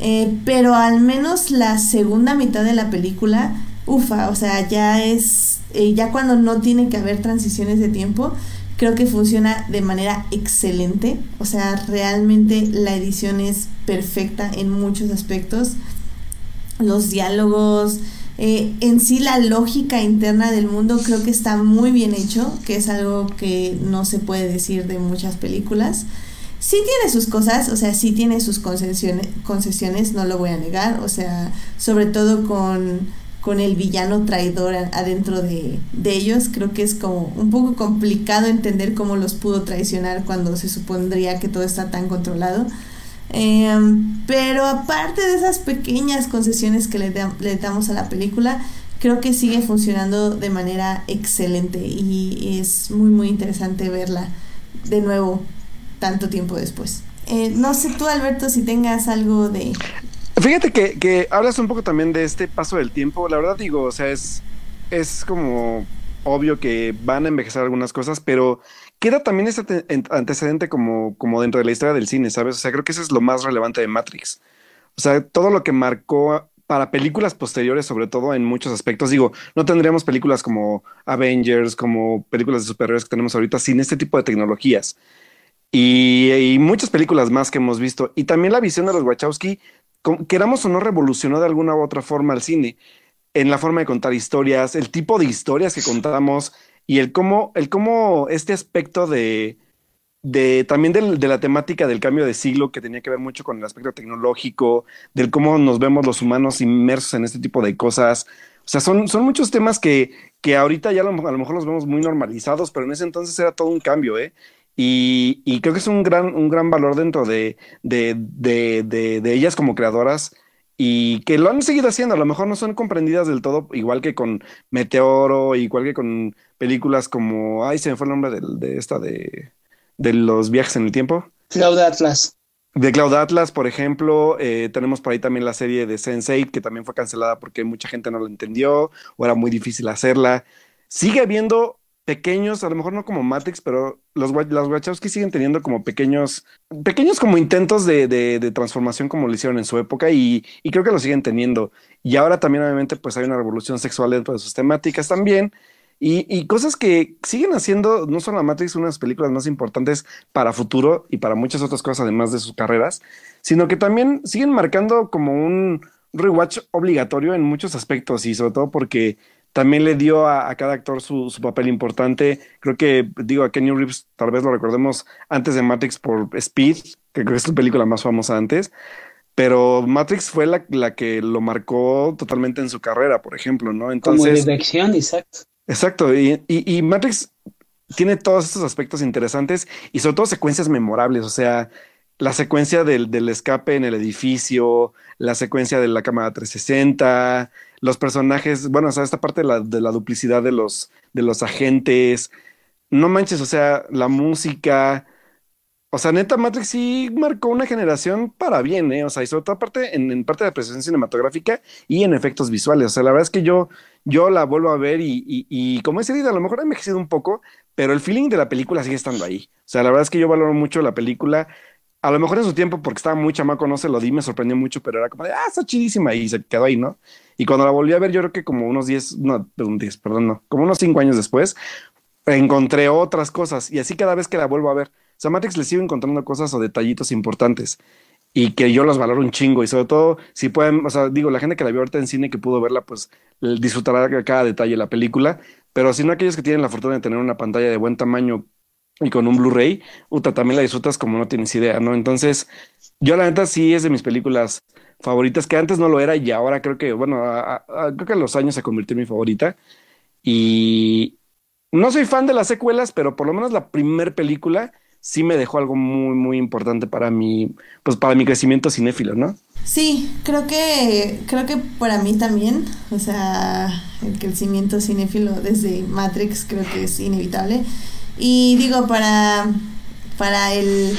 [SPEAKER 2] Eh, pero al menos la segunda mitad de la película, ufa, o sea, ya es, ya cuando no tiene que haber transiciones de tiempo, Creo que funciona de manera excelente. O sea, realmente la edición es perfecta en muchos aspectos. Los diálogos, eh, en sí la lógica interna del mundo creo que está muy bien hecho, que es algo que no se puede decir de muchas películas. Sí tiene sus cosas, o sea, sí tiene sus concesiones, concesiones no lo voy a negar, o sea, sobre todo con con el villano traidor adentro de, ellos. Creo que es como un poco complicado entender cómo los pudo traicionar cuando se supondría que todo está tan controlado. Em, pero aparte de esas pequeñas concesiones que le, damos a la película, creo que sigue funcionando de manera excelente y es muy muy interesante verla de nuevo tanto tiempo después. Eh, no sé tú Alberto si tengas algo de,
[SPEAKER 1] Fíjate que, que, hablas un poco también de este paso del tiempo. La verdad digo, o sea, es, es como obvio que van a envejecer algunas cosas, pero queda también este antecedente como, como dentro de la historia del cine, ¿sabes? O sea, creo que eso es lo más relevante de Matrix. O sea, todo lo que marcó para películas posteriores, sobre todo en muchos aspectos. Digo, no tendríamos películas como Avengers, como películas de superhéroes que tenemos ahorita sin este tipo de tecnologías. Y, y, muchas películas más que hemos visto. Y también la visión de los Wachowski queramos o no, revolucionó de alguna u otra forma el cine, en la forma de contar historias, el tipo de historias que contamos y el cómo, el cómo este aspecto de, de también de, la temática del cambio de siglo que tenía que ver mucho con el aspecto tecnológico, del cómo nos vemos los humanos inmersos en este tipo de cosas. O sea, son, son muchos temas que, que ahorita ya a lo, a lo mejor los vemos muy normalizados, pero en ese entonces era todo un cambio, ¿eh? Y, creo que es un gran, un gran valor dentro de, de, de, de, ellas como creadoras y que lo han seguido haciendo. A lo mejor no son comprendidas del todo, igual que con Meteoro, igual que con películas como, ay, se me fue el nombre de, esta de, de los viajes en el tiempo.
[SPEAKER 3] Cloud Atlas.
[SPEAKER 1] De Cloud Atlas, por ejemplo, eh, tenemos por ahí también la serie de Sense8, que también fue cancelada porque mucha gente no lo entendió o era muy difícil hacerla. Sigue habiendo pequeños, a lo mejor no como Matrix, pero los, los Wachowski siguen teniendo como pequeños, pequeños como intentos de, de, transformación como lo hicieron en su época y, y, creo que lo siguen teniendo. Y ahora también obviamente pues hay una revolución sexual dentro de sus temáticas también. Y, y cosas que siguen haciendo, no solo Matrix, unas películas más importantes para futuro y para muchas otras cosas además de sus carreras, sino que también siguen marcando como un rewatch obligatorio en muchos aspectos y sobre todo porque también le dio a, cada actor su, papel importante. Creo que, digo, a Kenny Reeves tal vez lo recordemos antes de Matrix por Speed, que creo que es su película más famosa antes. Pero Matrix fue la, la que lo marcó totalmente en su carrera, por ejemplo, ¿no?
[SPEAKER 3] Entonces. Como dirección, exacto.
[SPEAKER 1] Exacto. Y, y, y Matrix tiene todos estos aspectos interesantes y sobre todo secuencias memorables. O sea, la secuencia del, del, escape en el edificio, la secuencia de la cámara 360, los personajes, bueno, o sea, esta parte de la, de la duplicidad de los, de los agentes, no manches, o sea, la música, o sea, neta, Matrix sí marcó una generación para bien, ¿eh? O sea, y sobre todo parte, en, parte de presencia cinematográfica y en efectos visuales. O sea, la verdad es que yo, yo la vuelvo a ver y, y, como he dicho, a lo mejor ha envejecido un poco, pero el feeling de la película sigue estando ahí. O sea, la verdad es que yo valoro mucho la película. A lo mejor en su tiempo, porque estaba muy chamaco, no se lo di, me sorprendió mucho, pero era como de, ah, está chidísima y se quedó ahí, ¿no? Y cuando la volví a ver, yo creo que como unos 10, no, un 10, perdón, no, como unos 5 años después, encontré otras cosas y así cada vez que la vuelvo a ver. O sea, Matrix le sigo encontrando cosas o detallitos importantes y que yo los valoro un chingo y sobre todo si pueden, o sea, digo, la gente que la vio ahorita en cine que pudo verla, pues disfrutará cada detalle de la película, pero si no aquellos que tienen la fortuna de tener una pantalla de buen tamaño y con un Blu-ray, uta, también la disfrutas como no tienes idea, ¿no? Entonces, yo la neta sí es de mis películas favoritas, que antes no lo era y ahora creo que, bueno, creo que a los años se convirtió en mi favorita. Y no soy fan de las secuelas, pero por lo menos la primera película sí me dejó algo muy, muy importante para mi, pues para mi crecimiento cinéfilo, ¿no?
[SPEAKER 2] Sí, creo que, creo que para mí también, o sea, el crecimiento cinéfilo desde Matrix creo que es inevitable. Y digo, para, para el,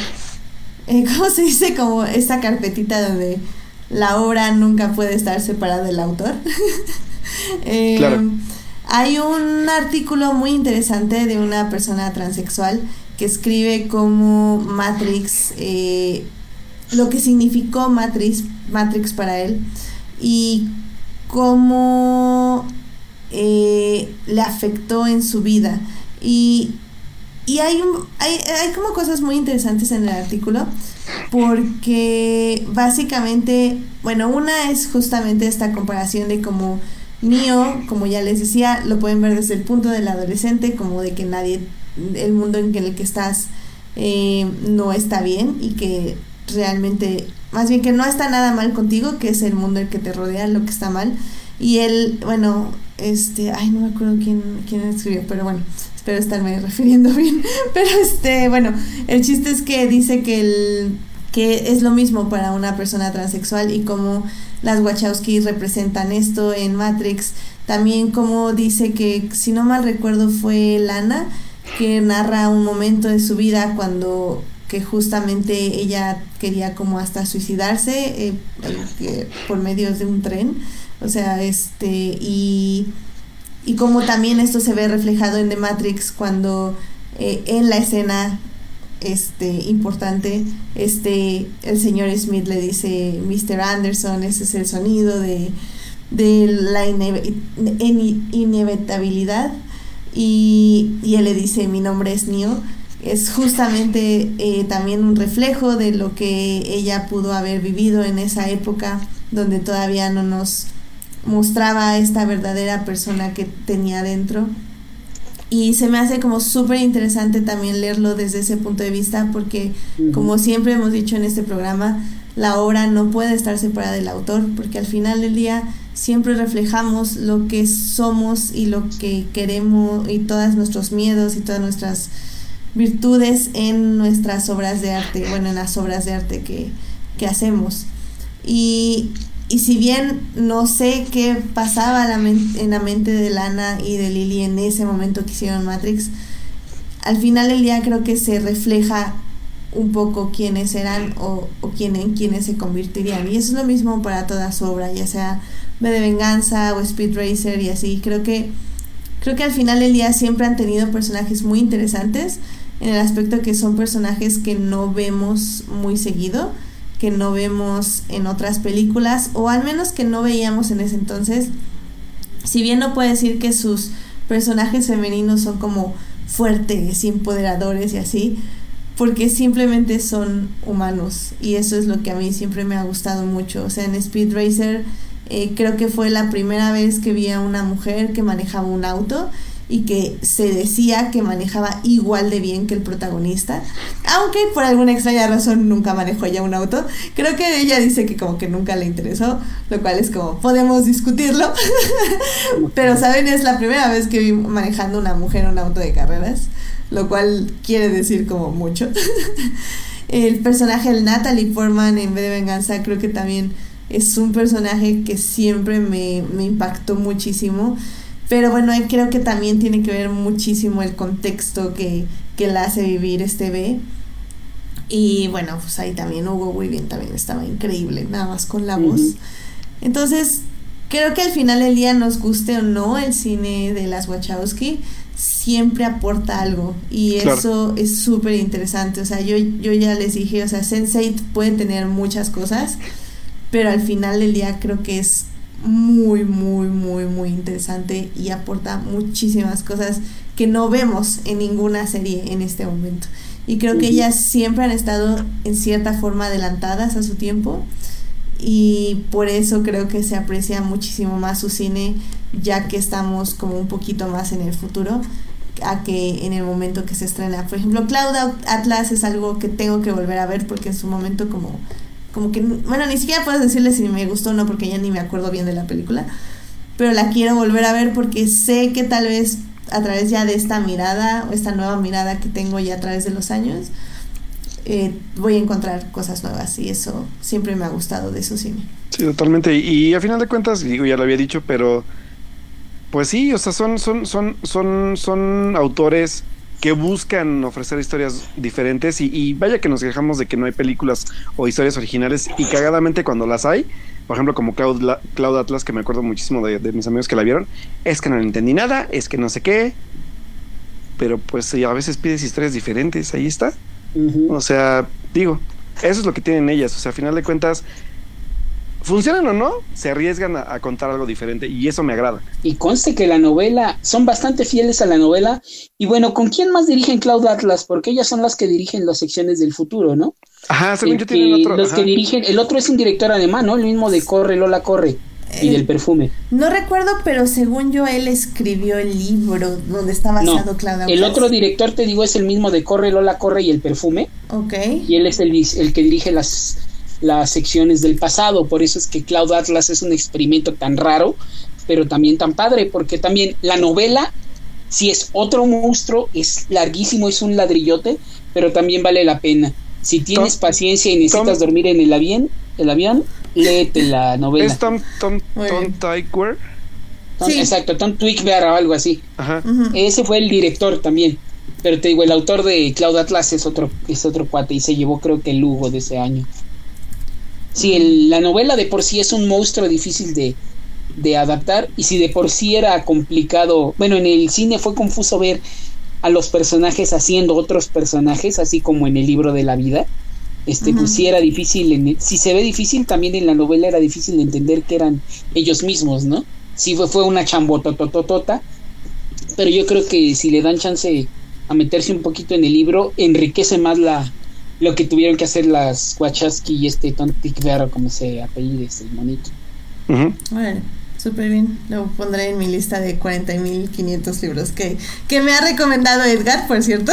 [SPEAKER 2] eh, ¿cómo se dice? Como esta carpetita donde la obra nunca puede estar separada del autor. Eh, hay un artículo muy interesante de una persona transexual que escribe cómo Matrix, eh, lo que significó Matrix, Matrix para él y cómo eh, le afectó en su vida. Y, y hay, hay, hay como cosas muy interesantes en el artículo porque básicamente, bueno, una es justamente esta comparación de cómo Neo, como ya les decía, lo pueden ver desde el punto del adolescente, como de que nadie, el mundo en el que estás eh, no está bien y que realmente, más bien que no está nada mal contigo, que es el mundo el que te rodea lo que está mal. Y él, bueno, este, ay, no me acuerdo quién, quién escribió, pero bueno, espero estarme refiriendo bien. Pero este, bueno, el chiste es que dice que el que es lo mismo para una persona transexual y como las Wachowski representan esto en Matrix. También como dice que, si no mal recuerdo, fue Lana que narra un momento de su vida cuando que justamente ella quería como hasta suicidarse eh, por medio de un tren. O sea, este, y, y como también esto se ve reflejado en The Matrix cuando eh, en la escena este importante este el señor Smith le dice Mr. Anderson ese es el sonido de, de la inevitabilidad y, y, él le dice mi nombre es Neo es justamente eh, también un reflejo de lo que ella pudo haber vivido en esa época donde todavía no nos mostraba esta verdadera persona que tenía dentro y se me hace como súper interesante también leerlo desde ese punto de vista porque como siempre hemos dicho en este programa, la obra no puede estar separada del autor porque al final del día siempre reflejamos lo que somos y lo que queremos y todos nuestros miedos y todas nuestras virtudes en nuestras obras de arte, bueno, en las obras de arte que, que hacemos. Y y si bien no sé qué pasaba en la mente de Lana y de Lily en ese momento que hicieron Matrix, al final del día creo que se refleja un poco quiénes eran o, o quién, en quiénes se convertirían. Y eso es lo mismo para toda su obra, ya sea B de Venganza o Speed Racer y así. Creo que, creo que al final del día siempre han tenido personajes muy interesantes en el aspecto que son personajes que no vemos muy seguido que no vemos en otras películas, o al menos que no veíamos en ese entonces. Si bien no puedo decir que sus personajes femeninos son como fuertes y empoderadores y así, porque simplemente son humanos y eso es lo que a mí siempre me ha gustado mucho. O sea, en Speed Racer eh, creo que fue la primera vez que vi a una mujer que manejaba un auto y que se decía que manejaba igual de bien que el protagonista, aunque por alguna extraña razón nunca manejó ella un auto. Creo que ella dice que como que nunca le interesó, lo cual es como podemos discutirlo. Pero saben, es la primera vez que vi manejando una mujer un auto de carreras, lo cual quiere decir como mucho. el personaje el Natalie Portman en vez de Venganza creo que también es un personaje que siempre me, me impactó muchísimo pero bueno, creo que también tiene que ver muchísimo el contexto que, que la hace vivir este B. Y bueno, pues ahí también Hugo Weaving también estaba increíble, nada más con la voz. Entonces, creo que al final del día, nos guste o no el cine de las Wachowski, siempre aporta algo. Y eso es súper interesante. O sea, yo, yo ya les dije, o sea, Sense8 puede tener muchas cosas, pero al final del día creo que es muy, muy, muy, muy interesante y aporta muchísimas cosas que no vemos en ninguna serie en este momento. Y creo que ellas siempre han estado en cierta forma adelantadas a su tiempo y por eso creo que se aprecia muchísimo más su cine ya que estamos como un poquito más en el futuro a que en el momento que se estrena. Por ejemplo, Cloud Atlas es algo que tengo que volver a ver porque en su momento como como que, bueno, ni siquiera puedo decirle si me gustó o no porque ya ni me acuerdo bien de la película, pero la quiero volver a ver porque sé que tal vez a través ya de esta mirada o esta nueva mirada que tengo ya a través de los años, eh, voy a encontrar cosas nuevas y eso siempre me ha gustado de su cine.
[SPEAKER 1] Sí, totalmente. Y, a final de cuentas, digo, ya lo había dicho, pero pues sí, o sea, son, son, son, son, son autores que buscan ofrecer historias diferentes y, vaya que nos quejamos de que no hay películas o historias originales y cagadamente cuando las hay, por ejemplo como Cloud, Atlas, que me acuerdo muchísimo de, mis amigos que la vieron, es que no entendí nada, es que no sé qué, pero pues a veces pides historias diferentes, ahí está. O sea, digo, eso es lo que tienen ellas, o sea, a final de cuentas funcionan o no, se arriesgan a, contar algo diferente y eso me agrada.
[SPEAKER 3] Y conste que la novela, son bastante fieles a la novela. Y bueno, ¿con quién más dirigen Cloud Atlas? Porque ellas son las que dirigen las secciones del futuro, ¿no?
[SPEAKER 1] Ajá, según yo tienen otro.
[SPEAKER 3] Los que dirigen, el otro es un director alemán, ¿no? El mismo de Corre, Lola Corre. y del perfume.
[SPEAKER 2] No recuerdo, pero según yo, él escribió el libro donde está basado Cloud Atlas.
[SPEAKER 3] El otro director, te digo, es el mismo de Corre, Lola Corre y el perfume.
[SPEAKER 2] Ok.
[SPEAKER 3] Y él es el, el que dirige las las secciones del pasado. Por eso es que Cloud Atlas es un experimento tan raro, pero también tan padre, porque también la novela, si es otro monstruo, es larguísimo, es un ladrillote, pero también vale la pena. Si tienes paciencia y necesitas dormir en el avión, el avión, léete la novela.
[SPEAKER 1] ¿Es Tom, Tom,
[SPEAKER 3] Exacto, Tom Twickbear o algo así. Ese fue el director también. Pero te digo, el autor de Cloud Atlas es otro, es otro cuate y se llevó creo que el Lugo de ese año. Si la novela de por sí es un monstruo difícil de, de adaptar y si de por sí era complicado, bueno, en el cine fue confuso ver a los personajes haciendo otros personajes, así como en el libro de la vida. Este, pues sí era difícil, si se ve difícil, también en la novela era difícil de entender que eran ellos mismos, ¿no? Sí fue, fue una chambotototota, pero yo creo que si le dan chance a meterse un poquito en el libro, enriquece más la, lo que tuvieron que hacer las Wachowski y este Tontic Vero, como se apellida, este monito.
[SPEAKER 2] Bueno, súper bien. Lo pondré en mi lista de 40.500 libros que, que me ha recomendado Edgar, por cierto.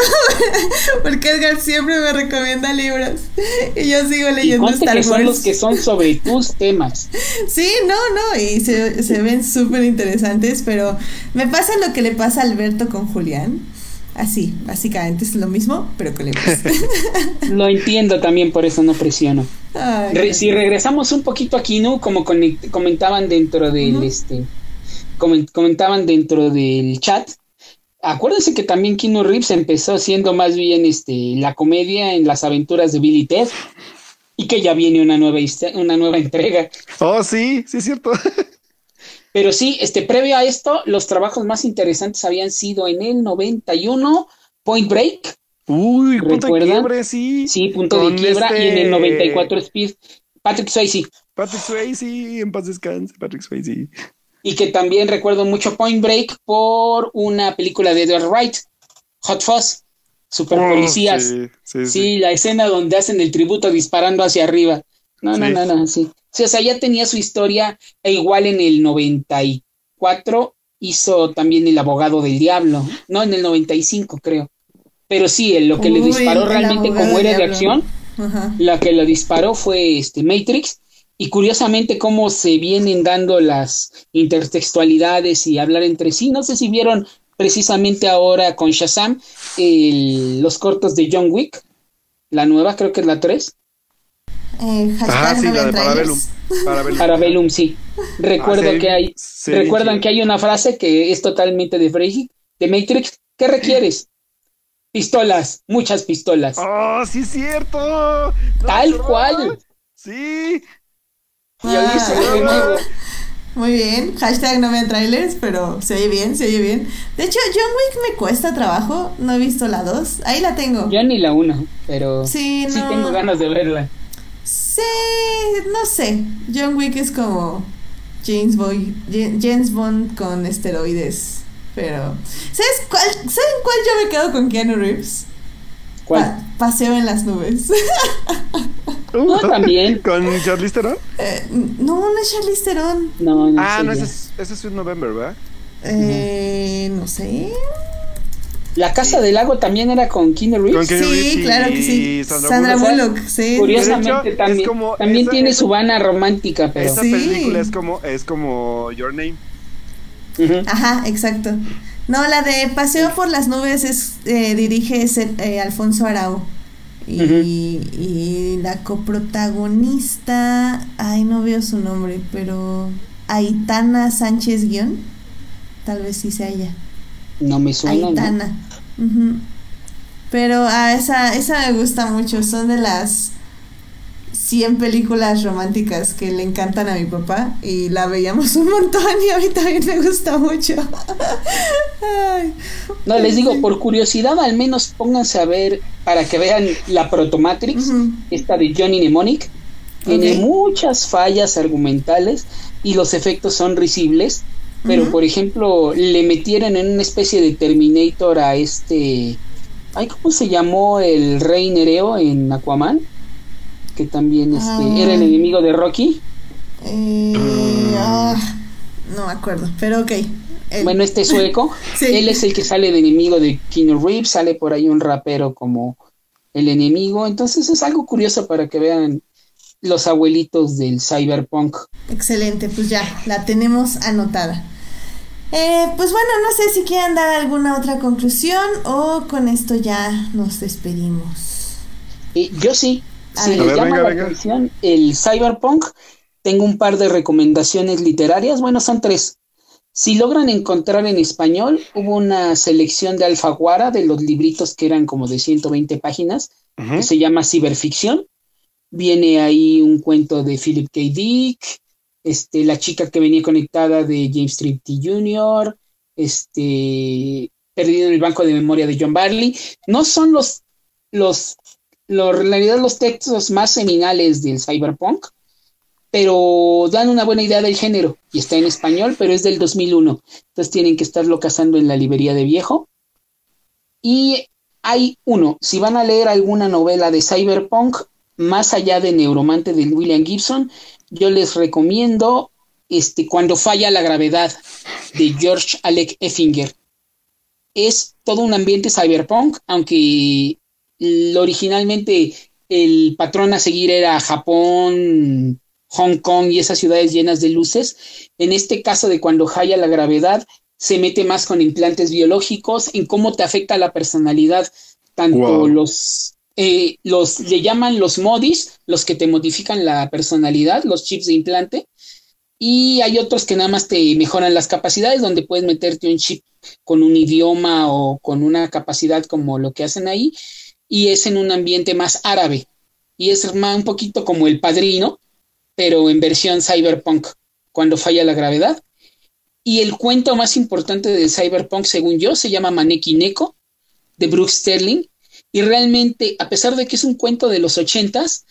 [SPEAKER 2] Porque Edgar siempre me recomienda libros. Y yo sigo leyendo
[SPEAKER 3] y Star que son los que son sobre tus temas.
[SPEAKER 2] Sí, no, no. Y se, se ven súper interesantes. Pero me pasa lo que le pasa a Alberto con Julián Así, básicamente es lo mismo, pero con libros.
[SPEAKER 3] lo entiendo también, por eso no presiono. si regresamos un poquito aquí, ¿no? Como comentaban dentro del este comentaban dentro del chat. Acuérdense que también Kino Reeves empezó siendo más bien este la comedia en las aventuras de Billy Ted y que ya viene una nueva una nueva entrega.
[SPEAKER 1] Oh, sí, sí es cierto.
[SPEAKER 3] Pero sí, este, previo a esto, los trabajos más interesantes habían sido en el 91, Point Break.
[SPEAKER 1] Uy, punto de quiebra, sí.
[SPEAKER 3] Sí, punto de quiebra. Y en el 94 este Speed, Patrick Swayze.
[SPEAKER 1] Patrick Swayze, en paz descanse, Patrick Swayze.
[SPEAKER 3] Y que también recuerdo mucho Point Break por una película de Edward Wright, Hot Fuzz, Super oh, Policías. sí, sí, sí, la escena donde hacen el tributo disparando hacia arriba. No, no, no, no, sí. Sí, o sea, ya tenía su historia, e igual en el 94 hizo también El abogado del diablo, no, en el 95 creo. Pero sí, lo que le disparó realmente como era de acción, la que lo disparó fue este Matrix. Y curiosamente cómo se vienen dando las intertextualidades y hablar entre sí. No sé si vieron precisamente ahora con Shazam los cortos de John Wick, la nueva, creo que es la 3
[SPEAKER 2] eh, ah, sí, la de
[SPEAKER 3] Parabellum. Parabellum. sí. Recuerdo ah, que hay, recuerdan que hay una frase que es totalmente de Freyhig, de Matrix. ¿Qué requieres? Pistolas, muchas pistolas.
[SPEAKER 1] ¡Oh, sí es cierto!
[SPEAKER 3] Tal cual.
[SPEAKER 1] Sí.
[SPEAKER 2] Ah, muy bien, hashtag no vean trailers, pero se oye bien, se oye bien. De hecho, John Wick me cuesta trabajo, no he visto la 2, ahí la tengo.
[SPEAKER 3] Yo ni la 1, pero sí, sí tengo ganas de verla.
[SPEAKER 2] Sí, no sé. John Wick es como James Bond, James Bond con esteroides. Pero, ¿sabes cuál, ¿saben cuál yo me quedo con Keanu Reeves?
[SPEAKER 3] ¿Cuál?
[SPEAKER 2] paseo en las nubes.
[SPEAKER 3] no, también.
[SPEAKER 1] ¿Con Charlize Theron?
[SPEAKER 2] Eh, no, no es Charlize Theron.
[SPEAKER 3] No, no
[SPEAKER 1] Ah, no, ese es, ese es November, ¿verdad?
[SPEAKER 2] Eh, no sé.
[SPEAKER 3] La Casa del Lago también era con Keanu Reeves.
[SPEAKER 2] sí, claro que sí. Sandra, Bullock, sí.
[SPEAKER 3] Curiosamente también, también tiene su vana romántica, pero
[SPEAKER 1] esa película es como es como Your Name.
[SPEAKER 2] Ajá, exacto. No, la de Paseo por las nubes es eh, dirige eh, Alfonso Arau. Y, y la coprotagonista, ay, no veo su nombre, pero Aitana Sánchez Guión, tal vez sí sea ella.
[SPEAKER 3] No me suena.
[SPEAKER 2] Aitana. Pero a ah, esa, esa me gusta mucho. Son de las 100 películas románticas que le encantan a mi papá y la veíamos un montón y a mí también me gusta mucho.
[SPEAKER 3] No, les digo, por curiosidad al menos pónganse a ver para que vean la Protomatrix, esta de Johnny Mnemonic. Tiene muchas fallas argumentales y los efectos son risibles, pero por ejemplo le metieron en una especie de Terminator a este... Ay, ¿Cómo se llamó el rey Nereo en Aquaman? que también este, ah. era el enemigo de Rocky.
[SPEAKER 2] Eh, ah, no me acuerdo, pero ok.
[SPEAKER 3] Bueno, este sueco, él es el que sale de enemigo de Keanu Reeves, sale por ahí un rapero como el enemigo, entonces es algo curioso para que vean los abuelitos del cyberpunk.
[SPEAKER 2] Excelente, pues ya, la tenemos anotada. Eh, pues bueno, no sé si quieren dar alguna otra conclusión o con esto ya nos despedimos.
[SPEAKER 3] Eh, yo sí, si le llama la atención el cyberpunk, tengo un par de recomendaciones literarias. Bueno, son tres. Si logran encontrar en español, hubo una selección de Alfaguara de los libritos que eran como de 120 páginas, que se llama Ciberficción. Viene ahí un cuento de Philip K. Dick, este, la chica que venía conectada de James Tripty Jr., este, Perdido en el banco de memoria de John Barley. No son los, los en realidad los textos más seminales del cyberpunk, pero dan una buena idea del género y está en español, pero es del 2001. Entonces tienen que estarlo cazando en la librería de viejo. Y hay uno, si van a leer alguna novela de cyberpunk, más allá de Neuromante de William Gibson, yo les recomiendo este, Cuando falla la gravedad de George Alec Effinger. Es todo un ambiente cyberpunk, aunque originalmente el patrón a seguir era Japón, Hong Kong y esas ciudades llenas de luces. En este caso de cuando haya la gravedad, se mete más con implantes biológicos, en cómo te afecta la personalidad, tanto los, eh, los, le llaman los modis, los que te modifican la personalidad, los chips de implante, y hay otros que nada más te mejoran las capacidades, donde puedes meterte un chip con un idioma o con una capacidad como lo que hacen ahí, y es en un ambiente más árabe y es más un poquito como el padrino, pero en versión cyberpunk, cuando falla la gravedad. Y el cuento más importante de cyberpunk, según yo, se llama Maneki Neko, de Brooke Sterling. Y realmente, a pesar de que es un cuento de los ochentas,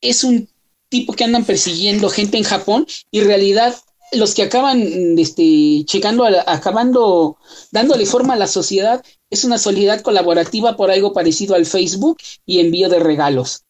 [SPEAKER 3] es un tipo que andan persiguiendo gente en Japón y en realidad los que acaban este, checando, acabando dándole forma a la sociedad, es una solidaridad colaborativa por algo parecido al Facebook y envío de regalos.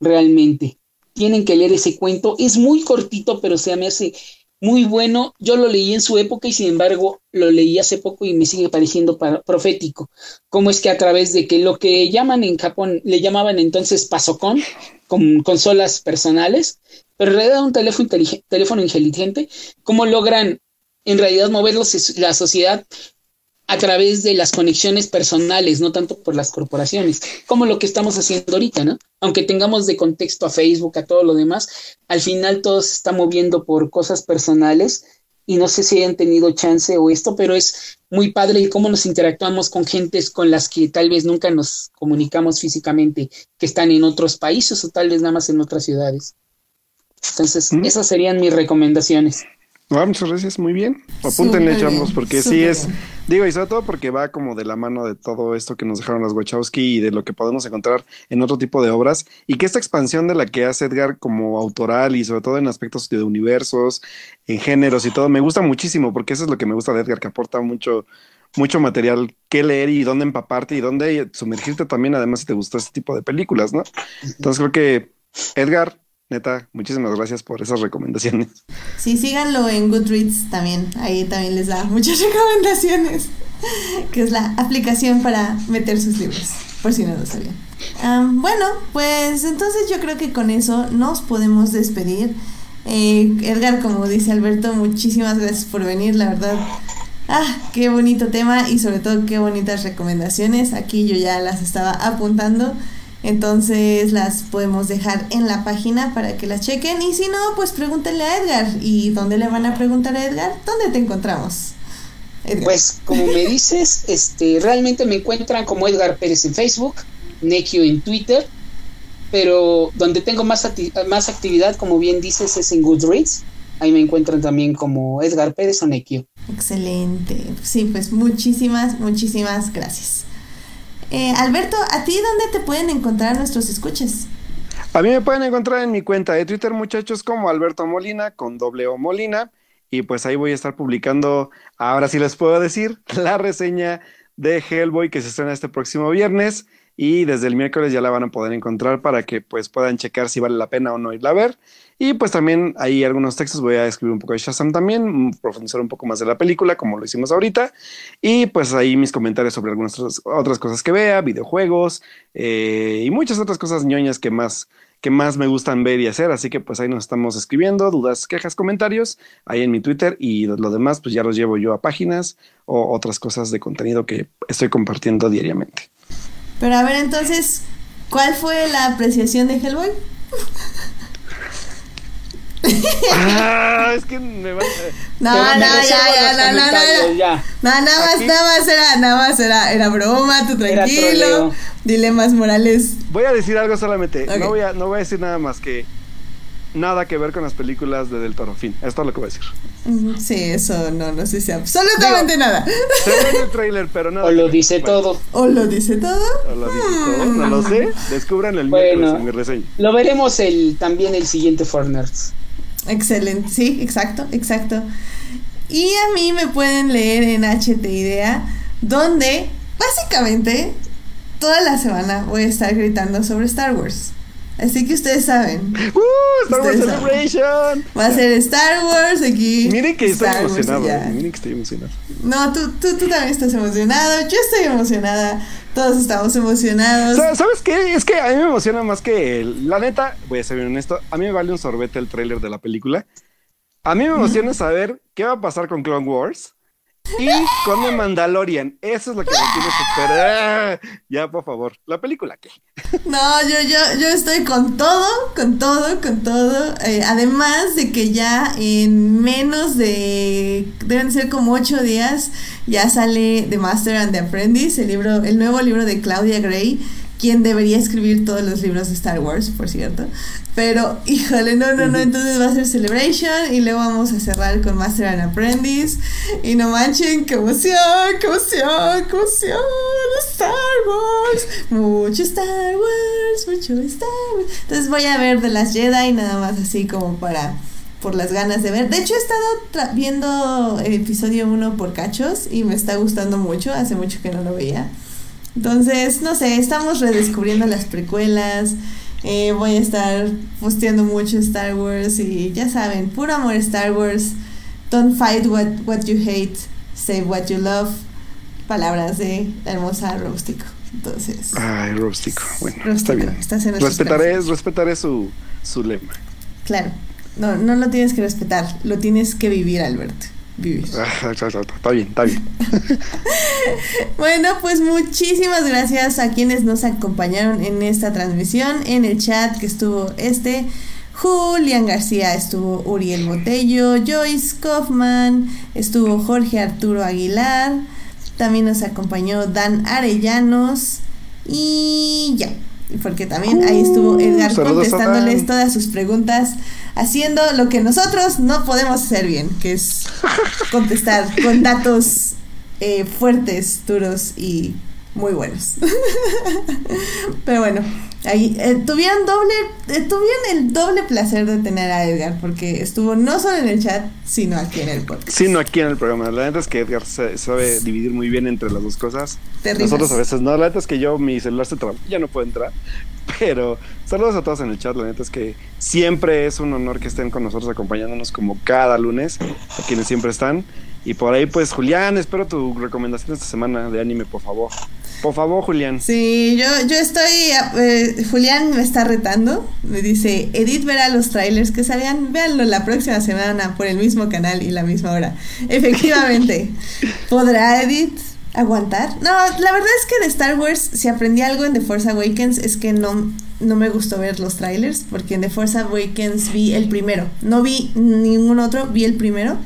[SPEAKER 3] Realmente. Tienen que leer ese cuento. Es muy cortito, pero se me hace muy bueno. Yo lo leí en su época y sin embargo lo leí hace poco y me sigue pareciendo profético. Como es que a través de que lo que llaman en Japón, le llamaban entonces pasocón, con consolas personales, pero en realidad un teléfono, inteligente, teléfono inteligente, cómo logran en realidad mover la sociedad a través de las conexiones personales, no tanto por las corporaciones, como lo que estamos haciendo ahorita, ¿no? Aunque tengamos de contexto a Facebook, a todo lo demás, al final todo se está moviendo por cosas personales y no sé si hayan tenido chance o esto, pero es muy padre cómo nos interactuamos con gentes con las que tal vez nunca nos comunicamos físicamente, que están en otros países o tal vez nada más en otras ciudades. Entonces, esas serían mis recomendaciones.
[SPEAKER 1] Ah, muchas gracias, muy bien. Apúntenle, chamos, porque sí es, digo, y sobre todo porque va como de la mano de todo esto que nos dejaron las Wachowski y de lo que podemos encontrar en otro tipo de obras. Y que esta expansión de la que hace Edgar como autoral y sobre todo en aspectos de universos, en géneros y todo, me gusta muchísimo, porque eso es lo que me gusta de Edgar, que aporta mucho, mucho material que leer y dónde empaparte y dónde sumergirte también, además, si te gustó este tipo de películas, ¿no? Entonces creo que Edgar, Neta, muchísimas gracias por esas recomendaciones.
[SPEAKER 2] Sí, síganlo en Goodreads también. Ahí también les da muchas recomendaciones. Que es la aplicación para meter sus libros, por si no lo sabían. bueno, pues entonces yo creo que con eso nos podemos despedir. Eh, Edgar, como dice Alberto, muchísimas gracias por venir, la verdad. Ah, qué bonito tema y sobre todo qué bonitas recomendaciones. Aquí yo ya las estaba apuntando. Entonces las podemos dejar en la página para que las chequen y si no, pues pregúntenle a Edgar. ¿Y dónde le van a preguntar a Edgar? ¿Dónde te encontramos?
[SPEAKER 3] Pues como me dices, este, realmente me encuentran como Edgar Pérez en Facebook, Nekio en Twitter, pero donde tengo más, más actividad, como bien dices, es en Goodreads. Ahí me encuentran también como Edgar Pérez o Nekio.
[SPEAKER 2] Excelente. Sí, pues muchísimas, muchísimas gracias. Eh, Alberto, ¿a ti dónde te pueden encontrar nuestros escuches?
[SPEAKER 1] A mí me pueden encontrar en mi cuenta de Twitter, muchachos, como Alberto Molina, con doble O Molina. Y pues ahí voy a estar publicando, ahora sí les puedo decir, la reseña de Hellboy que se estrena este próximo viernes. Y desde el miércoles ya la van a poder encontrar para que pues puedan checar si vale la pena o no irla a ver. Y pues también hay algunos textos, voy a escribir un poco de Shazam también, profundizar un poco más de la película, como lo hicimos ahorita. Y pues ahí mis comentarios sobre algunas otras cosas que vea, videojuegos eh, y muchas otras cosas ñoñas que más, que más me gustan ver y hacer. Así que pues ahí nos estamos escribiendo, dudas, quejas, comentarios, ahí en mi Twitter y lo demás pues ya los llevo yo a páginas o otras cosas de contenido que estoy compartiendo diariamente.
[SPEAKER 2] Pero a ver entonces, ¿cuál fue la apreciación de Hellboy?
[SPEAKER 1] Ah, es que me va
[SPEAKER 2] No, no, ya, ya, no, no, no, ya. No, nada más, nada más era, nada más era, era broma, tú tranquilo. Dilemas morales.
[SPEAKER 1] Voy a decir algo solamente. No voy a, no voy a decir nada más que nada que ver con las películas de Del Toro. Fin, esto es lo que voy a
[SPEAKER 2] decir. Sí, eso no, no sé si absolutamente nada.
[SPEAKER 1] Se ve en el trailer, pero nada.
[SPEAKER 3] O lo dice todo.
[SPEAKER 2] O lo dice todo.
[SPEAKER 1] O lo dice todo, no lo sé. Descubran el bueno, en mi reseña.
[SPEAKER 3] Lo veremos el, también el siguiente For Nerds.
[SPEAKER 2] Excelente, sí, exacto, exacto. Y a mí me pueden leer en HT Idea, donde básicamente toda la semana voy a estar gritando sobre Star Wars. Así que ustedes saben.
[SPEAKER 1] ¡Uh! Star Wars Celebration.
[SPEAKER 2] Va a ser Star Wars aquí.
[SPEAKER 1] Miren que estoy emocionado. Miren que estoy emocionado.
[SPEAKER 2] No, tú, tú, tú también estás emocionado. Yo estoy emocionada. Todos estamos emocionados.
[SPEAKER 1] ¿Sabes qué? Es que a mí me emociona más que. La neta, voy a ser bien honesto. A mí me vale un sorbete el tráiler de la película. A mí me emociona saber qué va a pasar con Clone Wars. Y con The Mandalorian. Eso es lo que me tiene super. ¡ah! Ya, por favor. ¿La película qué?
[SPEAKER 2] No, yo, yo, yo estoy con todo, con todo, con todo. Eh, además de que ya en menos de. Deben ser como ocho días. Ya sale The Master and the Apprentice, el libro, el nuevo libro de Claudia Gray quien debería escribir todos los libros de Star Wars, por cierto. Pero, híjole, no, no, no, entonces va a ser Celebration y luego vamos a cerrar con Master and Apprentice. Y no manchen, qué emoción, qué emoción, qué emoción, Star Wars. Mucho Star Wars, mucho Star Wars. Entonces voy a ver de las Jedi nada más así como para por las ganas de ver. De hecho, he estado viendo el episodio 1 por cachos y me está gustando mucho. Hace mucho que no lo veía. Entonces, no sé, estamos redescubriendo las precuelas. Eh, voy a estar posteando mucho Star Wars y ya saben, puro amor Star Wars. Don't fight what, what you hate, say what you love. Palabras de la hermosa Rústico. Entonces.
[SPEAKER 1] Ay, Rústico. Bueno, está bien. respetaré, respetaré su, su lema.
[SPEAKER 2] Claro. No, no lo tienes que respetar, lo tienes que vivir, Alberto.
[SPEAKER 1] Ah, está bien, está bien.
[SPEAKER 2] bueno, pues muchísimas gracias a quienes nos acompañaron en esta transmisión, en el chat que estuvo este. Julián García, estuvo Uriel Botello, Joyce Kaufman, estuvo Jorge Arturo Aguilar, también nos acompañó Dan Arellanos y ya, porque también ahí estuvo uh, Edgar contestándoles todas sus preguntas, haciendo lo que nosotros no podemos hacer bien, que es contestar con datos eh, fuertes, duros y muy buenos. Pero bueno, ahí eh, tuvieron doble, eh, tuvieron el doble placer de tener a Edgar, porque estuvo no solo en el chat, sino aquí en el podcast.
[SPEAKER 1] Sino aquí en el programa. La verdad es que Edgar sabe dividir muy bien entre las dos cosas. Nosotros a veces no, la neta es que yo mi celular se traba, ya no puedo entrar. Pero saludos a todos en el chat, la neta es que siempre es un honor que estén con nosotros acompañándonos como cada lunes, a quienes siempre están. Y por ahí, pues, Julián, espero tu recomendación esta semana de anime, por favor. Por favor, Julián.
[SPEAKER 2] Sí, yo, yo estoy. Eh, Julián me está retando. Me dice: Edith verá los trailers que salgan. Véanlo la próxima semana por el mismo canal y la misma hora. Efectivamente. ¿Podrá Edith aguantar? No, la verdad es que de Star Wars, si aprendí algo en The Force Awakens, es que no, no me gustó ver los trailers. Porque en The Force Awakens vi el primero. No vi ningún otro, vi el primero.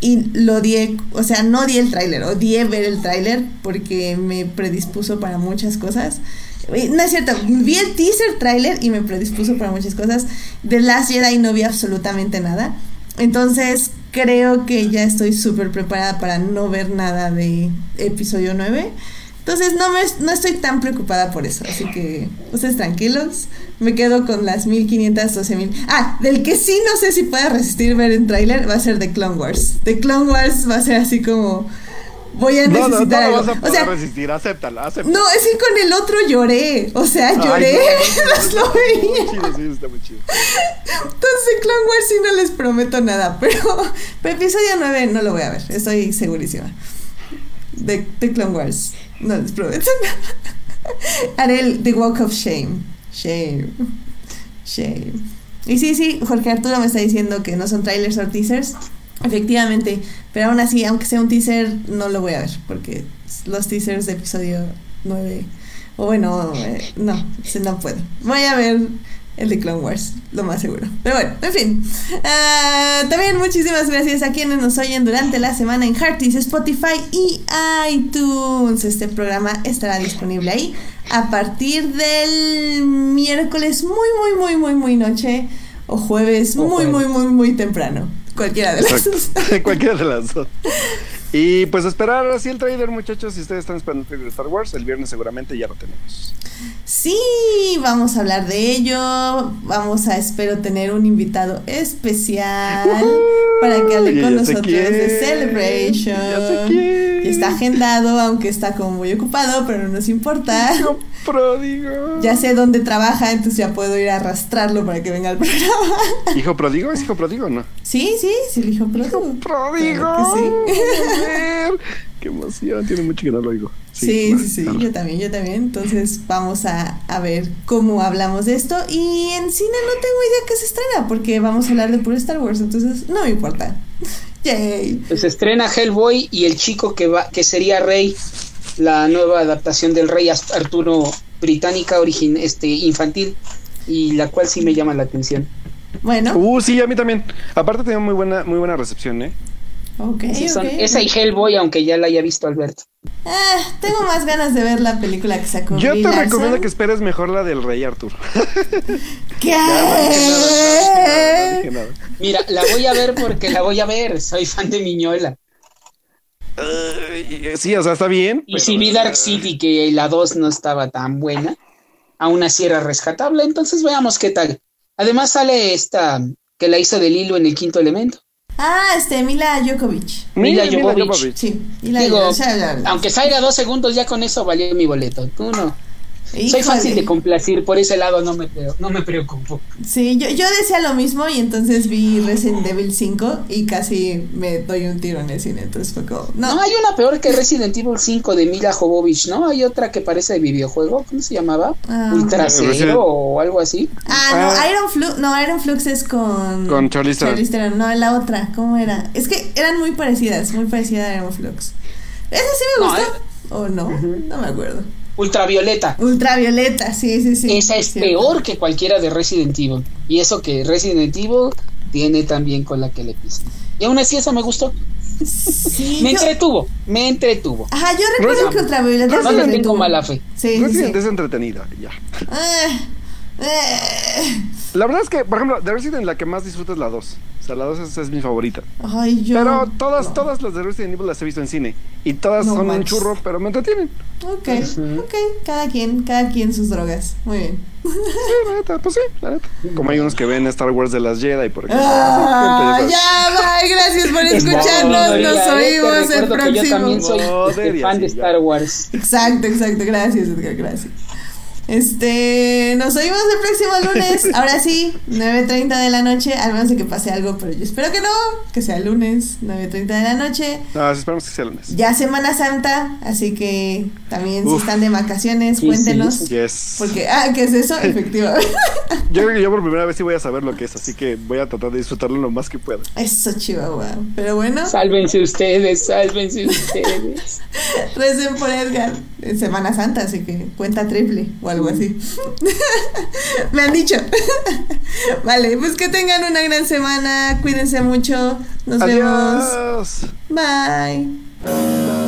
[SPEAKER 2] y lo odié, o sea, no odié el tráiler, odié ver el tráiler porque me predispuso para muchas cosas. No es cierto, vi el teaser tráiler y me predispuso para muchas cosas. De Last Jedi no vi absolutamente nada. Entonces creo que ya estoy súper preparada para no ver nada de episodio 9. Entonces no, me, no estoy tan preocupada por eso. Así que ustedes tranquilos. Me quedo con las 1500, 12000. Ah, del que sí no sé si pueda resistir ver en tráiler va a ser The Clone Wars. The Clone Wars va a ser así como voy a necesitar
[SPEAKER 1] no, no, no vas a poder resistir, acéptalo, acéptalo.
[SPEAKER 2] No, es que con el otro lloré, o sea, lloré, no, lo veía.
[SPEAKER 1] Chido, sí, está muy chido.
[SPEAKER 2] Entonces, Clone Wars sí no les prometo nada, pero, pero episodio 9 no lo voy a ver, estoy segurísima. De, de Clone Wars, no les prometo nada. Haré el The Walk of Shame. Shame. Shame. Y sí, sí, Jorge Arturo me está diciendo que no son trailers o teasers. Efectivamente, pero aún así, aunque sea un teaser, no lo voy a ver, porque los teasers de episodio 9, o bueno, eh, no, no puedo. Voy a ver el de Clone Wars, lo más seguro. Pero bueno, en fin. Ah, también muchísimas gracias a quienes nos oyen durante la semana en Hearties, Spotify y iTunes. Este programa estará disponible ahí a partir del miércoles muy, muy, muy, muy, muy noche o jueves muy, muy, muy, muy temprano. Cualquiera de las dos.
[SPEAKER 1] Cualquiera de las dos. Y pues esperar así el trailer, muchachos. Si ustedes están esperando el trailer de Star Wars, el viernes seguramente ya lo tenemos.
[SPEAKER 2] Sí, vamos a hablar de ello. Vamos a, espero, tener un invitado especial para que hable con nosotros de Celebration. Está agendado, aunque está como muy ocupado, pero no nos importa.
[SPEAKER 1] Hijo pródigo.
[SPEAKER 2] Ya sé dónde trabaja, entonces ya puedo ir a arrastrarlo para que venga al programa.
[SPEAKER 1] ¿Hijo pródigo? ¿Es hijo pródigo o no?
[SPEAKER 2] Sí, sí, sí, el hijo pródigo.
[SPEAKER 1] ¡Hijo pródigo! sí. ¡Qué emoción! Tiene mucho que no lo oigo.
[SPEAKER 2] Sí, sí, sí, yo también, yo también. Entonces vamos a, a, ver cómo hablamos de esto. Y en cine no tengo idea que se estrena, porque vamos a hablar de puro Star Wars, entonces no me importa. Yay.
[SPEAKER 3] Pues se estrena Hellboy y el chico que va, que sería Rey, la nueva adaptación del Rey Arturo británica origin, este infantil, y la cual sí me llama la atención.
[SPEAKER 2] Bueno.
[SPEAKER 1] Uh, sí, a mí también. Aparte tenía muy buena, muy buena recepción, ¿eh?
[SPEAKER 3] Esa y Hellboy, aunque ya la haya visto Alberto.
[SPEAKER 2] Ah, tengo más ganas de ver la película que sacó.
[SPEAKER 1] Yo te recomiendo que esperes mejor la del Rey Arthur.
[SPEAKER 2] ¿Qué?
[SPEAKER 3] Mira, la voy a ver porque la voy a ver. Soy fan de Miñola.
[SPEAKER 1] sí, o sea, está bien.
[SPEAKER 3] Y si vi Dark City, que la 2 no estaba tan buena, aún así era rescatable, entonces veamos qué tal. Además sale esta que la hizo del hilo en el quinto elemento.
[SPEAKER 2] Ah, este, Mila Djokovic.
[SPEAKER 3] Mila, Djokovic.
[SPEAKER 2] Sí,
[SPEAKER 3] Mila Digo, aunque salga dos segundos, ya con eso valió mi boleto. Tú no. Soy fácil de complacir, por ese lado no me, no me preocupo.
[SPEAKER 2] Sí, yo, yo decía lo mismo y entonces vi Resident Evil 5 y casi me doy un tiro en el cine, entonces fue como...
[SPEAKER 3] No, hay una peor que Resident Evil 5 de Mila Jovovich, ¿no? Hay otra que parece de videojuego, ¿cómo se llamaba? Ah. Ultra o algo así.
[SPEAKER 2] Ah, no, ah. Iron Flux, no, Iron Flux es con...
[SPEAKER 1] Con Charlize.
[SPEAKER 2] No, la otra, ¿cómo era? Es que eran muy parecidas, muy parecida a Iron Flux. ¿Esa sí me gustó? Eh. ¿O no? No me acuerdo.
[SPEAKER 3] Ultravioleta.
[SPEAKER 2] Ultravioleta, sí, sí, sí.
[SPEAKER 3] Esa es peor que cualquiera de Resident Evil. Y eso que Resident Evil tiene también con la que le pisa. Y aún así esa me gustó. Sí, me entretuvo, me entretuvo.
[SPEAKER 2] Ajá, yo recuerdo que Ultravioleta
[SPEAKER 3] no le tengo mala fe.
[SPEAKER 1] Sí, Resident es entretenida, ya. Ah. La verdad es que, por ejemplo, de Resident la que más disfruto es la 2 sea, la 2 es, mi favorita.
[SPEAKER 2] Ay, yo.
[SPEAKER 1] Pero todas, todas las de Resident Evil las he visto en cine. Y todas son un churro, pero me entretienen.
[SPEAKER 2] Ok, ok. Cada quien, cada quien sus drogas. Muy bien.
[SPEAKER 1] Sí, la neta, pues sí, la neta. Como hay unos que ven Star Wars de las Jedi, por ejemplo.
[SPEAKER 2] Ah, ya, bye, gracias por escucharnos. Nos oímos el próximo.
[SPEAKER 3] yo también soy fan de Star Wars.
[SPEAKER 2] Exacto, exacto. Gracias, Edgar, gracias. Este, nos oímos el próximo lunes. Ahora sí, 9.30 de la noche, al menos de que pase algo, pero yo espero que no, que sea lunes, 9.30 de la noche.
[SPEAKER 1] No, esperamos que sea lunes.
[SPEAKER 2] Ya Semana Santa, así que también si están de vacaciones, cuéntenos. Porque, ah, ¿qué es eso? Efectivamente.
[SPEAKER 1] yo creo que yo por primera vez sí voy a saber lo que es, así que voy a tratar de disfrutarlo lo más que pueda.
[SPEAKER 2] Eso, Chihuahua. Pero bueno.
[SPEAKER 3] Sálvense ustedes, sálvense ustedes.
[SPEAKER 2] Recen por Edgar en Semana Santa, así que cuenta triple o algo así. Me han dicho. vale, pues que tengan una gran semana. Cuídense mucho. Nos vemos. Bye.